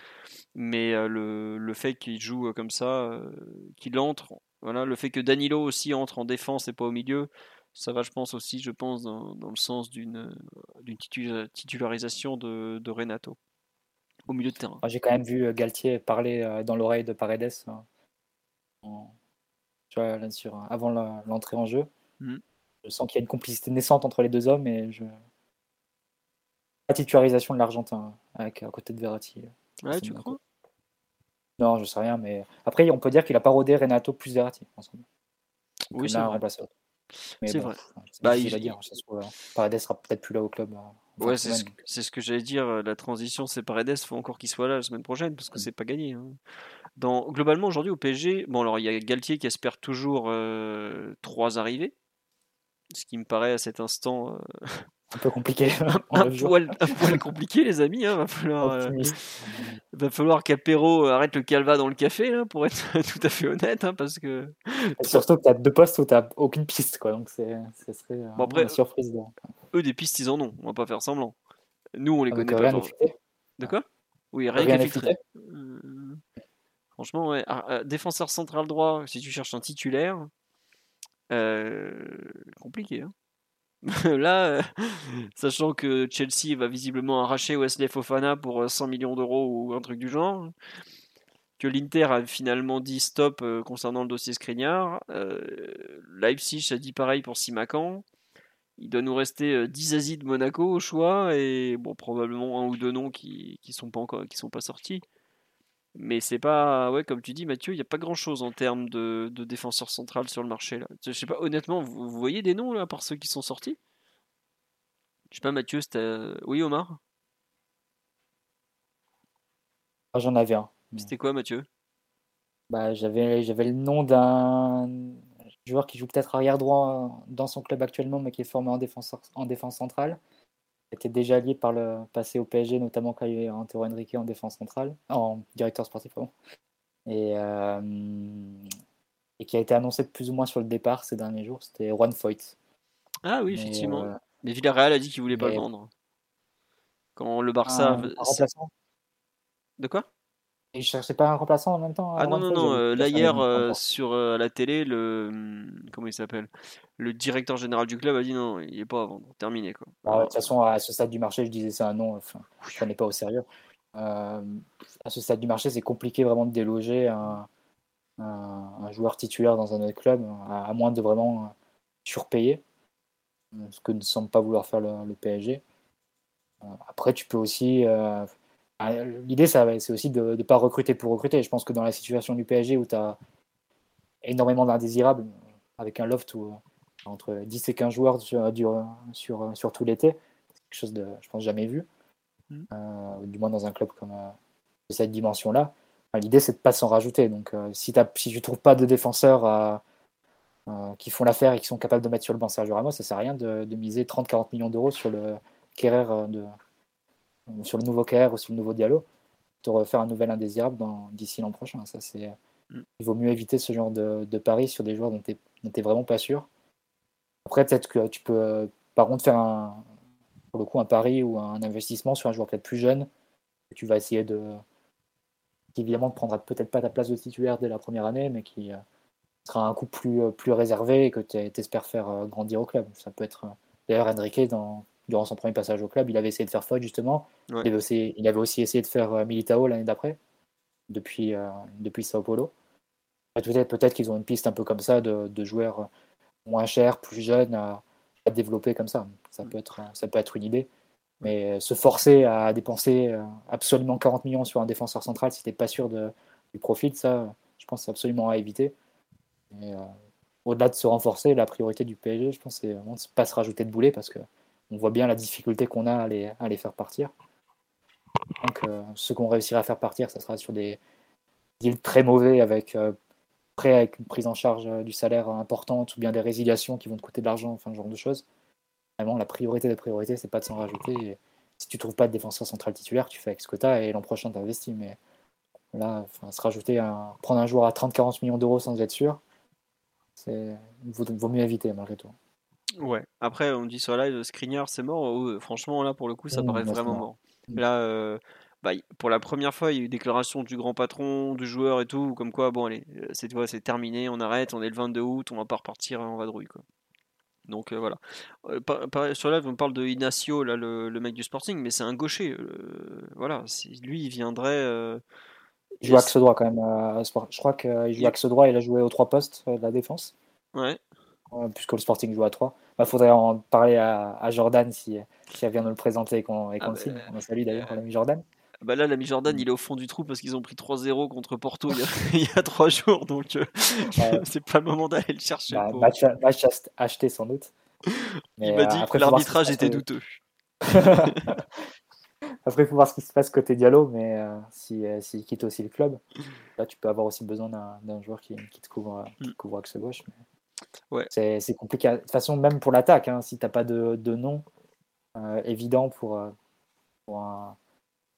Mais euh, le, fait qu'il joue euh, comme ça, euh, qu'il entre, voilà, le fait que Danilo aussi entre en défense et pas au milieu, ça va, je pense aussi, je pense, dans, le sens d'une titularisation de Renato au milieu de terrain. J'ai quand même vu euh, Galtier parler euh, dans l'oreille de Paredes euh, avant l'entrée en jeu. Mmh. Je sens qu'il y a une complicité naissante entre les deux hommes et je. La titularisation de l'Argentin avec à côté de Verratti. Ouais, tu crois? Non, je sais rien, mais après, on peut dire qu'il a pas rodé Renato plus Verratti ensemble. oui, c'est vrai. C'est vrai. Bah, il... dire. Paredes sera peut-être plus là au club. Ouais, c'est ce, que j'allais dire. Euh, la transition, c'est Paredes. faut encore qu'il soit là la semaine prochaine parce que mmh. c'est pas gagné. Hein. Dans, globalement, aujourd'hui au PSG, bon, alors il y a Galtier qui espère toujours euh, trois arrivées, ce qui me paraît à cet instant euh, [LAUGHS] un peu compliqué. [LAUGHS] [LAUGHS] un, poil, compliqué, les amis. Hein. Va falloir, euh, va falloir qu'Apéro arrête le calva dans le café, pour être [LAUGHS] tout à fait honnête. Hein, parce que... surtout que tu as deux postes où tu n'as aucune piste. Quoi, donc c'est, ça serait bon, après, une surprise. Eux, des pistes, ils en ont. On va pas faire semblant. Nous, on les ah, connaît pas. De quoi? Oui, rien, rien filtré. Euh, franchement, ouais. Ah, euh, défenseur central droit, si tu cherches un titulaire, compliqué. Hein. [LAUGHS] Là, euh, sachant que Chelsea va visiblement arracher Wesley Fofana pour 100 euh, millions d'euros ou un truc du genre, que l'Inter a finalement dit stop euh, concernant le dossier Skriniar, Leipzig a dit pareil pour Simacan. Il doit nous rester 10 Asies de Monaco au choix et probablement un ou deux noms qui qui sont pas encore sont pas sortis. Mais c'est pas, ouais, comme tu dis, Mathieu, il n'y a pas grand chose en termes de, de défenseur central sur le marché. Là. Je sais pas, honnêtement, vous, voyez des noms là, par ceux qui sont sortis? Je sais pas, Mathieu, c'était. Oui, Omar? Ah, J'en avais un. C'était quoi, Mathieu? Bah, j'avais, j'avais le nom d'un joueur qui joue peut-être arrière droit dans son club actuellement, mais qui est formé en, défenseur, en défense centrale était déjà lié par le passé au PSG, notamment quand il y avait Antero Henrique en défense centrale, en directeur sportif, pardon. Et, euh, et qui a été annoncé plus ou moins sur le départ ces derniers jours, c'était Juan Foyt. Ah oui, effectivement. Euh, mais Villarreal a dit qu'il voulait pas le vendre. Quand le Barça. Un, remplaçant De quoi? Et je cherchais pas un remplaçant en même temps. Ah non, non, non. Euh, là, hier, euh, sur euh, la télé, le. Hum, comment il s'appelle? Le directeur général du club a dit non, il est pas à vendre. Terminé, quoi. Bah de toute façon, à ce stade du marché, je disais ça un non. Enfin, je prenais pas au sérieux. à ce stade du marché, c'est compliqué vraiment de déloger un, un, joueur titulaire dans un autre club, à, moins de vraiment surpayer. Ce que ne semble pas vouloir faire le, le PSG. après, tu peux aussi l'idée, c'est aussi de ne pas recruter pour recruter. Je pense que dans la situation du PSG où tu as énormément d'indésirables, avec un loft où, entre 10 et 15 joueurs sur, sur, sur tout l'été, c'est quelque chose de, je pense, jamais vu, mm. euh, du moins dans un club comme euh, de cette dimension-là. L'idée, c'est de ne pas s'en rajouter. Donc, euh, si, si tu ne trouves pas de défenseurs qui font l'affaire et qui sont capables de mettre sur le banc Sergio Ramos, ça ne sert à rien de, de miser 30-40 millions d'euros sur le Kerrer de, sur le nouveau KR ou sur le nouveau Diallo, de refaire un nouvel indésirable d'ici l'an prochain. Ça, c'est, mm. il vaut mieux éviter ce genre de, de pari sur des joueurs dont tu n'es vraiment pas sûr. Après, peut-être que tu peux, par contre, faire un, pour le coup, un pari ou un investissement sur un joueur peut-être plus jeune, que tu vas essayer de. qui évidemment ne prendra peut-être pas ta place de titulaire dès la première année, mais qui euh, sera un coup plus, plus réservé et que tu espères faire euh, grandir au club. Ça peut être. D'ailleurs, Enrique, dans, durant son premier passage au club, il avait essayé de faire faute justement. Il, avait aussi, il, avait aussi, essayé de faire euh, Militao l'année d'après, depuis, euh, depuis Sao Paulo. Peut-être peut qu'ils ont une piste un peu comme ça de, de joueurs moins chers, plus jeunes à, développer comme ça. Ça peut, être, ça peut être une idée. Mais se forcer à dépenser absolument 40 millions sur un défenseur central si tu n'es pas sûr de, du profit, ça, je pense, c'est absolument à éviter. au-delà de se renforcer, la priorité du PSG, je pense, c'est vraiment de ne pas se rajouter de boulet parce qu'on voit bien la difficulté qu'on a à les, faire partir. Donc, ce qu'on réussira à faire partir, ça sera sur des deals très mauvais avec prêt avec une prise en charge du salaire importante ou bien des résiliations qui vont te coûter de l'argent, enfin, ce genre de choses vraiment, la priorité des priorités, c'est pas de s'en rajouter. si tu trouves pas de défenseur central titulaire, tu fais avec ce que tu as et l'an prochain, tu investis. Mais là, se rajouter, prendre un joueur à 30-40 millions d'euros sans être sûr, c'est vaut mieux éviter malgré tout. Ouais, après, on dit sur live, Skriniar, c'est mort. Oh, franchement, là, pour le coup, ça paraît vraiment mort. Mm. Là, euh, bah, pour la première fois, il y a eu déclaration du grand patron, du joueur et tout, comme quoi, bon, allez, c'est terminé, on arrête, on est le 22 août, on va pas repartir en vadrouille. Quoi. Donc euh, voilà. Euh, sur live, on parle de Inacio, là, le, mec du Sporting, mais c'est un gaucher. Euh, voilà, lui, il viendrait. il joue axe droit quand même. je crois qu'il joue axe droit, il a joué aux trois postes de la défense. Ouais. puisque le Sporting joue à 3. Il bah, faudrait en parler à, Jordan si, si, elle vient de le présenter et qu'on ah, le signe. On salue d'ailleurs, l'ami Jordan. Bah là, l'ami Jordan, il est au fond du trou parce qu'ils ont pris 3-0 contre Porto il y a, [LAUGHS] 3 jours, donc euh, [LAUGHS] c'est pas le moment d'aller le chercher. Bah, match, acheté sans doute. [LAUGHS] il m'a dit euh, que l'arbitrage était douteux. après, il faut voir ce qui se passe côté Diallo, mais euh, s'il si, quitte aussi le club, là, tu peux avoir aussi besoin d'un joueur qui, qui, te couvre, qui mm. couvre axe gauche. Ouais. C'est compliqué. De toute façon, même pour l'attaque, hein, si tu n'as pas de, de nom évident pour, pour un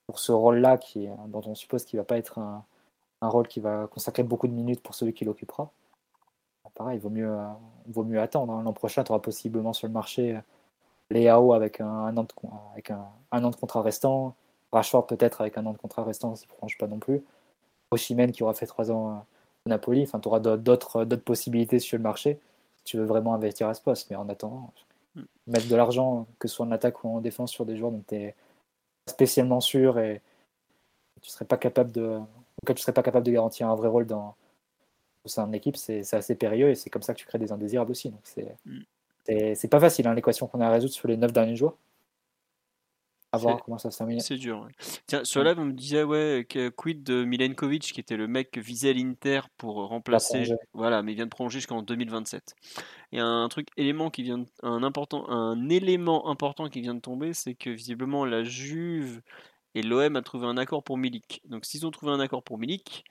pour ce rôle-là, dont on suppose qu'il ne va pas être un, rôle qui va consacrer beaucoup de minutes pour celui qui l'occupera. Pareil, il vaut mieux, vaut mieux attendre. Hein. L'an prochain, tu auras possiblement sur le marché les AO avec un, an, de, avec un, an de contrat restant, Rashford peut-être avec un an de contrat restant, si ne franche pas non plus. Oshimen qui aura fait trois ans au Napoli. Enfin, tu auras d'autres possibilités sur le marché tu veux vraiment investir à ce poste. Mais en attendant, mm. mettre de l'argent, que ce soit en attaque ou en défense, sur des joueurs dont tu es spécialement sûr et tu serais pas capable de, tu serais pas capable de garantir un vrai rôle dans au sein de l'équipe, c'est assez périlleux et c'est comme ça que tu crées des indésirables aussi. Donc c'est mm. c'est pas facile hein, l'équation qu'on a à résoudre sur les neuf derniers jours. À voir comment ça se C'est dur. Tiens, sur là, on me disait, ouais, que, quid de Milenkovic, qui était le mec que visait l'Inter pour remplacer. Voilà, mais il vient de prolonger jusqu'en 2027. Et un truc, élément qui vient, un important, un élément important qui vient de tomber, c'est que visiblement la Juve et l'OM a trouvé un accord pour Milik. Donc s'ils ont trouvé un accord pour Milik,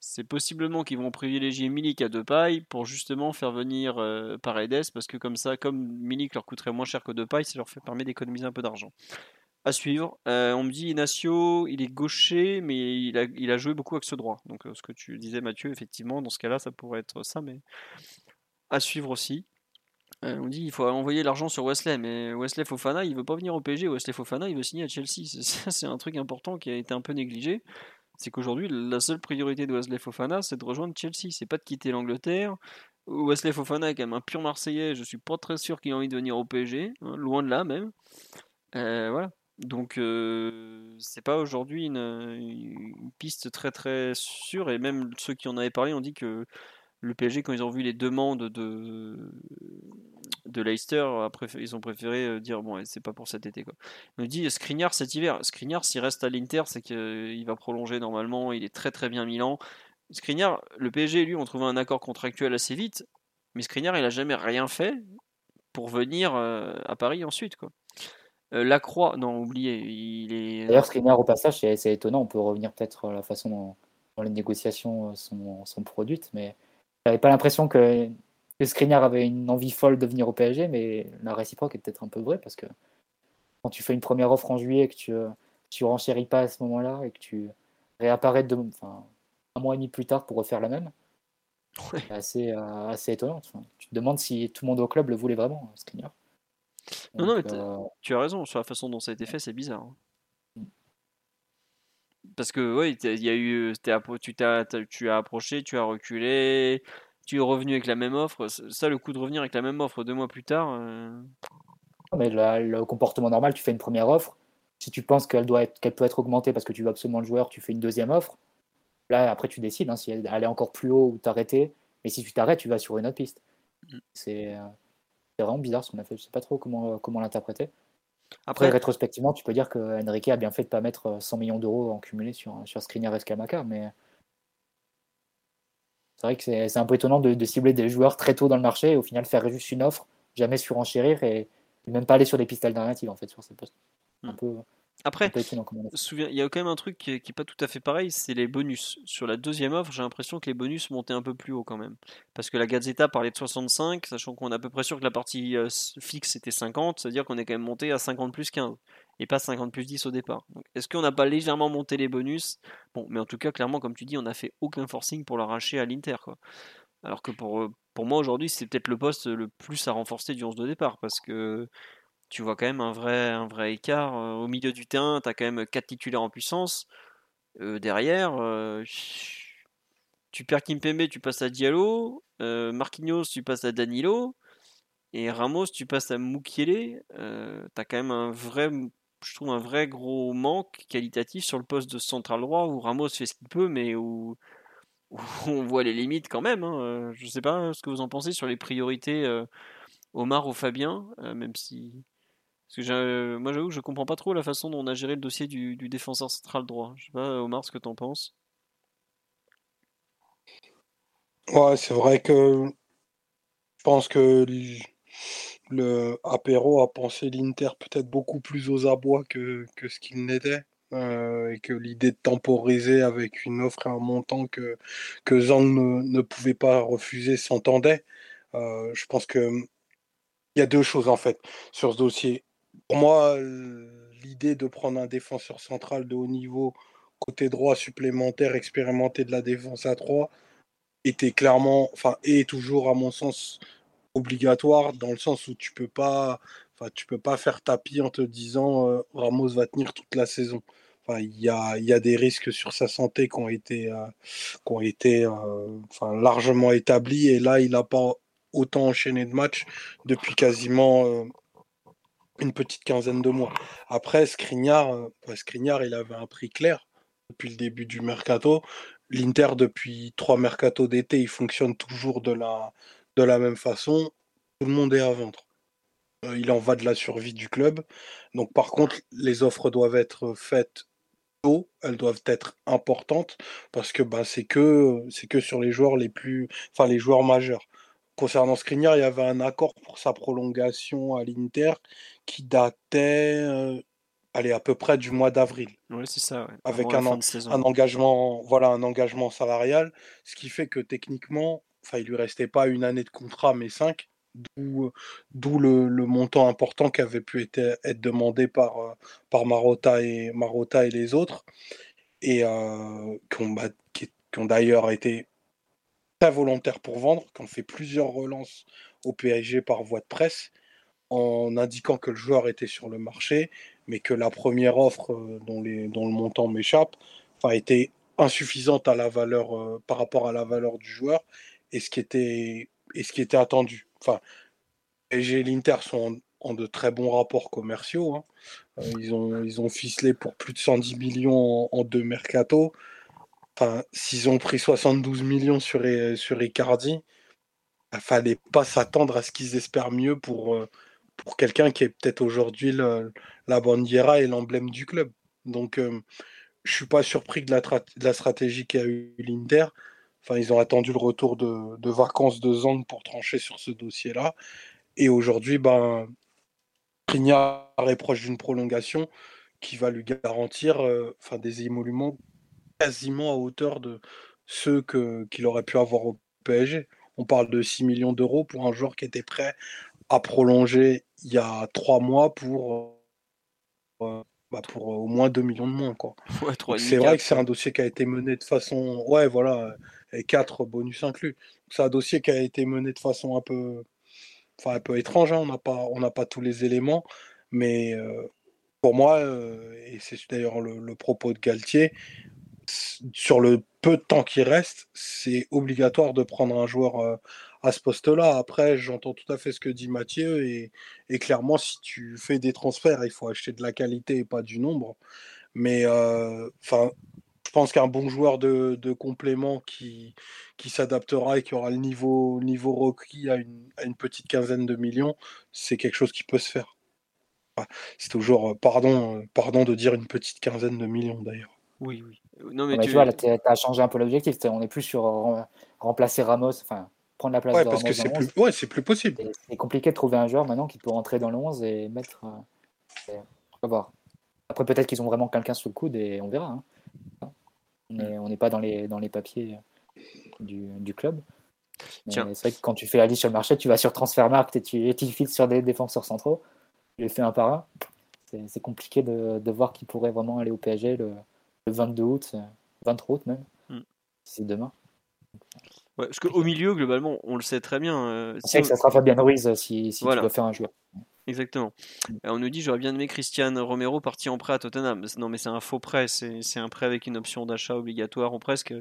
c'est possiblement qu'ils vont privilégier Milik à pailles pour justement faire venir euh, Paredes parce que comme ça, comme Milik leur coûterait moins cher que pailles, ça leur fait permet d'économiser un peu d'argent à suivre. Euh, on me dit Inacio, il est gaucher, mais il a, joué beaucoup avec ce droit. Donc euh, ce que tu disais Mathieu, effectivement, dans ce cas-là, ça pourrait être ça, mais à suivre aussi. Euh, on dit il faut envoyer l'argent sur Wesley, mais Wesley Fofana, il veut pas venir au PSG. Wesley Fofana, il veut signer à Chelsea. [LAUGHS] C'est un truc important qui a été un peu négligé. C'est qu'aujourd'hui, la seule priorité de Wesley Fofana, c'est de rejoindre Chelsea. C'est pas de quitter l'Angleterre. Wesley Fofana est quand même un pur Marseillais. Je suis pas très sûr qu'il ait envie de venir au PSG, hein, loin de là même. voilà. Donc euh, c'est pas aujourd'hui une, piste très très sûre et même ceux qui en avaient parlé ont dit que le PSG quand ils ont vu les demandes de de Leicester ils ont préféré euh, dire bon c'est pas pour cet été quoi. Me dit Skriniar cet hiver. Skriniar s'il reste à l'Inter c'est qu'il va prolonger normalement. Il est très très bien Milan. Skriniar le PSG lui ont trouvé un accord contractuel assez vite mais Skriniar il a jamais rien fait pour venir euh, à Paris ensuite quoi. Euh, la Croix, non, oubliez, il est. D'ailleurs, Skriniar, au passage, c'est étonnant. On peut revenir peut-être à la façon dont, les négociations sont, sont produites, mais j'avais pas l'impression que, que Skriniar avait une envie folle de venir au PSG, mais la réciproque est peut-être un peu vraie parce que quand tu fais une première offre en juillet et que tu, tu renchéris pas à ce moment-là et que tu réapparais de, enfin, un mois et demi plus tard pour refaire la même, c'est assez, euh, assez étonnant. tu te demandes si tout le monde au club le voulait vraiment, Skriniar. Non, non, mais euh, tu as raison, sur la façon dont ça a été fait, c'est bizarre. Hein. Mm. Parce que, oui, il y a eu, tu, as, tu as approché, tu as reculé, tu es revenu avec la même offre. Ça, le coup de revenir avec la même offre deux mois plus tard. Euh, mais le comportement normal, tu fais une première offre. Si tu penses qu'elle doit être, qu'elle peut être augmentée parce que tu veux absolument le joueur, tu fais une deuxième offre. Là, après, tu décides hein, si elle, est encore plus haut ou t'arrêter. Mais si tu t'arrêtes, tu vas sur une autre piste. Mm. C'est. Euh, c'est vraiment bizarre ce qu'on a fait. Je sais pas trop comment, comment l'interpréter. Après, rétrospectivement, tu peux dire que Enrique a bien fait de ne pas mettre 100 millions d'euros en cumulé sur, sur Skriniar et Skamaka, mais c'est vrai que c'est un peu étonnant de, cibler des joueurs très tôt dans le marché et au final faire juste une offre, jamais surenchérir et même pas aller sur des pistes alternatives en fait sur ces postes. Un Hmm. peu, Après, souviens- il y a quand même un truc qui n'est pas tout à fait pareil, c'est les bonus. Sur la deuxième offre, j'ai l'impression que les bonus montaient un peu plus haut quand même. Parce que la Gazzetta parlait de 65, sachant qu'on est à peu près sûr que la partie euh, fixe était 50, c'est-à-dire qu'on est quand même monté à 50 plus 15, et pas 50 plus 10 au départ. Est-ce qu'on n'a pas légèrement monté les bonus? Bon, mais en tout cas, clairement, comme tu dis, on n'a fait aucun forcing pour l'arracher à l'Inter. quoi. Alors que pour, euh, pour moi, aujourd'hui, c'est peut-être le poste le plus à renforcer du 11 de départ, parce que tu vois quand même un vrai, un vrai écart. Au milieu du terrain, tu as quand même 4 titulaires en puissance. Derrière, tu perds Kimpembe, tu passes à Diallo. Marquinhos, tu passes à Danilo. Et Ramos, tu passes à Mukiele. Tu as quand même un vrai, je trouve, un vrai gros manque qualitatif sur le poste de central droit où Ramos fait ce qu'il peut, mais où, [LAUGHS] on voit les limites quand même. hein. Je sais pas ce que vous en pensez sur les priorités Omar ou Fabien, même si. Parce que j'ai- moi j'avoue que je comprends pas trop la façon dont on a géré le dossier du, défenseur central droit. Je sais pas, Omar, ce que t'en penses. Ouais, c'est vrai que je pense que le Apéro a pensé l'Inter peut-être beaucoup plus aux abois que, ce qu'il n'était. euh, et que l'idée de temporiser avec une offre et un montant que, que Zhang ne, ne pouvait pas refuser s'entendait. Euh, je pense que il y a deux choses en fait sur ce dossier. Pour moi, l'idée de prendre un défenseur central de haut niveau, côté droit supplémentaire, expérimenté de la défense à 3, était clairement, enfin, est toujours à mon sens obligatoire dans le sens où tu peux pas, enfin, tu peux pas faire tapis en te disant Ramos va tenir toute la saison. Il y a, des risques sur sa santé qui ont été, euh, euh, largement établis et là, il n'a pas autant enchaîné de matchs depuis quasiment une petite quinzaine de mois. Après, Skriniar, euh, ouais, Skriniar, il avait un prix clair depuis le début du mercato. L'Inter, depuis trois mercatos d'été, il fonctionne toujours de la, de la même façon. Tout le monde est à vendre. Euh, il en va de la survie du club. Donc, par contre, les offres doivent être faites tôt, elles doivent être importantes parce que ben, c'est que, que sur les joueurs les plus, enfin les joueurs majeurs. Concernant Skriniar, il y avait un accord pour sa prolongation à l'Inter qui datait euh, allez, à peu près du mois d'avril Ouais, c'est ça. ouais. avec un, en- engagement, voilà, un engagement salarial, ce qui fait que techniquement, enfin, il lui restait pas une année de contrat, mais cinq, d'où, d'où le, le montant important qui avait pu être, être demandé par, euh, par Marotta et, Marotta et les autres, et euh, qui ont, bah, qui- qui ont d'ailleurs été très volontaires pour vendre, qui ont fait plusieurs relances au PSG par voie de presse, en indiquant que le joueur était sur le marché, mais que la première offre euh, dont, le montant m'échappe enfin, était insuffisante à la valeur, euh, par rapport à la valeur du joueur et ce qui était, attendu. Enfin, PSG et l'Inter sont en, de très bons rapports commerciaux. hein. Euh, ils, ont, ils ont ficelé pour plus de 110 millions en, en deux mercato. S'ils ont pris 72 millions sur, sur Icardi, il fallait pas s'attendre à ce qu'ils espèrent mieux pour, euh, pour quelqu'un qui est peut-être aujourd'hui la bandiera et l'emblème du club. Donc, euh, je suis pas surpris de la, la stratégie qu'a eu l'Inter. Enfin, ils ont attendu le retour de, de vacances de Zang pour trancher sur ce dossier-là. Et aujourd'hui, ben, Skriniar est proche d'une prolongation qui va lui garantir euh, enfin, des émoluments quasiment à hauteur de ceux que, qu'il aurait pu avoir au PSG. On parle de 6 millions d'euros pour un joueur qui était prêt à prolonger il y a trois mois pour, euh, bah, pour euh, au moins 2 millions de moins. Quoi. [LAUGHS] Ouais, c'est vrai que c'est un dossier qui a été mené de façon. Ouais, voilà, et 4 bonus inclus. C'est un dossier qui a été mené de façon un peu, enfin, un peu étrange. hein. On n'a pas, on pas tous les éléments. Mais euh, pour moi, et c'est d'ailleurs le, le propos de Galtier, sur le peu de temps qui reste, c'est obligatoire de prendre un joueur euh, à ce poste-là. Après, j'entends tout à fait ce que dit Mathieu. Et, clairement, si tu fais des transferts, il faut acheter de la qualité et pas du nombre. Mais euh, enfin, je pense qu'un bon joueur de, complément qui, qui s'adaptera et qui aura le niveau, niveau requis à une, à une petite quinzaine de millions, c'est quelque chose qui peut se faire. c'est toujours, pardon, pardon de dire une petite quinzaine de millions d'ailleurs. Oui, oui. Non, mais, Mais tu... vois, là, tu as changé un peu l'objectif. On est plus sur euh, remplacer Ramos, enfin, prendre la place Ouais, de parce Ramos que dans c'est plus, 11. ouais, c'est plus possible. C'est compliqué de trouver un joueur maintenant qui peut rentrer dans le 11 et mettre. euh, on va voir. Après, peut-être qu'ils ont vraiment quelqu'un sous le coude et on verra. hein. Mais on n'est pas dans les, dans les papiers euh, du, du club. C'est vrai que quand tu fais la liste sur le marché, tu vas sur Transfermarkt et tu, et tu files sur des défenseurs centraux. Tu les fais un par un. C'est c'est compliqué de, de voir qui pourrait vraiment aller au PSG le, le 22 août, euh, 23 août même. Hmm. C'est demain. Ouais, parce qu'au milieu, globalement, on le sait très bien. euh, On si sait on- que ça sera Fabien Ruiz euh, si, si Voilà. tu dois faire un joueur. Exactement. Euh, On nous dit j'aurais bien aimé Christian Romero parti en prêt à Tottenham. Non, mais c'est un faux prêt. C'est c'est un prêt avec une option d'achat obligatoire ou presque.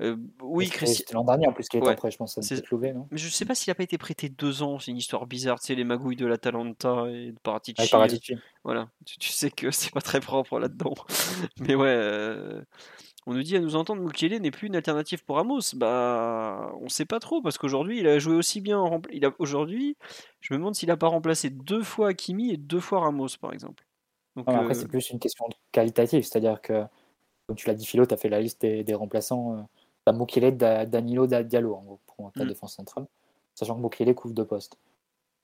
Euh, oui, Christian. C'était l'an dernier en plus Ouais. en prêt, je pense. C'est- louvé, non? Mais je sais pas s'il a pas été prêté deux ans. C'est une histoire bizarre. Tu sais, les magouilles de l'Atalanta et de Paratici. Paratici. Voilà, tu, tu sais que [LAUGHS] c'est pas très propre là-dedans. [LAUGHS] Mais ouais, euh, on nous dit à nous entendre, Mukele n'est plus une alternative pour Ramos. Bah, on sait pas trop parce qu'aujourd'hui il a joué aussi bien. En rempla- il a aujourd'hui, je me demande s'il a pas remplacé deux fois Hakimi et deux fois Ramos par exemple. Donc, Non, mais après, euh, c'est plus une question qualitative. C'est-à-dire que, comme tu l'as dit, Philo, tu as fait la liste des, des remplaçants. As Mukele, Da- Danilo, Da- Diallo, en gros, pour ta Mm. défense centrale. Sachant que Mukele couvre deux postes.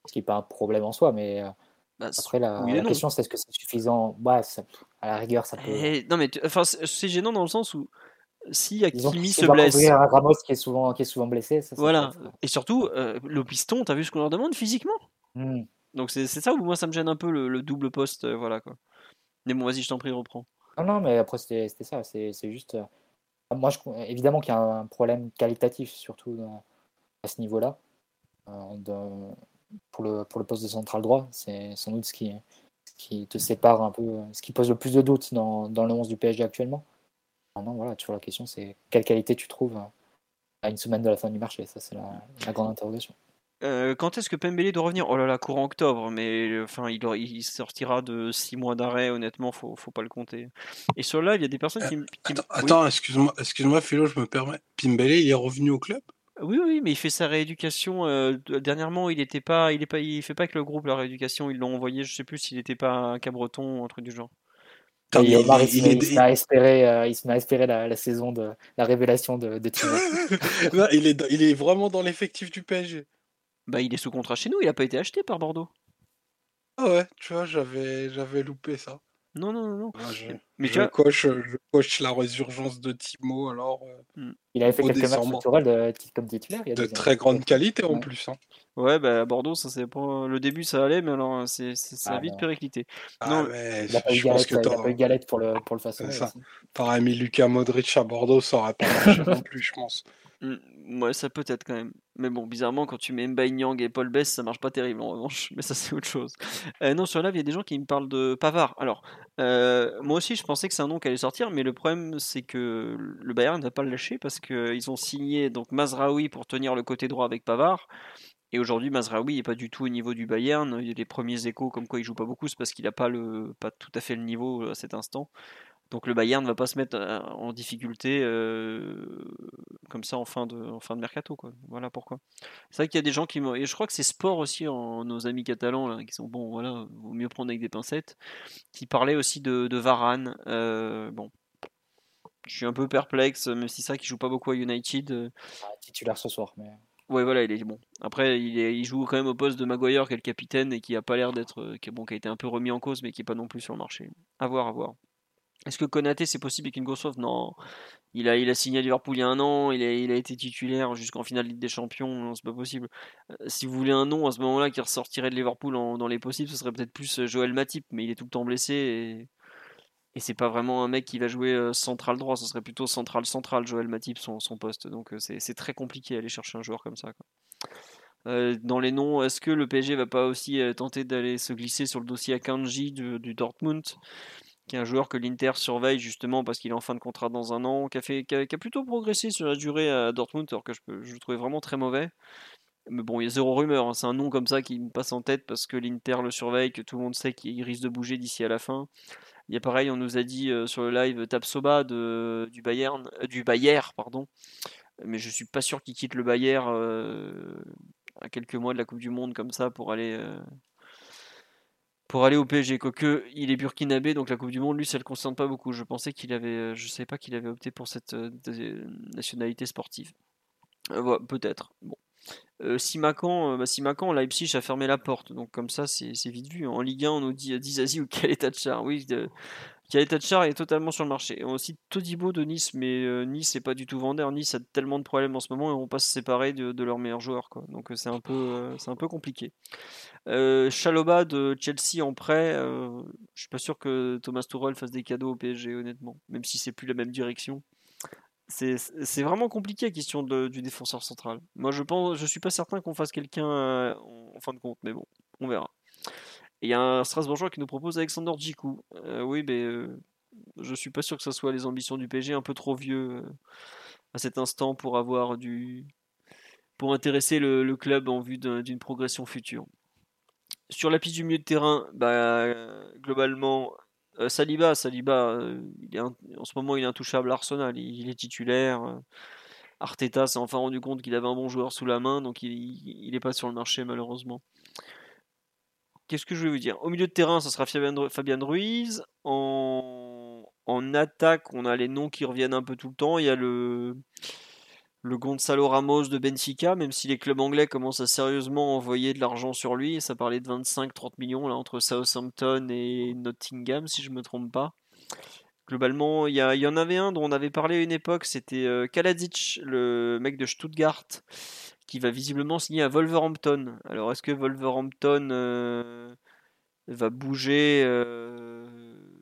Ce qui n'est pas un problème en soi, mais euh, bah, après, la, oui question, c'est est-ce que c'est suffisant? Ça- à la rigueur, ça peut. Eh, non mais enfin c'est gênant dans le sens où si qu'il se blesse, un Ramos qui est souvent, qui est souvent blessé. Ça, voilà, et surtout euh, le piston, t'as vu ce qu'on leur demande physiquement? Hmm. Donc c'est ça où moi ça me gêne un peu le, le double poste, euh, voilà quoi. Mais bon, vas-y, je t'en prie, reprends. Non, non, mais après, c'était ça. C'est c'est juste. Euh, Moi, je, évidemment qu'il y a un problème qualitatif, surtout à ce niveau-là. euh, pour, le, poste de central droit, c'est sans doute ce qui, te sépare un peu, ce qui pose le plus de doutes dans, le 11 du PSG actuellement. Maintenant, voilà, toujours la question, c'est quelle qualité tu trouves euh, à une semaine de la fin du marché? Ça, c'est la grande interrogation. Euh, quand est-ce que Pembele doit revenir? Oh là là, courant octobre, mais euh, enfin, il, sortira de 6 mois d'arrêt, honnêtement, faut, faut pas le compter. Et sur le live, il y a des personnes qui, m- qui Attends, oui. attends, excuse-moi, excuse-moi, Philo, je me permets. Pimbele, il est revenu au club? Oui, oui, mais il fait sa rééducation. euh, de- dernièrement, il était pas, il est pas, il fait pas que le groupe la rééducation. Ils l'ont envoyé, je sais plus s'il était pas à Cabreton ou un truc du genre. Il, il, se il il se met à espérer, euh, il se met à espérer la, la saison de la révélation de, de. [LAUGHS] Non, il, est, il est vraiment dans l'effectif du PSG. Bah, il est sous contrat chez nous. Il a pas été acheté par Bordeaux. Ah ouais, tu vois, j'avais, j'avais loupé ça. Non, non, non, non. Ah, je, Mais tu je vois, coche, je coche la résurgence de Timo, alors euh, Il avait fait quelques matchs décembre. structurels de, comme titulaire. Il y a de très grande qualité en Ouais. plus. hein. ouais, bah, à Bordeaux, ça c'est pas. Le début, ça allait, mais alors, c'est, ça a Ah, vite non. périclité. Ah, Non, mais Il n'a pas, eu je pense galette, que il a t'aurais pas eu galette pour le, pour le façonner. mis Lucas Modric à Bordeaux, ça aurait pas marché [LAUGHS] non plus, je pense. Mm, Ouais, ça peut être quand même. Mais bon, bizarrement, quand tu mets Mbaye Nyang et Paul Bess, ça marche pas terrible en revanche. [LAUGHS] Mais ça, c'est autre chose. Euh, non, sur live, il y a des gens qui me parlent de Pavard. Alors, euh, moi aussi, je pensais que c'est un nom qui allait sortir, mais le problème, c'est que le Bayern ne va pas le lâcher parce qu'ils ont signé donc Mazraoui pour tenir le côté droit avec Pavard. Et aujourd'hui, Mazraoui n'est pas du tout au niveau du Bayern. Il y a les premiers échos comme quoi il joue pas beaucoup, c'est parce qu'il n'a pas, pas tout à fait le niveau euh, à cet instant. Donc le Bayern ne va pas se mettre euh, en difficulté euh, comme ça en fin de, en fin de mercato. Quoi. Voilà pourquoi. C'est vrai qu'il y a des gens qui Et je crois que c'est sport aussi, en, nos amis catalans, là, qui sont bon, voilà, vaut mieux prendre avec des pincettes, qui parlaient aussi de, de Varane. Euh, bon. Je suis un peu perplexe, même si c'est ça qui joue pas beaucoup à United. Ah, titulaire ce soir. Mais... Ouais, voilà, il est bon. Après, il, est, il joue quand même au poste de Maguire, qui est le capitaine et qui a pas l'air d'être. Qui, bon, qui a été un peu remis en cause, mais qui est pas non plus sur le marché. À voir, à voir. Est-ce que Konaté, c'est possible avec une Gossov Non. Il a, il a signé à Liverpool il y a un an, il a, il a été titulaire jusqu'en finale Ligue des Champions, non, c'est pas possible. Euh, si vous voulez un nom à ce moment-là qui ressortirait de Liverpool dans les possibles, ce serait peut-être plus euh, Joël Matip, mais il est tout le temps blessé et, et c'est pas vraiment un mec qui va jouer euh, central droit, ce serait plutôt central central Joël Matip son, son poste. Donc c'est très compliqué d'aller chercher un joueur comme ça. dans les noms, est-ce que le PSG va pas aussi tenter d'aller se glisser sur le dossier Akanji du, du Dortmund? Qui est un joueur que l'Inter surveille justement parce qu'il est en fin de contrat dans un an, qui a, plutôt progressé sur la durée à Dortmund, alors que je, le trouvais vraiment très mauvais. Mais bon, il y a zéro rumeur, hein, c'est un nom comme ça qui me passe en tête parce que l'Inter le surveille, que tout le monde sait qu'il risque de bouger d'ici à la fin. Il y a pareil, on nous a dit euh, sur le live Tapsoba du Bayern, euh, du Bayer, pardon. Mais je suis pas sûr qu'il quitte le Bayer euh, à quelques mois de la Coupe du Monde comme ça pour aller pour aller au PSG. Quoique il est burkinabé, donc la Coupe du Monde, lui, ça le concerne pas beaucoup. Je pensais qu'il avait, euh, je savais pas qu'il avait opté pour cette euh, nationalité sportive. Euh, peut-être. Bon. Simacan, bah, Leipzig a fermé la porte, donc comme ça c'est vite vu. En Ligue 1, on nous dit Dizazi ou Kaletachar. Oui, de, Char est totalement sur le marché. On aussi Todibo de Nice, mais Nice n'est pas du tout vendeur. Nice a tellement de problèmes en ce moment et on va pas se séparer de, leurs meilleurs joueurs. Quoi. Donc c'est un, peu, c'est un peu compliqué. Euh, Chaloba de Chelsea en prêt, euh, je suis pas sûr que Thomas Tuchel fasse des cadeaux au PSG, honnêtement, même si c'est plus la même direction. C'est vraiment compliqué la question du défenseur central. Moi, je pense, je suis pas certain qu'on fasse quelqu'un euh, en, fin de compte, mais bon, on verra. Il y a un Strasbourgeois qui nous propose Alexander Djikou. oui, mais je suis pas sûr que ce soit les ambitions du PSG, un peu trop vieux à cet instant pour avoir du pour intéresser le club en vue d'une progression future. Sur la piste du milieu de terrain, bah, globalement, euh, Saliba, Saliba euh, il en ce moment il est intouchable à Arsenal, il, est titulaire. Euh, Arteta s'est enfin rendu compte qu'il avait un bon joueur sous la main, donc il n'est pas sur le marché malheureusement. Qu'est-ce que je vais vous dire? Au milieu de terrain, ça sera Fabien Ruiz. En, attaque, on a les noms qui reviennent un peu tout le temps. Il y a le, le Gonzalo Ramos de Benfica, même si les clubs anglais commencent à sérieusement envoyer de l'argent sur lui, ça parlait de 25-30 millions là entre Southampton et Nottingham, si je me trompe pas. Globalement, il y, y, en avait un dont on avait parlé à une époque, c'était euh, Kaladzic, le mec de Stuttgart, qui va visiblement signer à Wolverhampton. Alors est-ce que Wolverhampton euh, va bouger euh,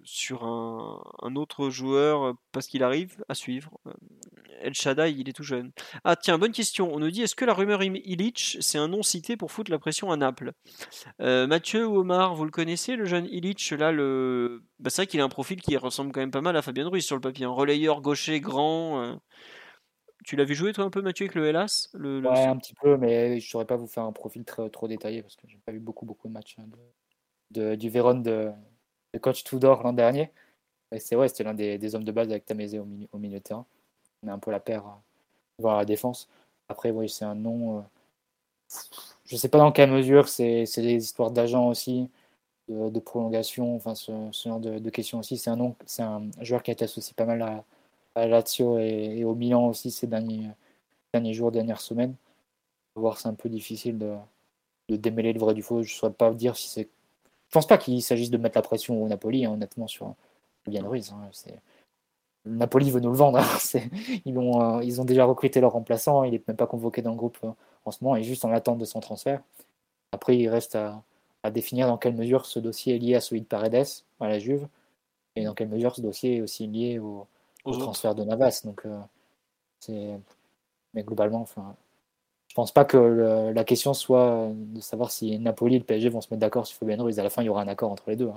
sur un, autre joueur parce qu'il arrive à suivre El Shaddai, il est tout jeune. Ah tiens, bonne question. On nous dit est-ce que la rumeur Illich, c'est un nom cité pour foutre la pression à Naples? Euh, Mathieu ou Omar, vous le connaissez, le jeune Illich là, le... Bah, c'est vrai qu'il a un profil qui ressemble quand même pas mal à Fabien Ruiz sur le papier. Relayeur gaucher grand. Euh. Tu l'as vu jouer toi un peu Mathieu avec le Hellas le, Ouais, un petit peu, mais je ne saurais pas vous faire un profil très, trop détaillé parce que j'ai pas vu beaucoup beaucoup de matchs hein, de, du Véron de, coach Tudor l'an dernier. C'est ouais, c'était l'un des, hommes de base avec Tamézé au milieu, au milieu de terrain met un peu la paire voir la défense. Après, oui, c'est un nom. Euh, je ne sais pas dans quelle mesure c'est des histoires d'agents aussi, de, prolongation, enfin ce, genre de, questions aussi. C'est un nom, c'est un joueur qui a été associé pas mal à, Lazio et, au Milan aussi ces derniers, derniers jours, dernières semaines. Voir, c'est un peu difficile de, démêler le vrai du faux. Je ne saurais pas dire si c'est. Je pense pas qu'il s'agisse de mettre la pression au Napoli, hein, honnêtement, sur Bien Ruiz. Hein. C'est Napoli veut nous le vendre. Hein. [LAUGHS] Ils, ont, euh, ils ont déjà recruté leur remplaçant. Il n'est même pas convoqué dans le groupe euh, en ce moment. Il est juste en attente de son transfert. Après, il reste à, définir dans quelle mesure ce dossier est lié à celui de Paredes, à la Juve, et dans quelle mesure ce dossier est aussi lié au, transfert de Navas. Donc, euh, c'est... Mais globalement, enfin, je pense pas que la question soit de savoir si Napoli et le PSG vont se mettre d'accord sur Fabien Ruiz. À la fin, il y aura un accord entre les deux hein,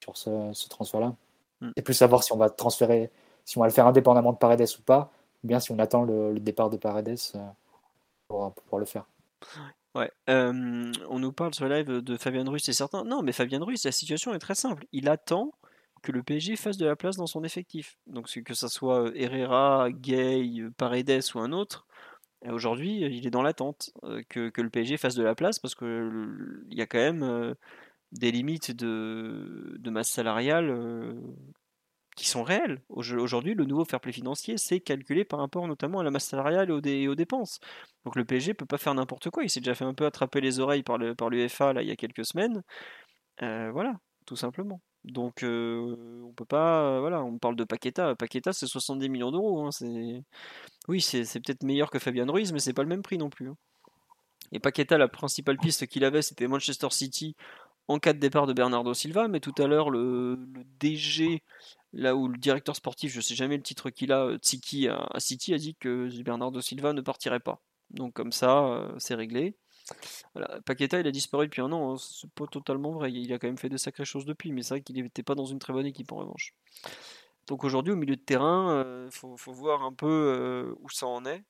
sur ce transfert-là. Mm. C'est plus savoir si on va transférer, si on va le faire indépendamment de Paredes ou pas, ou bien si on attend le, départ de Paredes euh, pour, pouvoir le faire. Ouais, euh, on nous parle sur le live de Fabien Ruiz, c'est certain. Non, mais Fabien Ruiz, la situation est très simple. Il attend que le PSG fasse de la place dans son effectif. Donc que ce soit Herrera, Gay, Paredes ou un autre, aujourd'hui, il est dans l'attente que, le PSG fasse de la place parce qu'il y a quand même des limites de, masse salariale qui sont réelles. Aujourd'hui, le nouveau fair play financier, c'est calculé par rapport notamment à la masse salariale et aux, dépenses. Donc le PSG peut pas faire n'importe quoi. Il s'est déjà fait un peu attraper les oreilles par le par l'UEFA là il y a quelques semaines. Voilà, tout simplement. Donc euh, on peut pas, voilà, on parle de Paqueta. Paqueta c'est 70 millions d'euros. Hein, c'est, oui, c'est, peut-être meilleur que Fabian Ruiz, mais c'est pas le même prix non plus. Hein. Et Paqueta, la principale piste qu'il avait, c'était Manchester City en cas de départ de Bernardo Silva, mais tout à l'heure, le, DG, là où le directeur sportif, je sais jamais le titre qu'il a, euh, Tsiki à, City, a dit que Bernardo Silva ne partirait pas. Donc comme ça, euh, c'est réglé. Voilà. Paqueta, il a disparu depuis un an, hein. c'est pas totalement vrai. Il a quand même fait de sacrées choses depuis, mais c'est vrai qu'il n'était pas dans une très bonne équipe en revanche. Donc aujourd'hui, au milieu de terrain, il euh, faut, voir un peu où ça en est.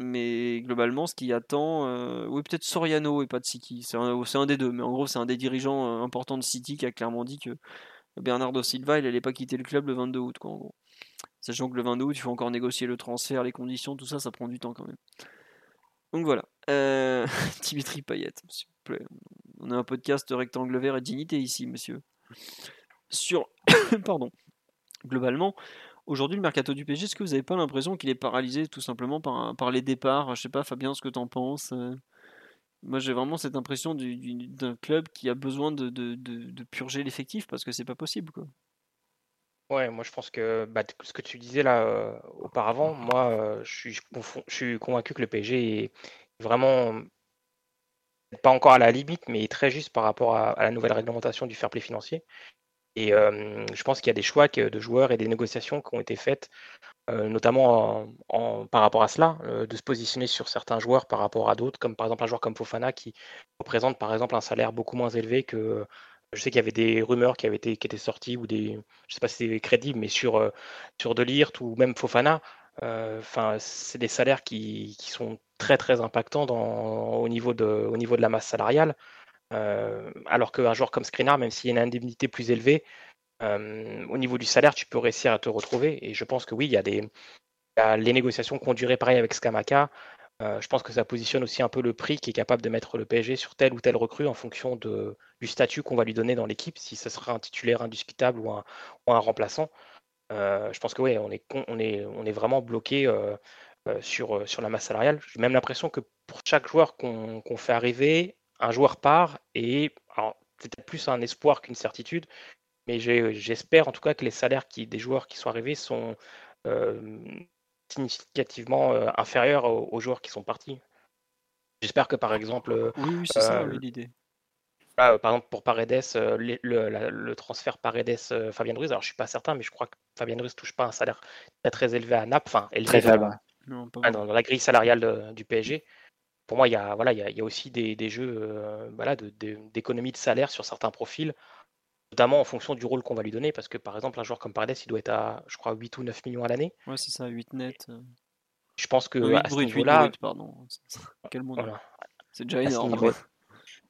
Mais globalement, ce qui attend, euh, oui, peut-être Soriano et pas de City. C'est un, des deux, mais en gros, c'est un des dirigeants euh, importants de City qui a clairement dit que Bernardo Silva, il n'allait pas quitter le club le 22 août, quoi, en gros. Sachant que le 22 août, il faut encore négocier le transfert, les conditions, tout ça, ça prend du temps quand même. Donc voilà. Euh, [LAUGHS] Dimitri Payet, s'il vous plaît. On a un podcast rectangle vert et dignité ici, monsieur. Sur. [COUGHS] Pardon. Globalement, aujourd'hui, le mercato du PSG, est-ce que vous n'avez pas l'impression qu'il est paralysé tout simplement par, les départs? Je sais pas, Fabien, ce que tu en penses euh? Moi, j'ai vraiment cette impression d'un club qui a besoin de, de, de, purger l'effectif parce que c'est pas possible. Quoi. Ouais, moi je pense que bah, ce que tu disais là euh, auparavant, moi euh, je, suis, je suis convaincu que le PSG est vraiment pas encore à la limite, mais très juste par rapport à, la nouvelle réglementation du fair play financier. Et je pense qu'il y a des choix de joueurs et des négociations qui ont été faites, notamment en, par rapport à cela, de se positionner sur certains joueurs par rapport à d'autres, comme par exemple un joueur comme Fofana qui représente par exemple un salaire beaucoup moins élevé que. Je sais qu'il y avait des rumeurs qui avaient été qui étaient sorties ou des, je sais pas si c'est crédible, mais sur sur Delirte ou même Fofana, enfin c'est des salaires qui, qui, sont très très impactants au niveau de au niveau de la masse salariale. Euh, alors qu'un joueur comme Skriniar, même s'il y a une indemnité plus élevée, euh, au niveau du salaire, tu peux réussir à te retrouver. Et je pense que oui, il y a des les négociations qu'on durait pareil avec Skamaka. Euh, je pense que ça positionne aussi un peu le prix qui est capable de mettre le PSG sur tel ou tel recrue en fonction du statut qu'on va lui donner dans l'équipe, si ce sera un titulaire indiscutable ou un, remplaçant. je pense que oui, on est, vraiment bloqué sur, sur la masse salariale. J'ai même l'impression que pour chaque joueur qu'on fait arriver, un joueur part et c'est peut-être plus un espoir qu'une certitude, mais j'espère en tout cas que les salaires des joueurs qui sont arrivés sont euh, significativement euh, inférieurs aux, joueurs qui sont partis. J'espère que par exemple. Euh, oui, c'est ça l'idée. par exemple, pour Paredes, le, transfert Paredes-Fabien Ruiz, alors je suis pas certain, mais je crois que Fabien Ruiz touche pas un salaire très, très élevé à Naples, enfin élevé dans, la grille salariale du PSG pour moi, il y a, voilà, il y a, aussi des, jeux euh, voilà, d'économie de, salaire sur certains profils, notamment en fonction du rôle qu'on va lui donner. Parce que par exemple, un joueur comme Paredes, il doit être à, je crois, 8 ou 9 millions à l'année. Ouais, c'est ça, 8 net. Euh. Je pense que à ce niveau-là. pardon. [LAUGHS] Quel monde. C'est déjà énorme.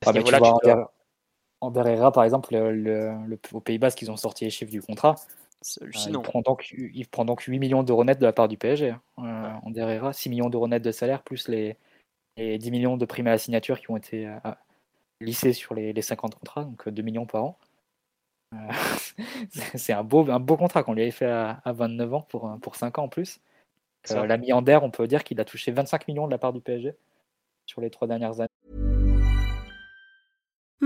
Ah, tu vois, Herrera, par exemple, le, au Pays Basque, ils ont sorti les chiffres du contrat. Euh, il, prend donc, il prend donc 8 millions d'euros net de la part du PSG. Euh, Herrera, 6 millions d'euros net de salaire, plus les, et 10 millions de primes à la signature qui ont été euh, lissées sur les, 50 contrats, donc 2 euh, millions par an. Euh, [LAUGHS] c'est un beau, un beau contrat qu'on lui avait fait à, 29 ans pour, pour 5 ans en plus. L'ami Ander, on peut dire qu'il a touché 25 millions de la part du PSG sur les trois dernières années.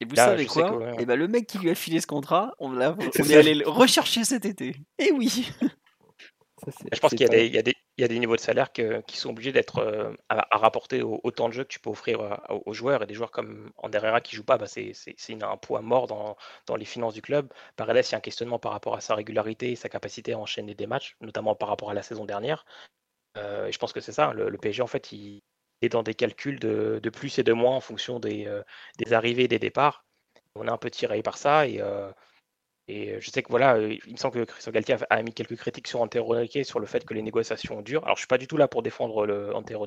Et vous savez quoi Et eh ben, Le mec qui lui a filé ce contrat, on, [LAUGHS] on est allé le rechercher cet été. Et eh oui Je pense qu'il y, y, a des niveaux de salaire qui sont obligés d'être euh, à, rapporter autant de jeux que tu peux offrir euh, aux, joueurs. Et des joueurs comme Anderera qui ne joue pas, bah c'est un poids mort dans, dans, les finances du club. Paredes, il y a un questionnement par rapport à sa régularité et sa capacité à enchaîner des matchs, notamment par rapport à la saison dernière. Euh, et je pense que c'est ça. Le, le, PSG, en fait, il, et dans des calculs de, plus et de moins en fonction des, euh, des, arrivées et des départs. On est un peu tiré par ça et, euh, et je sais que voilà, euh, il me semble que Christophe Galtier a, mis quelques critiques sur Antero Henrique sur le fait que les négociations durent. Alors je suis pas du tout là pour défendre le Antero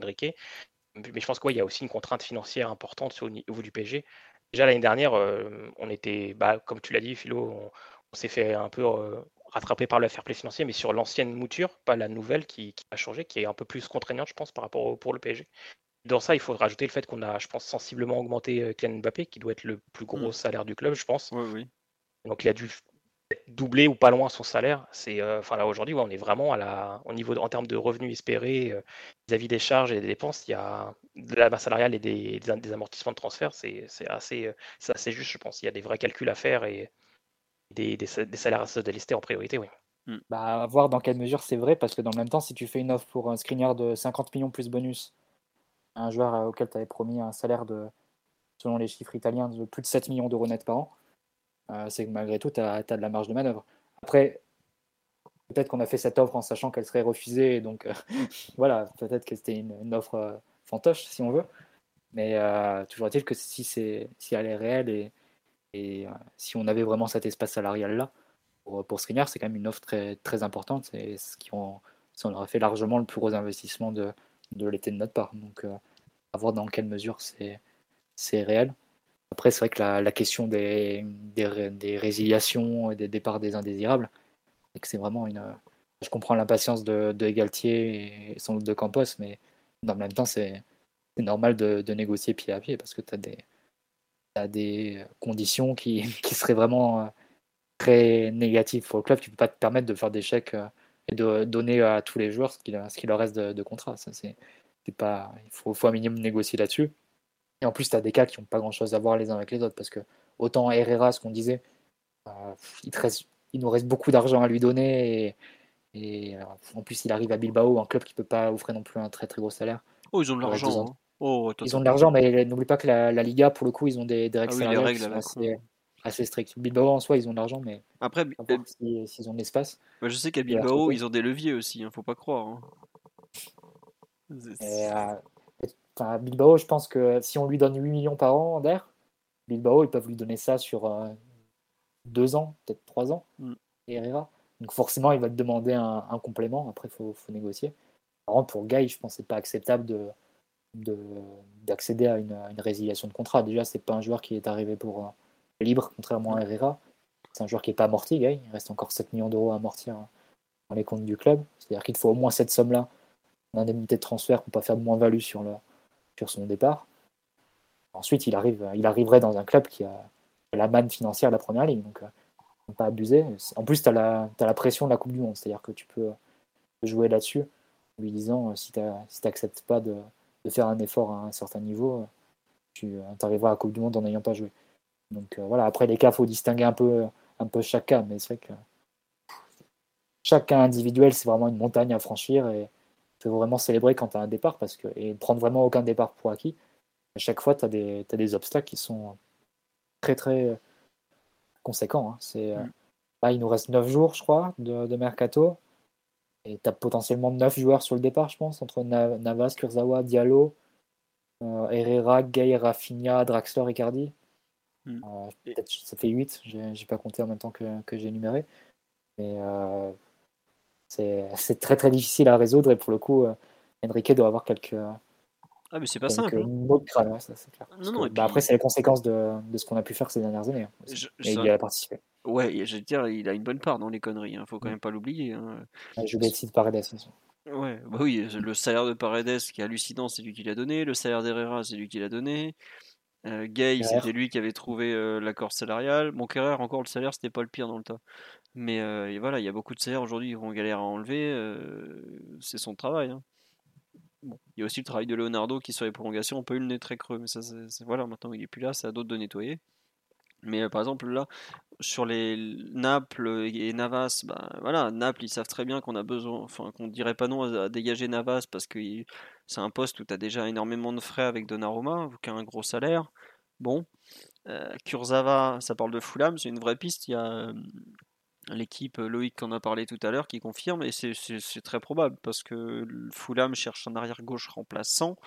mais je pense qu'il y a aussi une contrainte financière importante au niveau du PSG. Déjà l'année dernière, on était, bah, comme tu l'as dit, Philo, on, s'est fait un peu rattrapé par le fair play financier, mais sur l'ancienne mouture, pas la nouvelle qui, a changé, qui est un peu plus contraignante, je pense, par rapport au, pour le PSG. Dans ça, il faut rajouter le fait qu'on a, je pense, sensiblement augmenté euh, Kylian Mbappé, qui doit être le plus gros mmh. salaire du club, je pense. Oui, oui. Donc il a dû doubler ou pas loin son salaire. C'est, euh, enfin là aujourd'hui, on est vraiment à la, au niveau en termes de revenus espérés euh, vis-à-vis des charges et des dépenses. Il y a de la masse salariale et des, des, amortissements de transfert. C'est, assez, c'est assez juste, je pense. Il y a des vrais calculs à faire et des, des, salaires à se délister en priorité, oui. Mmh. Bah, à voir dans quelle mesure c'est vrai, parce que dans le même temps, si tu fais une offre pour un screener de 50 millions plus bonus un joueur euh, auquel tu avais promis un salaire de, selon les chiffres italiens, de plus de 7 millions d'euros net par an, euh, c'est que malgré tout, tu as, de la marge de manœuvre. Après, peut-être qu'on a fait cette offre en sachant qu'elle serait refusée, donc euh, [LAUGHS] voilà, peut-être que c'était une, offre fantoche, si on veut. Mais toujours est-il que si, c'est, si elle est réelle et, et si on avait vraiment cet espace salarial-là, pour, pour c'est quand même une offre très, très importante. C'est ce qui on, on aurait fait largement le plus gros investissement de, de l'été de notre part. Donc, à voir dans quelle mesure c'est, réel. Après, c'est vrai que la, question des, des, résiliations et des départs des indésirables, c'est que c'est vraiment une. Je comprends l'impatience de, de Galtier et sans doute de Campos, mais dans le même temps, c'est normal de, négocier pied à pied parce que tu as des, des conditions qui, [LAUGHS] qui, seraient vraiment euh, très négatives pour le club. Tu ne peux pas te permettre de faire des chèques euh, et de donner à tous les joueurs ce qu'il ce leur reste de, contrat. Ça, c'est, pas, il faut, faut un minimum négocier là-dessus. Et en plus, tu as des cas qui n'ont pas grand-chose à voir les uns avec les autres, parce que autant Herrera, ce qu'on disait, euh, il, il, nous reste beaucoup d'argent à lui donner, et, euh, en plus, il arrive à Bilbao, un club qui ne peut pas offrir non plus un très très gros salaire. Oh, ils ont de l'argent. Hein. Oh, ils ont de l'argent, mais n'oublie pas que la, Liga, pour le coup, ils ont des, règles, ah assez, strictes. Bilbao, en soi, ils ont de l'argent, mais après, s'ils ont de l'espace. je sais qu'à Bilbao, ils ont des leviers aussi, ne hein, faut pas croire. Hein. Euh, Bilbao, je pense que si on lui donne 8 millions par an d'air, Bilbao, ils peuvent lui donner ça sur euh, deux ans, peut-être trois ans, mm. et Herrera. Donc forcément, il va te demander un, complément. Après, il faut, négocier. Par contre, pour Guy, je pense que c'est pas acceptable de, d'accéder à une, résiliation de contrat. Déjà, c'est pas un joueur qui est arrivé pour euh, libre, contrairement à Herrera. C'est un joueur qui n'est pas amorti, Guy. Il reste encore 7 millions d'euros à amortir dans les comptes du club. C'est-à-dire qu'il faut au moins cette somme-là d'indemnité de transfert pour pas faire de moins-value sur le, sur son départ. Ensuite, il, arrive, il arriverait dans un club qui a la manne financière de la première ligne. Donc, euh, pas abuser. En plus, tu as, la, la pression de la Coupe du Monde. C'est-à-dire que tu peux jouer là-dessus en lui disant euh, si tu n'acceptes pas de, faire un effort à un certain niveau, euh, tu arriveras à la Coupe du Monde en n'ayant pas joué. Donc voilà, après les cas, il faut distinguer un peu, un peu chaque cas. Mais c'est vrai que chaque cas individuel, c'est vraiment une montagne à franchir. Et, faut vraiment célébrer quand tu as un départ parce que, et prendre vraiment aucun départ pour acquis. À chaque fois, tu as, des obstacles qui sont très très conséquents. Hein. C'est, euh, mm. là, il nous reste 9 jours, je crois, de, mercato. Et tu as potentiellement 9 joueurs sur le départ, je pense, entre Navas, Kurzawa, Diallo, euh, Herrera, Gay, Rafinha, Draxler, Icardi. Mm. Euh, ça fait 8, j'ai pas compté en même temps que, que j'ai énuméré. Mais [LAUGHS] c'est très très difficile à résoudre et pour le coup, euh, Enrique doit avoir quelques. Ah, mais c'est pas simple. Hein. Crâne, ça, clair. Non, bah, Après, c'est les conséquences de, de ce qu'on a pu faire ces dernières années. Hein, et il a participé. Ouais, je veux dire, il a une bonne part dans les conneries, hein, faut quand même pas l'oublier. Hein. Je vais de Paredes aussi. Ouais, bah oui, le salaire de Paredes qui est hallucinant, c'est lui qui l'a donné. Le salaire d'Herrera, c'est lui qui l'a donné. Euh, Gay, c'était lui qui avait trouvé euh, l'accord salarial. Mon Kerrer, encore le salaire, c'était pas le pire dans le tas. Mais euh, voilà, il y a beaucoup de salaires aujourd'hui qui vont galérer à enlever. C'est son travail. Hein. Bon. Il y a aussi le travail de Leonardo qui sur les prolongations, on peut eu le nez très creux, mais ça, c'est, voilà, maintenant il est plus là, c'est à d'autres de nettoyer. Mais euh, par exemple là, sur les Naples et Navas, ben voilà, Naples ils savent très bien qu'on a besoin, enfin qu'on dirait pas non à, dégager Navas parce que c'est un poste où tu as déjà énormément de frais avec Donnarumma, qui a un gros salaire. Bon, euh, Kurzawa, ça parle de Fulham, c'est une vraie piste. Il y a l'équipe euh, Loïc qu'on a parlé tout à l'heure qui confirme et c'est très probable parce que Fulham cherche un arrière gauche remplaçant.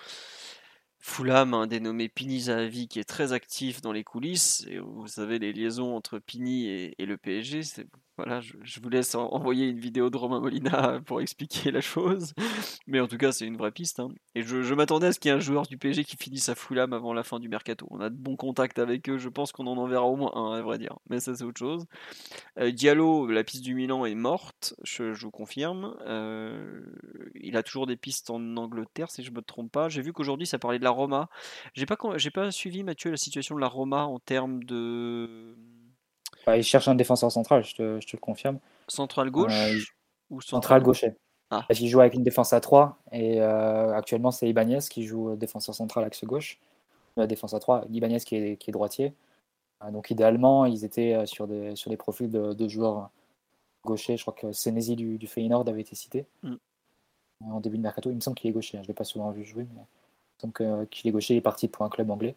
Fulham un dénommé Pini Zahavi qui est très actif dans les coulisses et vous savez les liaisons entre Pini et, et le PSG voilà, je, vous laisse envoyer une vidéo de Romain Molina [LAUGHS] pour expliquer la chose. Mais en tout cas, c'est une vraie piste. Hein. Et je, m'attendais à ce qu'il y ait un joueur du PSG qui finisse à Fulham avant la fin du mercato. On a de bons contacts avec eux. Je pense qu'on en enverra au moins un, à vrai dire. Mais ça, c'est autre chose. Euh, Diallo, la piste du Milan est morte. Je, vous confirme. Euh, il a toujours des pistes en Angleterre, si je me trompe pas. J'ai vu qu'aujourd'hui, ça parlait de la Roma. J'ai pas, j'ai pas suivi, Mathieu, la situation de la Roma en termes de il cherche un défenseur central, je te, le confirme. Central gauche euh, ou central, gaucher ah. Parce qu'il joue avec une défense à 3 et euh, actuellement c'est Ibanez qui joue défenseur central axe gauche. La euh, défense à 3, Ibanez qui est, qui est droitier. donc idéalement, ils étaient sur des, sur des profils de, joueurs gauchers. Je crois que Senesi du, du Feyenoord avait été cité mm. en début de mercato. Il me semble qu'il est gaucher, hein. je ne l'ai pas souvent vu jouer, mais il me semble qu'il est gaucher, il est parti pour un club anglais.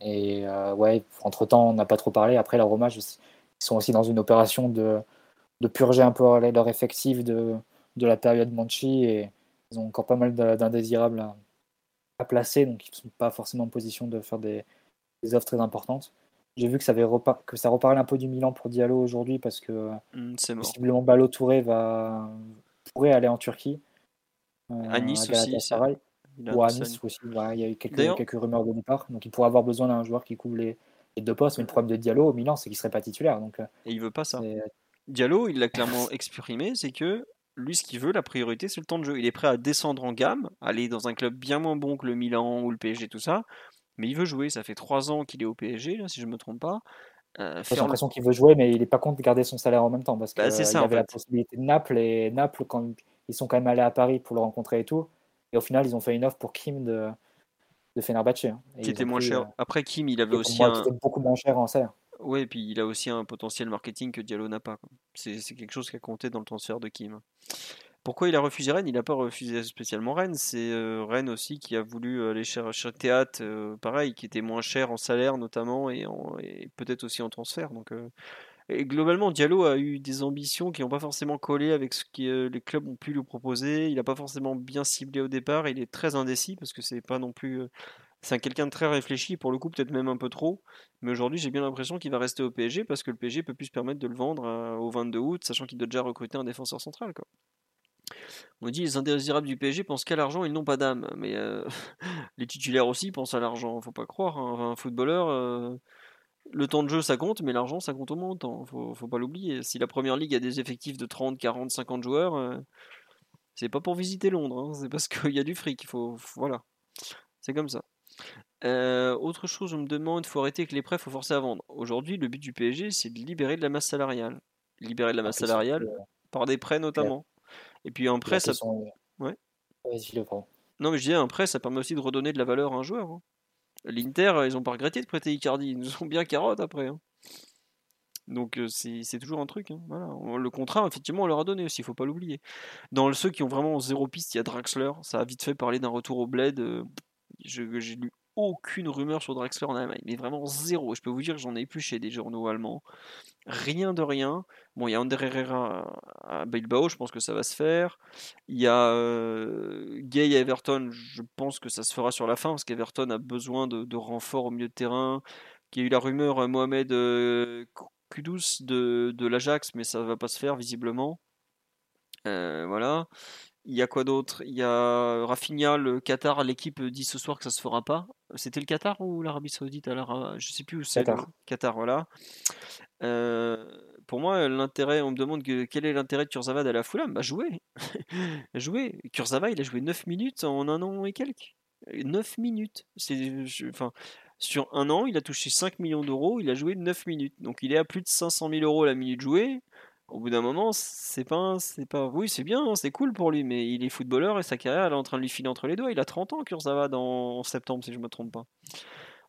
Et euh, ouais, entre-temps, on n'a pas trop parlé. Après, la Roma, ils sont aussi dans une opération de, de purger un peu leur effectif de, de la période Manchi et, ils ont encore pas mal d'indésirables à, à, placer, donc ils ne sont pas forcément en position de faire des, des offres très importantes. J'ai vu que ça, avait que ça reparle un peu du Milan pour Diallo aujourd'hui parce que mmh, possiblement Balo Touré va, pourrait aller en Turquie. Euh, à Nice aussi. Ou à Nice aussi. il y a eu quelques, quelques rumeurs de départ. Donc il pourrait avoir besoin d'un joueur qui couvre les, deux postes. Mais le problème de Diallo au Milan, c'est qu'il serait pas titulaire. Donc, euh, Et il veut pas ça. Diallo, il l'a clairement [LAUGHS] exprimé, c'est que lui, ce qu'il veut, la priorité, c'est le temps de jeu. Il est prêt à descendre en gamme, aller dans un club bien moins bon que le Milan ou le PSG, tout ça, mais il veut jouer. Ça fait trois ans qu'il est au PSG, là, si je ne me trompe pas. Euh, J'ai l'impression qu'il veut jouer, mais il n'est pas contre de garder son salaire en même temps. Parce bah, qu'il avait la possibilité de Naples, et Naples, quand ils sont quand même allés à Paris pour le rencontrer et tout, et au final, ils ont fait une offre pour Kim de, de Fenerbahce. Hein. qui était moins cher. Euh, Après, Kim, il avait aussi un. beaucoup moins cher en salaire. Oui, et puis il a aussi un potentiel marketing que Diallo n'a pas. C'est quelque chose qui a compté dans le transfert de Kim. Pourquoi il a refusé Rennes? Il n'a pas refusé spécialement Rennes. C'est euh, Rennes aussi qui a voulu aller chercher Théâtre, euh, pareil, qui était moins cher en salaire notamment et, et peut-être aussi en transfert. Donc, euh, et globalement, Diallo a eu des ambitions qui n'ont pas forcément collé avec ce que les clubs ont pu lui proposer. Il n'a pas forcément bien ciblé au départ. Il est très indécis parce que c'est pas non plus. C'est quelqu'un de très réfléchi, pour le coup peut-être même un peu trop. Mais aujourd'hui, j'ai bien l'impression qu'il va rester au PSG parce que le PSG peut plus se permettre de le vendre au 22 août, sachant qu'il doit déjà recruter un défenseur central. Quoi. On dit les indésirables du PSG pensent qu'à l'argent, ils n'ont pas d'âme. Mais euh, [LAUGHS] les titulaires aussi pensent à l'argent, faut pas croire. Hein. Un footballeur, euh, le temps de jeu ça compte, mais l'argent ça compte au moins autant. Faut, faut pas l'oublier. Si la première ligue a des effectifs de 30, 40, 50 joueurs, euh, c'est pas pour visiter Londres, hein. c'est parce [LAUGHS] qu'il y a du fric. Faut, voilà, c'est comme ça. autre chose, on me demande, il faut arrêter avec les prêts, il faut forcer à vendre. Aujourd'hui, le but du PSG, c'est de libérer de la masse salariale. Libérer de la masse salariale par des prêts notamment. Et puis un prêt, ça. Ouais. Non, mais je disais, un prêt, ça permet aussi de redonner de la valeur à un joueur. Hein. L'Inter, ils n'ont pas regretté de prêter Icardi. Ils nous ont bien carotte après. Hein. Donc euh, c'est toujours un truc. Hein. Le contrat, effectivement, on leur a donné aussi, il faut pas l'oublier. Dans ceux qui ont vraiment zéro piste, il y a Draxler. Ça a vite fait parler d'un retour au bled. Euh, j'ai lu aucune rumeur sur Draxler en Allemagne, mais vraiment zéro. Je peux vous dire que j'en ai plus chez des journaux allemands. Rien de rien. Bon, il y a Ander Herrera à Bilbao, je pense que ça va se faire. Il y a euh, Gay à Everton, je pense que ça se fera sur la fin, parce qu'Everton a besoin de, renforts au milieu de terrain. Il y a eu la rumeur euh, Mohamed euh, Kudus de, l'Ajax, mais ça va pas se faire visiblement. voilà. Il y a quoi d'autre? Il y a Rafinha, le Qatar, l'équipe dit ce soir que ça se fera pas. C'était le Qatar ou l'Arabie Saoudite? Alors Je sais plus où c'est. Qatar. Qatar, voilà. Euh, pour moi, l'intérêt, on me demande quel est l'intérêt de Kurzawa à la Fulham? Bah jouer, [LAUGHS] jouer. Kurzawa, il a joué 9 minutes en un an et quelques. 9 minutes. C'est, enfin, sur un an, il a touché 5 millions d'euros, il a joué 9 minutes. Donc il est à plus de 500 000 euros la minute jouée au bout d'un moment, c'est pas, c'est pas, oui, c'est bien, c'est cool pour lui, mais il est footballeur et sa carrière, elle est en train de lui filer entre les doigts. Il a 30 ans, Kurzawa, dans, en septembre, si je me trompe pas.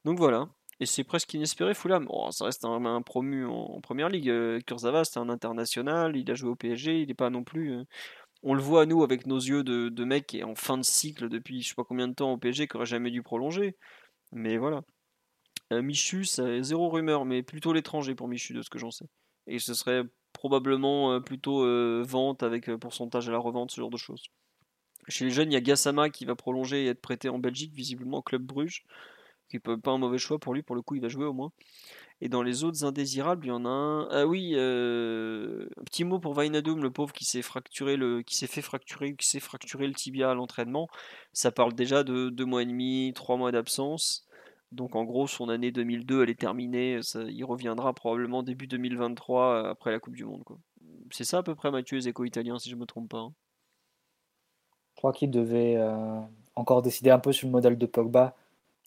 Donc voilà. Et c'est presque inespéré, Fulham. Oh, ça reste un, promu en, première ligue. Euh, Kurzawa, c'est un international, il a joué au PSG, il n'est pas non plus. Euh, on le voit, nous, avec nos yeux de, de mec qui est en fin de cycle depuis je sais pas combien de temps au PSG, qui aurait jamais dû prolonger. Mais voilà. Euh, Michu, zéro rumeur, mais plutôt l'étranger pour Michu, de ce que j'en sais. Et ce serait probablement euh, plutôt euh, vente avec euh, pourcentage à la revente, ce genre de choses. Chez les jeunes, il y a Gassama qui va prolonger et être prêté en Belgique, visiblement au club Bruges, qui peut pas un mauvais choix pour lui, pour le coup il va jouer au moins. Et dans les autres indésirables, il y en a un. Ah oui, un petit mot pour Vainadoum, le pauvre qui s'est fracturé le, qui s'est fait fracturer, qui s'est fracturé le tibia à l'entraînement. Ça parle déjà de deux mois et demi, trois mois d'absence. Donc en gros, son année 2002, elle est terminée. il reviendra probablement début 2023 euh, après la Coupe du Monde. C'est ça à peu près Mathieu, les éco-italiens, si je ne me trompe pas. Hein. Je crois qu'il devait euh, encore décider un peu sur le modèle de Pogba.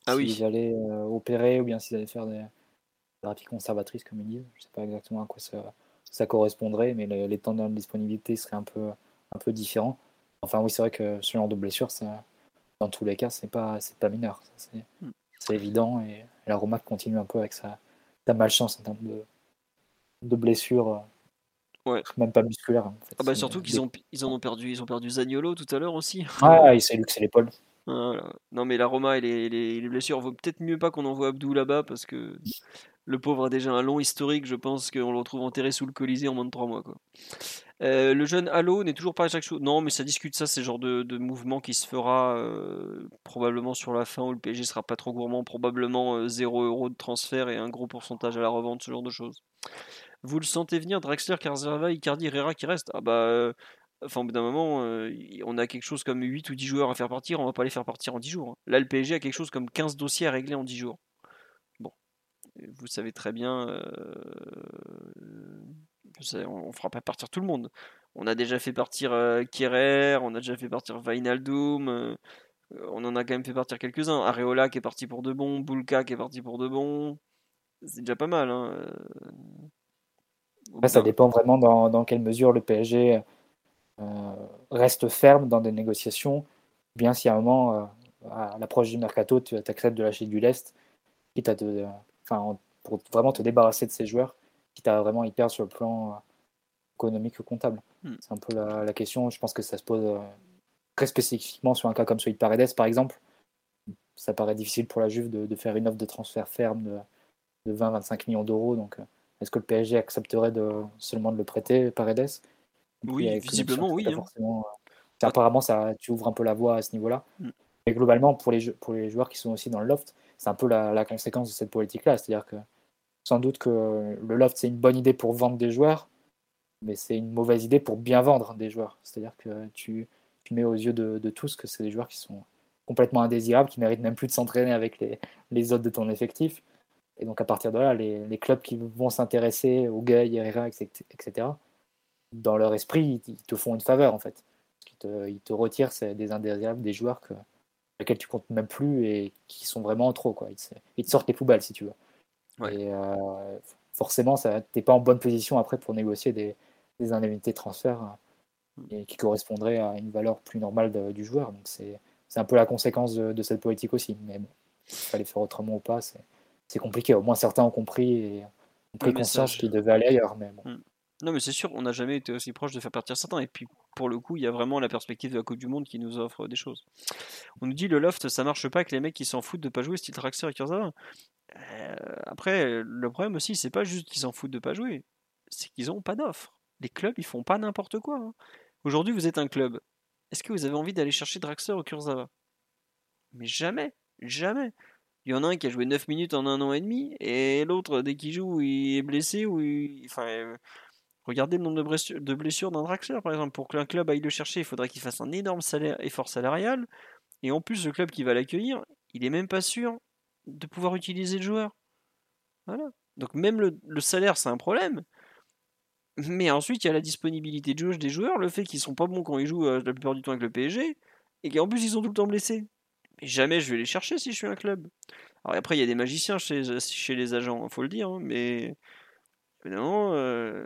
Ah s'ils allaient euh, opérer ou bien s'ils allaient faire des thérapies conservatrices, comme ils disent. Je ne sais pas exactement à quoi ça, correspondrait, mais les, temps de disponibilité seraient un peu, un peu différents. Enfin, oui, c'est vrai que ce genre de blessure, dans tous les cas, c'est pas, pas mineur. Hmm c'est évident. Et la Roma continue un peu avec sa, malchance en termes de, de blessures. Euh, ouais. Même pas musculaire. En fait. ah bah surtout qu'ils ont, ils en ont perdu, ils ont perdu Zagnolo tout à l'heure aussi. Ah, [LAUGHS] il s'est luxé l'épaule. Non mais la Roma et les, les, blessures, vaut peut-être mieux pas qu'on envoie Abdou là-bas parce que Le pauvre a déjà un long historique, je pense qu'on le retrouve enterré sous le Colisée en moins de 3 mois. Euh, le jeune Halo n'est toujours pas à chaque chose. Non, mais ça discute ça, c'est le genre de, mouvement qui se fera euh, probablement sur la fin où le PSG sera pas trop gourmand, probablement 0 euros de transfert et un gros pourcentage à la revente, ce genre de choses. Vous le sentez venir, Draxler, Carzava, Icardi, Herrera qui reste Ah bah. Enfin, au bout d'un moment, on a quelque chose comme 8 ou 10 joueurs à faire partir, on va pas les faire partir en 10 jours. Hein. Là, le PSG a quelque chose comme 15 dossiers à régler en 10 jours. Vous savez très bien, on, ne fera pas partir tout le monde. On a déjà fait partir euh, on a déjà fait partir Vainaldum, on en a quand même fait partir quelques-uns. Areola qui est parti pour de bon, Bulka qui est parti pour de bon. C'est déjà pas mal. Hein. ça dépend vraiment dans, quelle mesure le PSG reste ferme dans des négociations, bien si à un moment, à l'approche du mercato, tu acceptes de lâcher du lest, quitte à enfin, pour vraiment te débarrasser de ces joueurs, qui t'a vraiment hyper sur le plan euh, économique ou comptable. Hmm. C'est un peu la, question. Je pense que ça se pose très spécifiquement sur un cas comme celui de Paredes, par exemple. Ça paraît difficile pour la Juve de, faire une offre de transfert ferme de, de 20-25 millions d'euros. Donc, est-ce que le PSG accepterait de, seulement de le prêter, Paredes? Oui, visiblement, oui. Hein. Euh, apparemment, ça, tu ouvres un peu la voie à ce niveau-là. Mm. Et globalement, pour les, pour les joueurs qui sont aussi dans le loft, c'est un peu la, conséquence de cette politique-là. C'est-à-dire que sans doute que le loft, c'est une bonne idée pour vendre des joueurs, mais c'est une mauvaise idée pour bien vendre des joueurs. C'est-à-dire que tu, mets aux yeux de, tous que c'est des joueurs qui sont complètement indésirables, qui méritent même plus de s'entraîner avec les, autres de ton effectif. Et donc à partir de là, les, les clubs qui vont s'intéresser aux Gay, Herrera, etc., dans leur esprit, ils te font une faveur en fait. Ils te, ils te retirent des indésirables, des joueurs que, lesquels tu comptes même plus et qui sont vraiment trop. Quoi. Ils, te, sortent les poubelles si tu veux. Et euh, forcément, tu n'es pas en bonne position après pour négocier des, des indemnités de transfert euh, et qui correspondraient à une valeur plus normale du joueur. Donc c'est un peu la conséquence de, cette politique aussi. Mais bon, il fallait faire autrement ou pas, c'est compliqué. Au moins certains ont compris et ont pris conscience qu'ils devaient aller ailleurs. Mais bon. Non, mais c'est sûr, on n'a jamais été aussi proche de faire partir certains. Et puis, pour le coup, il y a vraiment la perspective de la Coupe du Monde qui nous offre des choses. On nous dit le loft, ça marche pas avec les mecs qui s'en foutent de pas jouer, style Traxer et Kurzawa. Euh, après, le problème aussi, c'est pas juste qu'ils s'en foutent de pas jouer, c'est qu'ils ont pas d'offre. Les clubs, ils font pas n'importe quoi. Hein. Aujourd'hui, vous êtes un club. Est-ce que vous avez envie d'aller chercher Draxler ou Kurzawa? Mais jamais, jamais. Il y en a un qui a joué 9 minutes en un an et demi, et l'autre, dès qu'il joue, il est blessé ou il... Euh, Regardez le nombre de blessures, d'un Draxler, par exemple. Pour qu'un club aille le chercher, il faudrait qu'il fasse un énorme effort salarial. Et en plus, le club qui va l'accueillir, il est même pas sûr de pouvoir utiliser le joueur. Voilà. Donc même le, salaire, c'est un problème. Mais ensuite, il y a la disponibilité de des joueurs, le fait qu'ils sont pas bons quand ils jouent euh, la plupart du temps avec le PSG, et qu'en plus, ils sont tout le temps blessés. Mais jamais je vais les chercher si je suis un club. Alors après, il y a des magiciens chez, les agents, il faut le dire, hein, mais Évidemment, euh,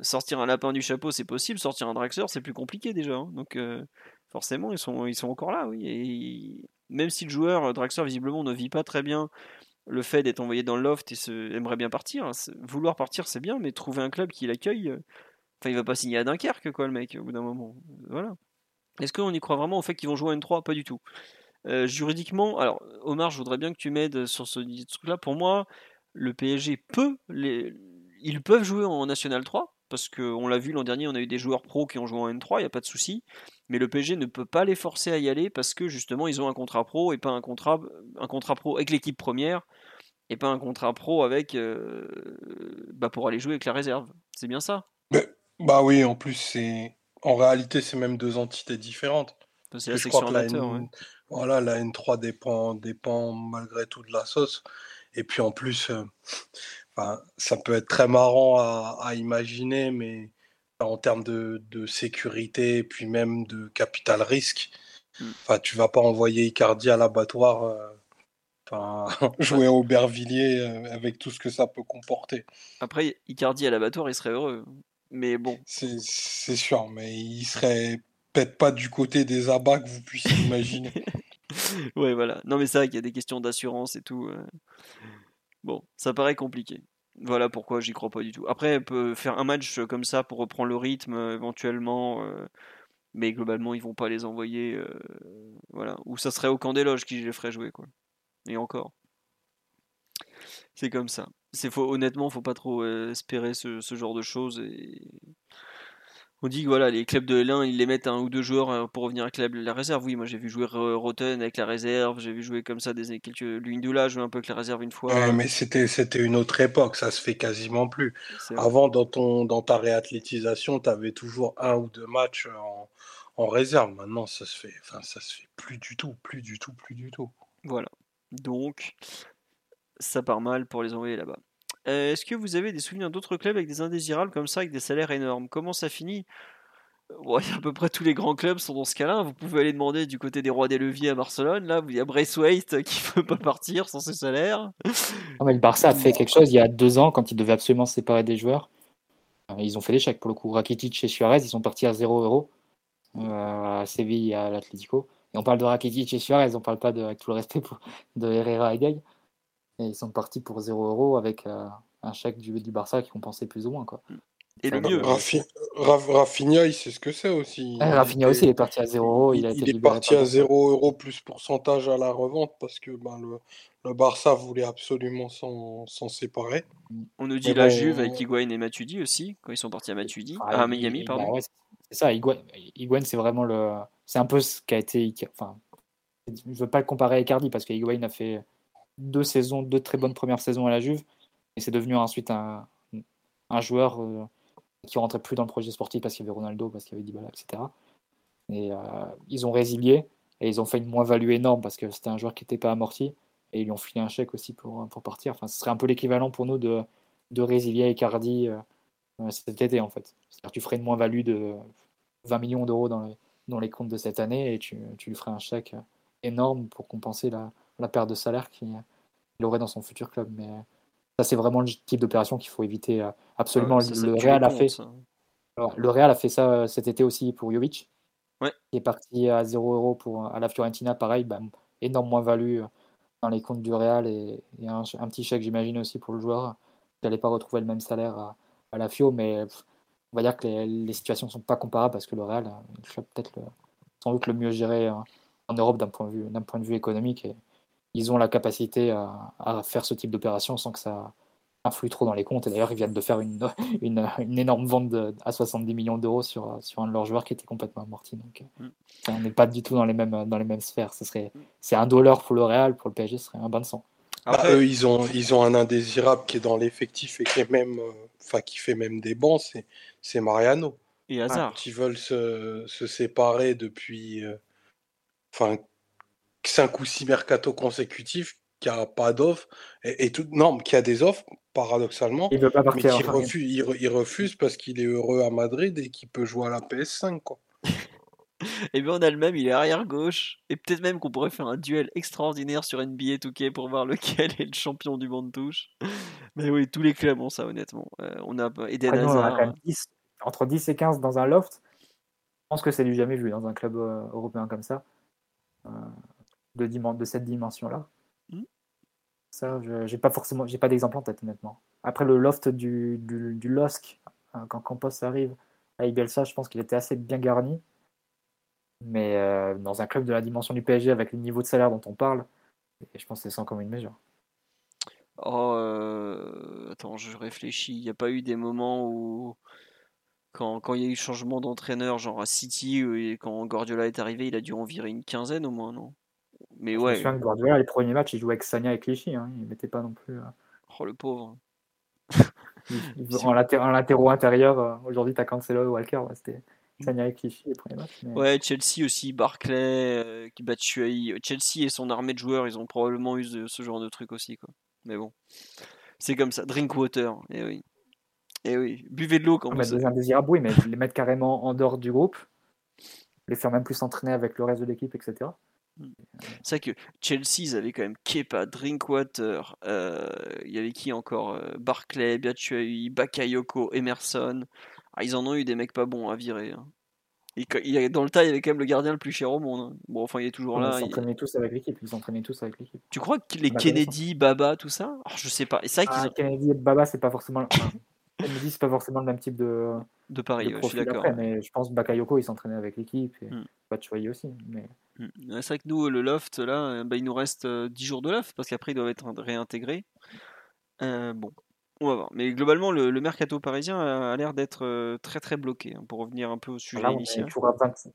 sortir un lapin du chapeau, c'est possible. Sortir un Draxler, c'est plus compliqué déjà. Hein. Donc, euh, forcément, ils sont, encore là, oui. Même si le joueur euh, Draxler, visiblement, ne vit pas très bien le fait d'être envoyé dans le loft et aimerait bien partir, hein, vouloir partir, c'est bien, mais trouver un club qui l'accueille, enfin, il va pas signer à Dunkerque, quoi, le mec, au bout d'un moment. Voilà. Est-ce qu'on y croit vraiment au fait qu'ils vont jouer à N3 Pas du tout. juridiquement, alors, Omar, je voudrais bien que tu m'aides sur ce truc-là. Pour moi, le PSG peut les ils peuvent jouer en National 3, parce qu'on l'a vu l'an dernier, on a eu des joueurs pros qui ont joué en N3, il n'y a pas de souci. Mais le PSG ne peut pas les forcer à y aller parce que justement ils ont un contrat pro et pas un contrat, un contrat pro avec l'équipe première et pas un contrat pro avec euh, bah pour aller jouer avec la réserve. C'est bien ça Bah oui, en plus c'est en réalité c'est même deux entités différentes. C'est la section la Voilà, la N3 dépend, dépend malgré tout de la sauce. Et puis en plus, euh, ça peut être très marrant à, imaginer, mais en termes de, sécurité, puis même de capital risque, mmh. enfin, tu vas pas envoyer Icardi à l'abattoir, euh, [LAUGHS] jouer à Aubervilliers euh, avec tout ce que ça peut comporter. Après, Icardi à l'abattoir, il serait heureux. Mais bon. C'est sûr, mais il serait peut-être pas du côté des abats que vous puissiez imaginer. [LAUGHS] ouais, voilà. Non, mais c'est vrai qu'il y a des questions d'assurance et tout. Euh. Bon, ça paraît compliqué. Voilà pourquoi j'y crois pas du tout. Après, elle peut faire un match comme ça pour reprendre le rythme euh, éventuellement, euh, mais globalement, ils vont pas les envoyer. Euh, voilà. Ou ça serait au camp des loges qui les ferait jouer, quoi. Et encore. C'est comme ça. C'est faut honnêtement, faut pas trop euh, espérer ce, ce genre de choses. Et... On dit que voilà, les clubs de L1, ils les mettent un ou deux joueurs euh, pour revenir avec la, la réserve. Oui, moi j'ai vu jouer Ro- Roten avec la réserve, j'ai vu jouer comme ça des quelques Luindula jouer un peu avec la réserve une fois. Ouais, mais c'était c'était une autre époque, ça se fait quasiment plus. Avant, dans ton dans ta réathlétisation, tu avais toujours un ou deux matchs en, en réserve. Maintenant, ça se fait, enfin, ça se fait plus du tout, plus du tout, plus du tout. Voilà. Donc, ça part mal pour les envoyer là-bas. Euh, Est-ce que vous avez des souvenirs d'autres clubs avec des indésirables comme ça, avec des salaires énormes? Comment ça finit? Ouais, à peu près tous les grands clubs sont dans ce cas-là. Vous pouvez aller demander du côté des Rois des Leviers à Barcelone. Là, il y a Braithwaite qui ne [LAUGHS] veut pas partir sans ses salaires. Non, mais le Barça a fait quelque chose il y a deux ans quand ils devaient absolument se séparer des joueurs. Euh, Ils ont fait l'échec pour le coup. Rakitic et Suarez, ils sont partis à 0 euros euh, à Séville et à l'Atlético. Et on parle de Rakitic et Suarez, on parle pas de, avec tout le respect pour, de Herrera et Gay. Et ils sont partis pour 0 euros avec euh, un chèque du, du Barça qui compensait plus ou moins. Quoi. Et le mieux, Rafi- Raf- Rafinha, il sait ce que c'est aussi. Il Rafinha était- aussi, il est parti à 0 euros. Il, a été il est parti par à le Barça. 0 euros plus pourcentage à la revente parce que ben, le, le Barça voulait absolument s'en séparer. on nous dit Mais la bon, Juve avec Higuain et Matuidi aussi, quand ils sont partis à Matuidi. Ah, à Miami, pardon. bah ouais, c'est ça, Higuain, Higuain, c'est vraiment le. C'est un peu ce qui a été. Enfin, je veux pas le comparer à Icardi parce que Higuain a fait deux saisons, deux très bonnes premières saisons à la Juve et c'est devenu ensuite un, un joueur euh, qui rentrait plus dans le projet sportif parce qu'il y avait Ronaldo, parce qu'il y avait Dybala, etc. Et euh, ils ont résilié et ils ont fait une moins-value énorme parce que c'était un joueur qui n'était pas amorti et ils lui ont filé un chèque aussi pour, pour partir. Enfin, ce serait un peu l'équivalent pour nous de, de résilier Icardi euh, euh, cet été en fait. C'est-à-dire tu ferais une moins-value de 20 millions d'euros dans les, dans les comptes de cette année et tu, tu lui ferais un chèque énorme pour compenser la, la perte de salaire qu'il il aurait dans son futur club. Mais ça, c'est vraiment le type d'opération qu'il faut éviter euh, absolument. Ouais, ça, ça le Real a fait alors, le Real a fait ça euh, cet été aussi pour Jovic, Ouais. qui est parti à 0 euros pour, à la Fiorentina. Pareil, bah, énorme moins-value euh, dans les comptes du Real et, et un, un petit chèque, j'imagine, aussi pour le joueur. Il n'allait pas retrouver le même salaire à, à la Fio, mais pff, on va dire que les, les situations ne sont pas comparables parce que le Real euh, club peut-être sans doute le mieux géré euh, en Europe d'un point, de vue- d'un point de vue économique. Et ils ont la capacité à, à faire ce type d'opération sans que ça influe trop dans les comptes. Et d'ailleurs, ils viennent de faire une, [LAUGHS] une, une énorme vente de- à 70 millions d'euros sur, sur un de leurs joueurs qui était complètement amorti. Donc, euh, Mm. ça, on n'est pas du tout dans les mêmes, dans les mêmes sphères. Ce serait, c'est un dollar pour le Real, pour le PSG, ce serait un bain de sang. Bah, eux, ils ont, ils ont un indésirable qui est dans l'effectif et qui est même, euh, enfin, qui fait même des bancs, c'est, c'est Mariano. et hasard. Qui veulent se, se séparer depuis, euh, enfin, cinq ou six mercato consécutifs, qui a pas d'offre et, et tout, non, qui a des offres paradoxalement, Il veut pas mais partir. qui enfin, refuse, il, re- il refuse parce qu'il est heureux à Madrid et qu'il peut jouer à la PS5, quoi. [LAUGHS] Et bien on a le même, il est arrière gauche. Et peut-être même qu'on pourrait faire un duel extraordinaire sur NBA 2K pour voir lequel est le champion du banc de touche. Mais oui, tous les clubs ont ça honnêtement. Euh, on a Eden après, nous, on en a Hazard. quand même 10 entre 10 et 15 dans un loft. Je pense que c'est du jamais vu dans un club euh, européen comme ça, euh, de, cette dimension-là. Mm. Ça, je j'ai pas forcément, j'ai pas d'exemple en tête honnêtement. Après le loft du, du, du LOSC, hein, quand Campos arrive à Ibelsa, je pense qu'il était assez bien garni. Mais euh, dans un club de la dimension du PSG, avec le niveau de salaire dont on parle, et je pense que c'est sans commune mesure. Oh, euh, attends, je réfléchis. Il n'y a pas eu des moments où, quand, quand il y a eu changement d'entraîneur, genre à City, où quand Guardiola est arrivé, il a dû en virer une quinzaine au moins, non? Mais Je me ouais, souviens que Guardiola, les premiers matchs, il jouait avec Sagna et Clichy. Hein, il mettait pas non plus. euh, oh le pauvre. [LAUGHS] [LAUGHS] en, laté- en latéraux intérieurs, euh, aujourd'hui, t'as Cancelo et Walker. ouais, C'était Sagna et Clichy les premiers matchs. mais- Ouais, Chelsea aussi, Barclay, euh, qui bat Batshuayi. Chelsea et son armée de joueurs, ils ont probablement eu ce, ce genre de truc aussi, quoi. Mais bon, c'est comme ça. Drink water, et oui. Et oui, buvez de l'eau quand Ah, vous des indésirables, oui, mais les mettre carrément en dehors du groupe, les faire même plus s'entraîner avec le reste de l'équipe, etc. C'est vrai que Chelsea, ils avaient quand même Kepa, Drinkwater, euh, il y avait qui encore euh, Barclay, Batshuayi, Bakayoko, Emerson. Ah, ils en ont eu des mecs pas bons à virer. hein. Et il dans le tas, il y avait quand même le gardien le plus cher au monde. hein. Bon, enfin, il est toujours ils là. il- s'entraînaient tous avec l'équipe. Ils s'entraînaient tous avec l'équipe. Tu crois que les Kennedy, Baba, tout ça? Ah, Je sais pas. Et qu'ils Ah, ont... Kennedy et Baba, c'est pas forcément. [LAUGHS] c'est pas forcément le même type de, De ouais, je suis d'accord. mais je pense que Bakayoko, il s'entraînait avec l'équipe. Et Hmm. Batshuayi aussi. Mais Mm. Ouais, C'est vrai que nous, le loft, là, euh, bah, il nous reste euh, 10 jours de loft parce qu'après, ils doivent être réintégrés. Euh, bon, on va voir. Mais globalement, le, mercato parisien a, l'air d'être euh, très très bloqué. Hein, pour revenir un peu au sujet initial.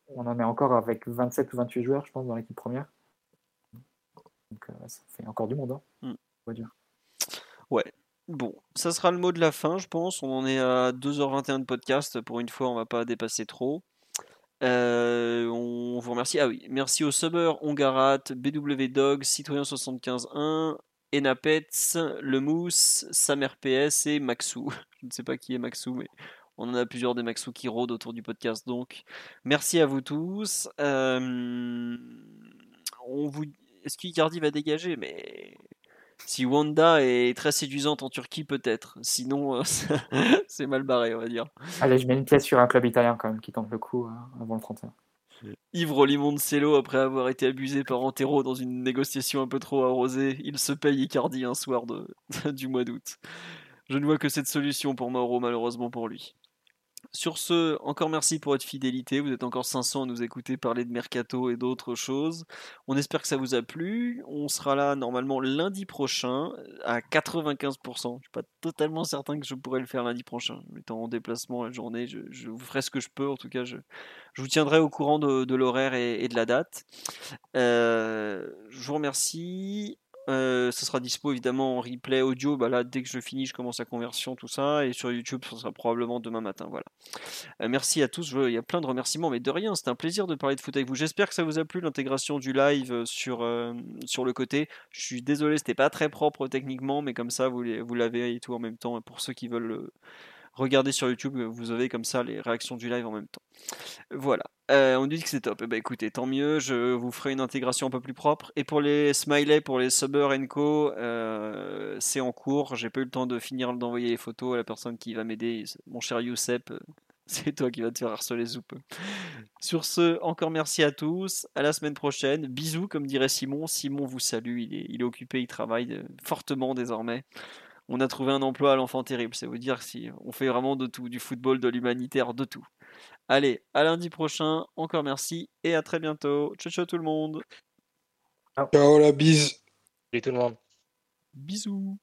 On, en est encore avec 27 ou 28 joueurs, je pense, dans l'équipe première. Donc euh, ça fait encore du monde, hein, hmm. on va dire. Ouais. Bon, ça sera le mot de la fin, je pense. On en est à 2h21 de podcast. Pour une fois, on va pas dépasser trop. on vous remercie. Ah oui, merci au Subber, Ongarat, BW Dog, Citoyen751, Enapets, Le Mousse, Samer PS et Maxou. [LAUGHS] Je ne sais pas qui est Maxou, mais on en a plusieurs des Maxou qui rôdent autour du podcast. Donc, merci à vous tous. Euh, on vous... Est-ce qu'Icardi va dégager? Mais si Wanda est très séduisante en Turquie, peut-être. Sinon, euh, [LAUGHS] c'est mal barré, on va dire. Allez, je mets une pièce sur un club italien quand même qui tente le coup hein, avant le 31. Ivre Limoncello, après avoir été abusé par Antero dans une négociation un peu trop arrosée, il se paye Icardi un soir de, [LAUGHS] du mois d'août. Je ne vois que cette solution pour Mauro, malheureusement pour lui. Sur ce, encore merci pour votre fidélité. Vous êtes encore 500 à nous écouter parler de mercato et d'autres choses. On espère que ça vous a plu. On sera là normalement lundi prochain à 95%. Je suis pas totalement certain que je pourrais le faire lundi prochain. Étant en déplacement la journée, je, vous ferai ce que je peux. En tout cas, je, vous tiendrai au courant de, l'horaire et, de la date. Euh, je vous remercie. Euh, ça sera dispo évidemment en replay audio. Bah là, dès que je finis, je commence la conversion, tout ça. Et sur YouTube, ça sera probablement demain matin. Euh, merci à tous. il y a plein de remerciements, mais de rien. C'était un plaisir de parler de foot avec vous. J'espère que ça vous a plu l'intégration du live euh, sur, sur le côté. Je suis désolé, c'était pas très propre techniquement, mais comme ça, vous, vous l'avez et tout en même temps. Pour ceux qui veulent regardez sur YouTube, vous avez comme ça les réactions du live en même temps. Voilà. Euh, on dit que c'est top. Eh ben, écoutez, tant mieux, je vous ferai une intégration un peu plus propre. Et pour les smileys, pour les Subber Co, euh, c'est en cours. J'ai pas eu le temps de finir d'envoyer les photos à la personne qui va m'aider. Mon cher Youssef, euh, [LAUGHS] c'est toi qui vas te faire harceler soupe. Sur ce, encore merci à tous. À la semaine prochaine. Bisous, comme dirait Simon. Simon vous salue. Il est, il est occupé, il travaille fortement désormais on a trouvé un emploi à l'enfant terrible. C'est vous dire si on fait vraiment de tout, du football, de l'humanitaire, de tout. Allez, à lundi prochain. Encore merci et à très bientôt. Ciao, ciao tout le monde. Ciao, la bise. Salut tout le monde. Bisous.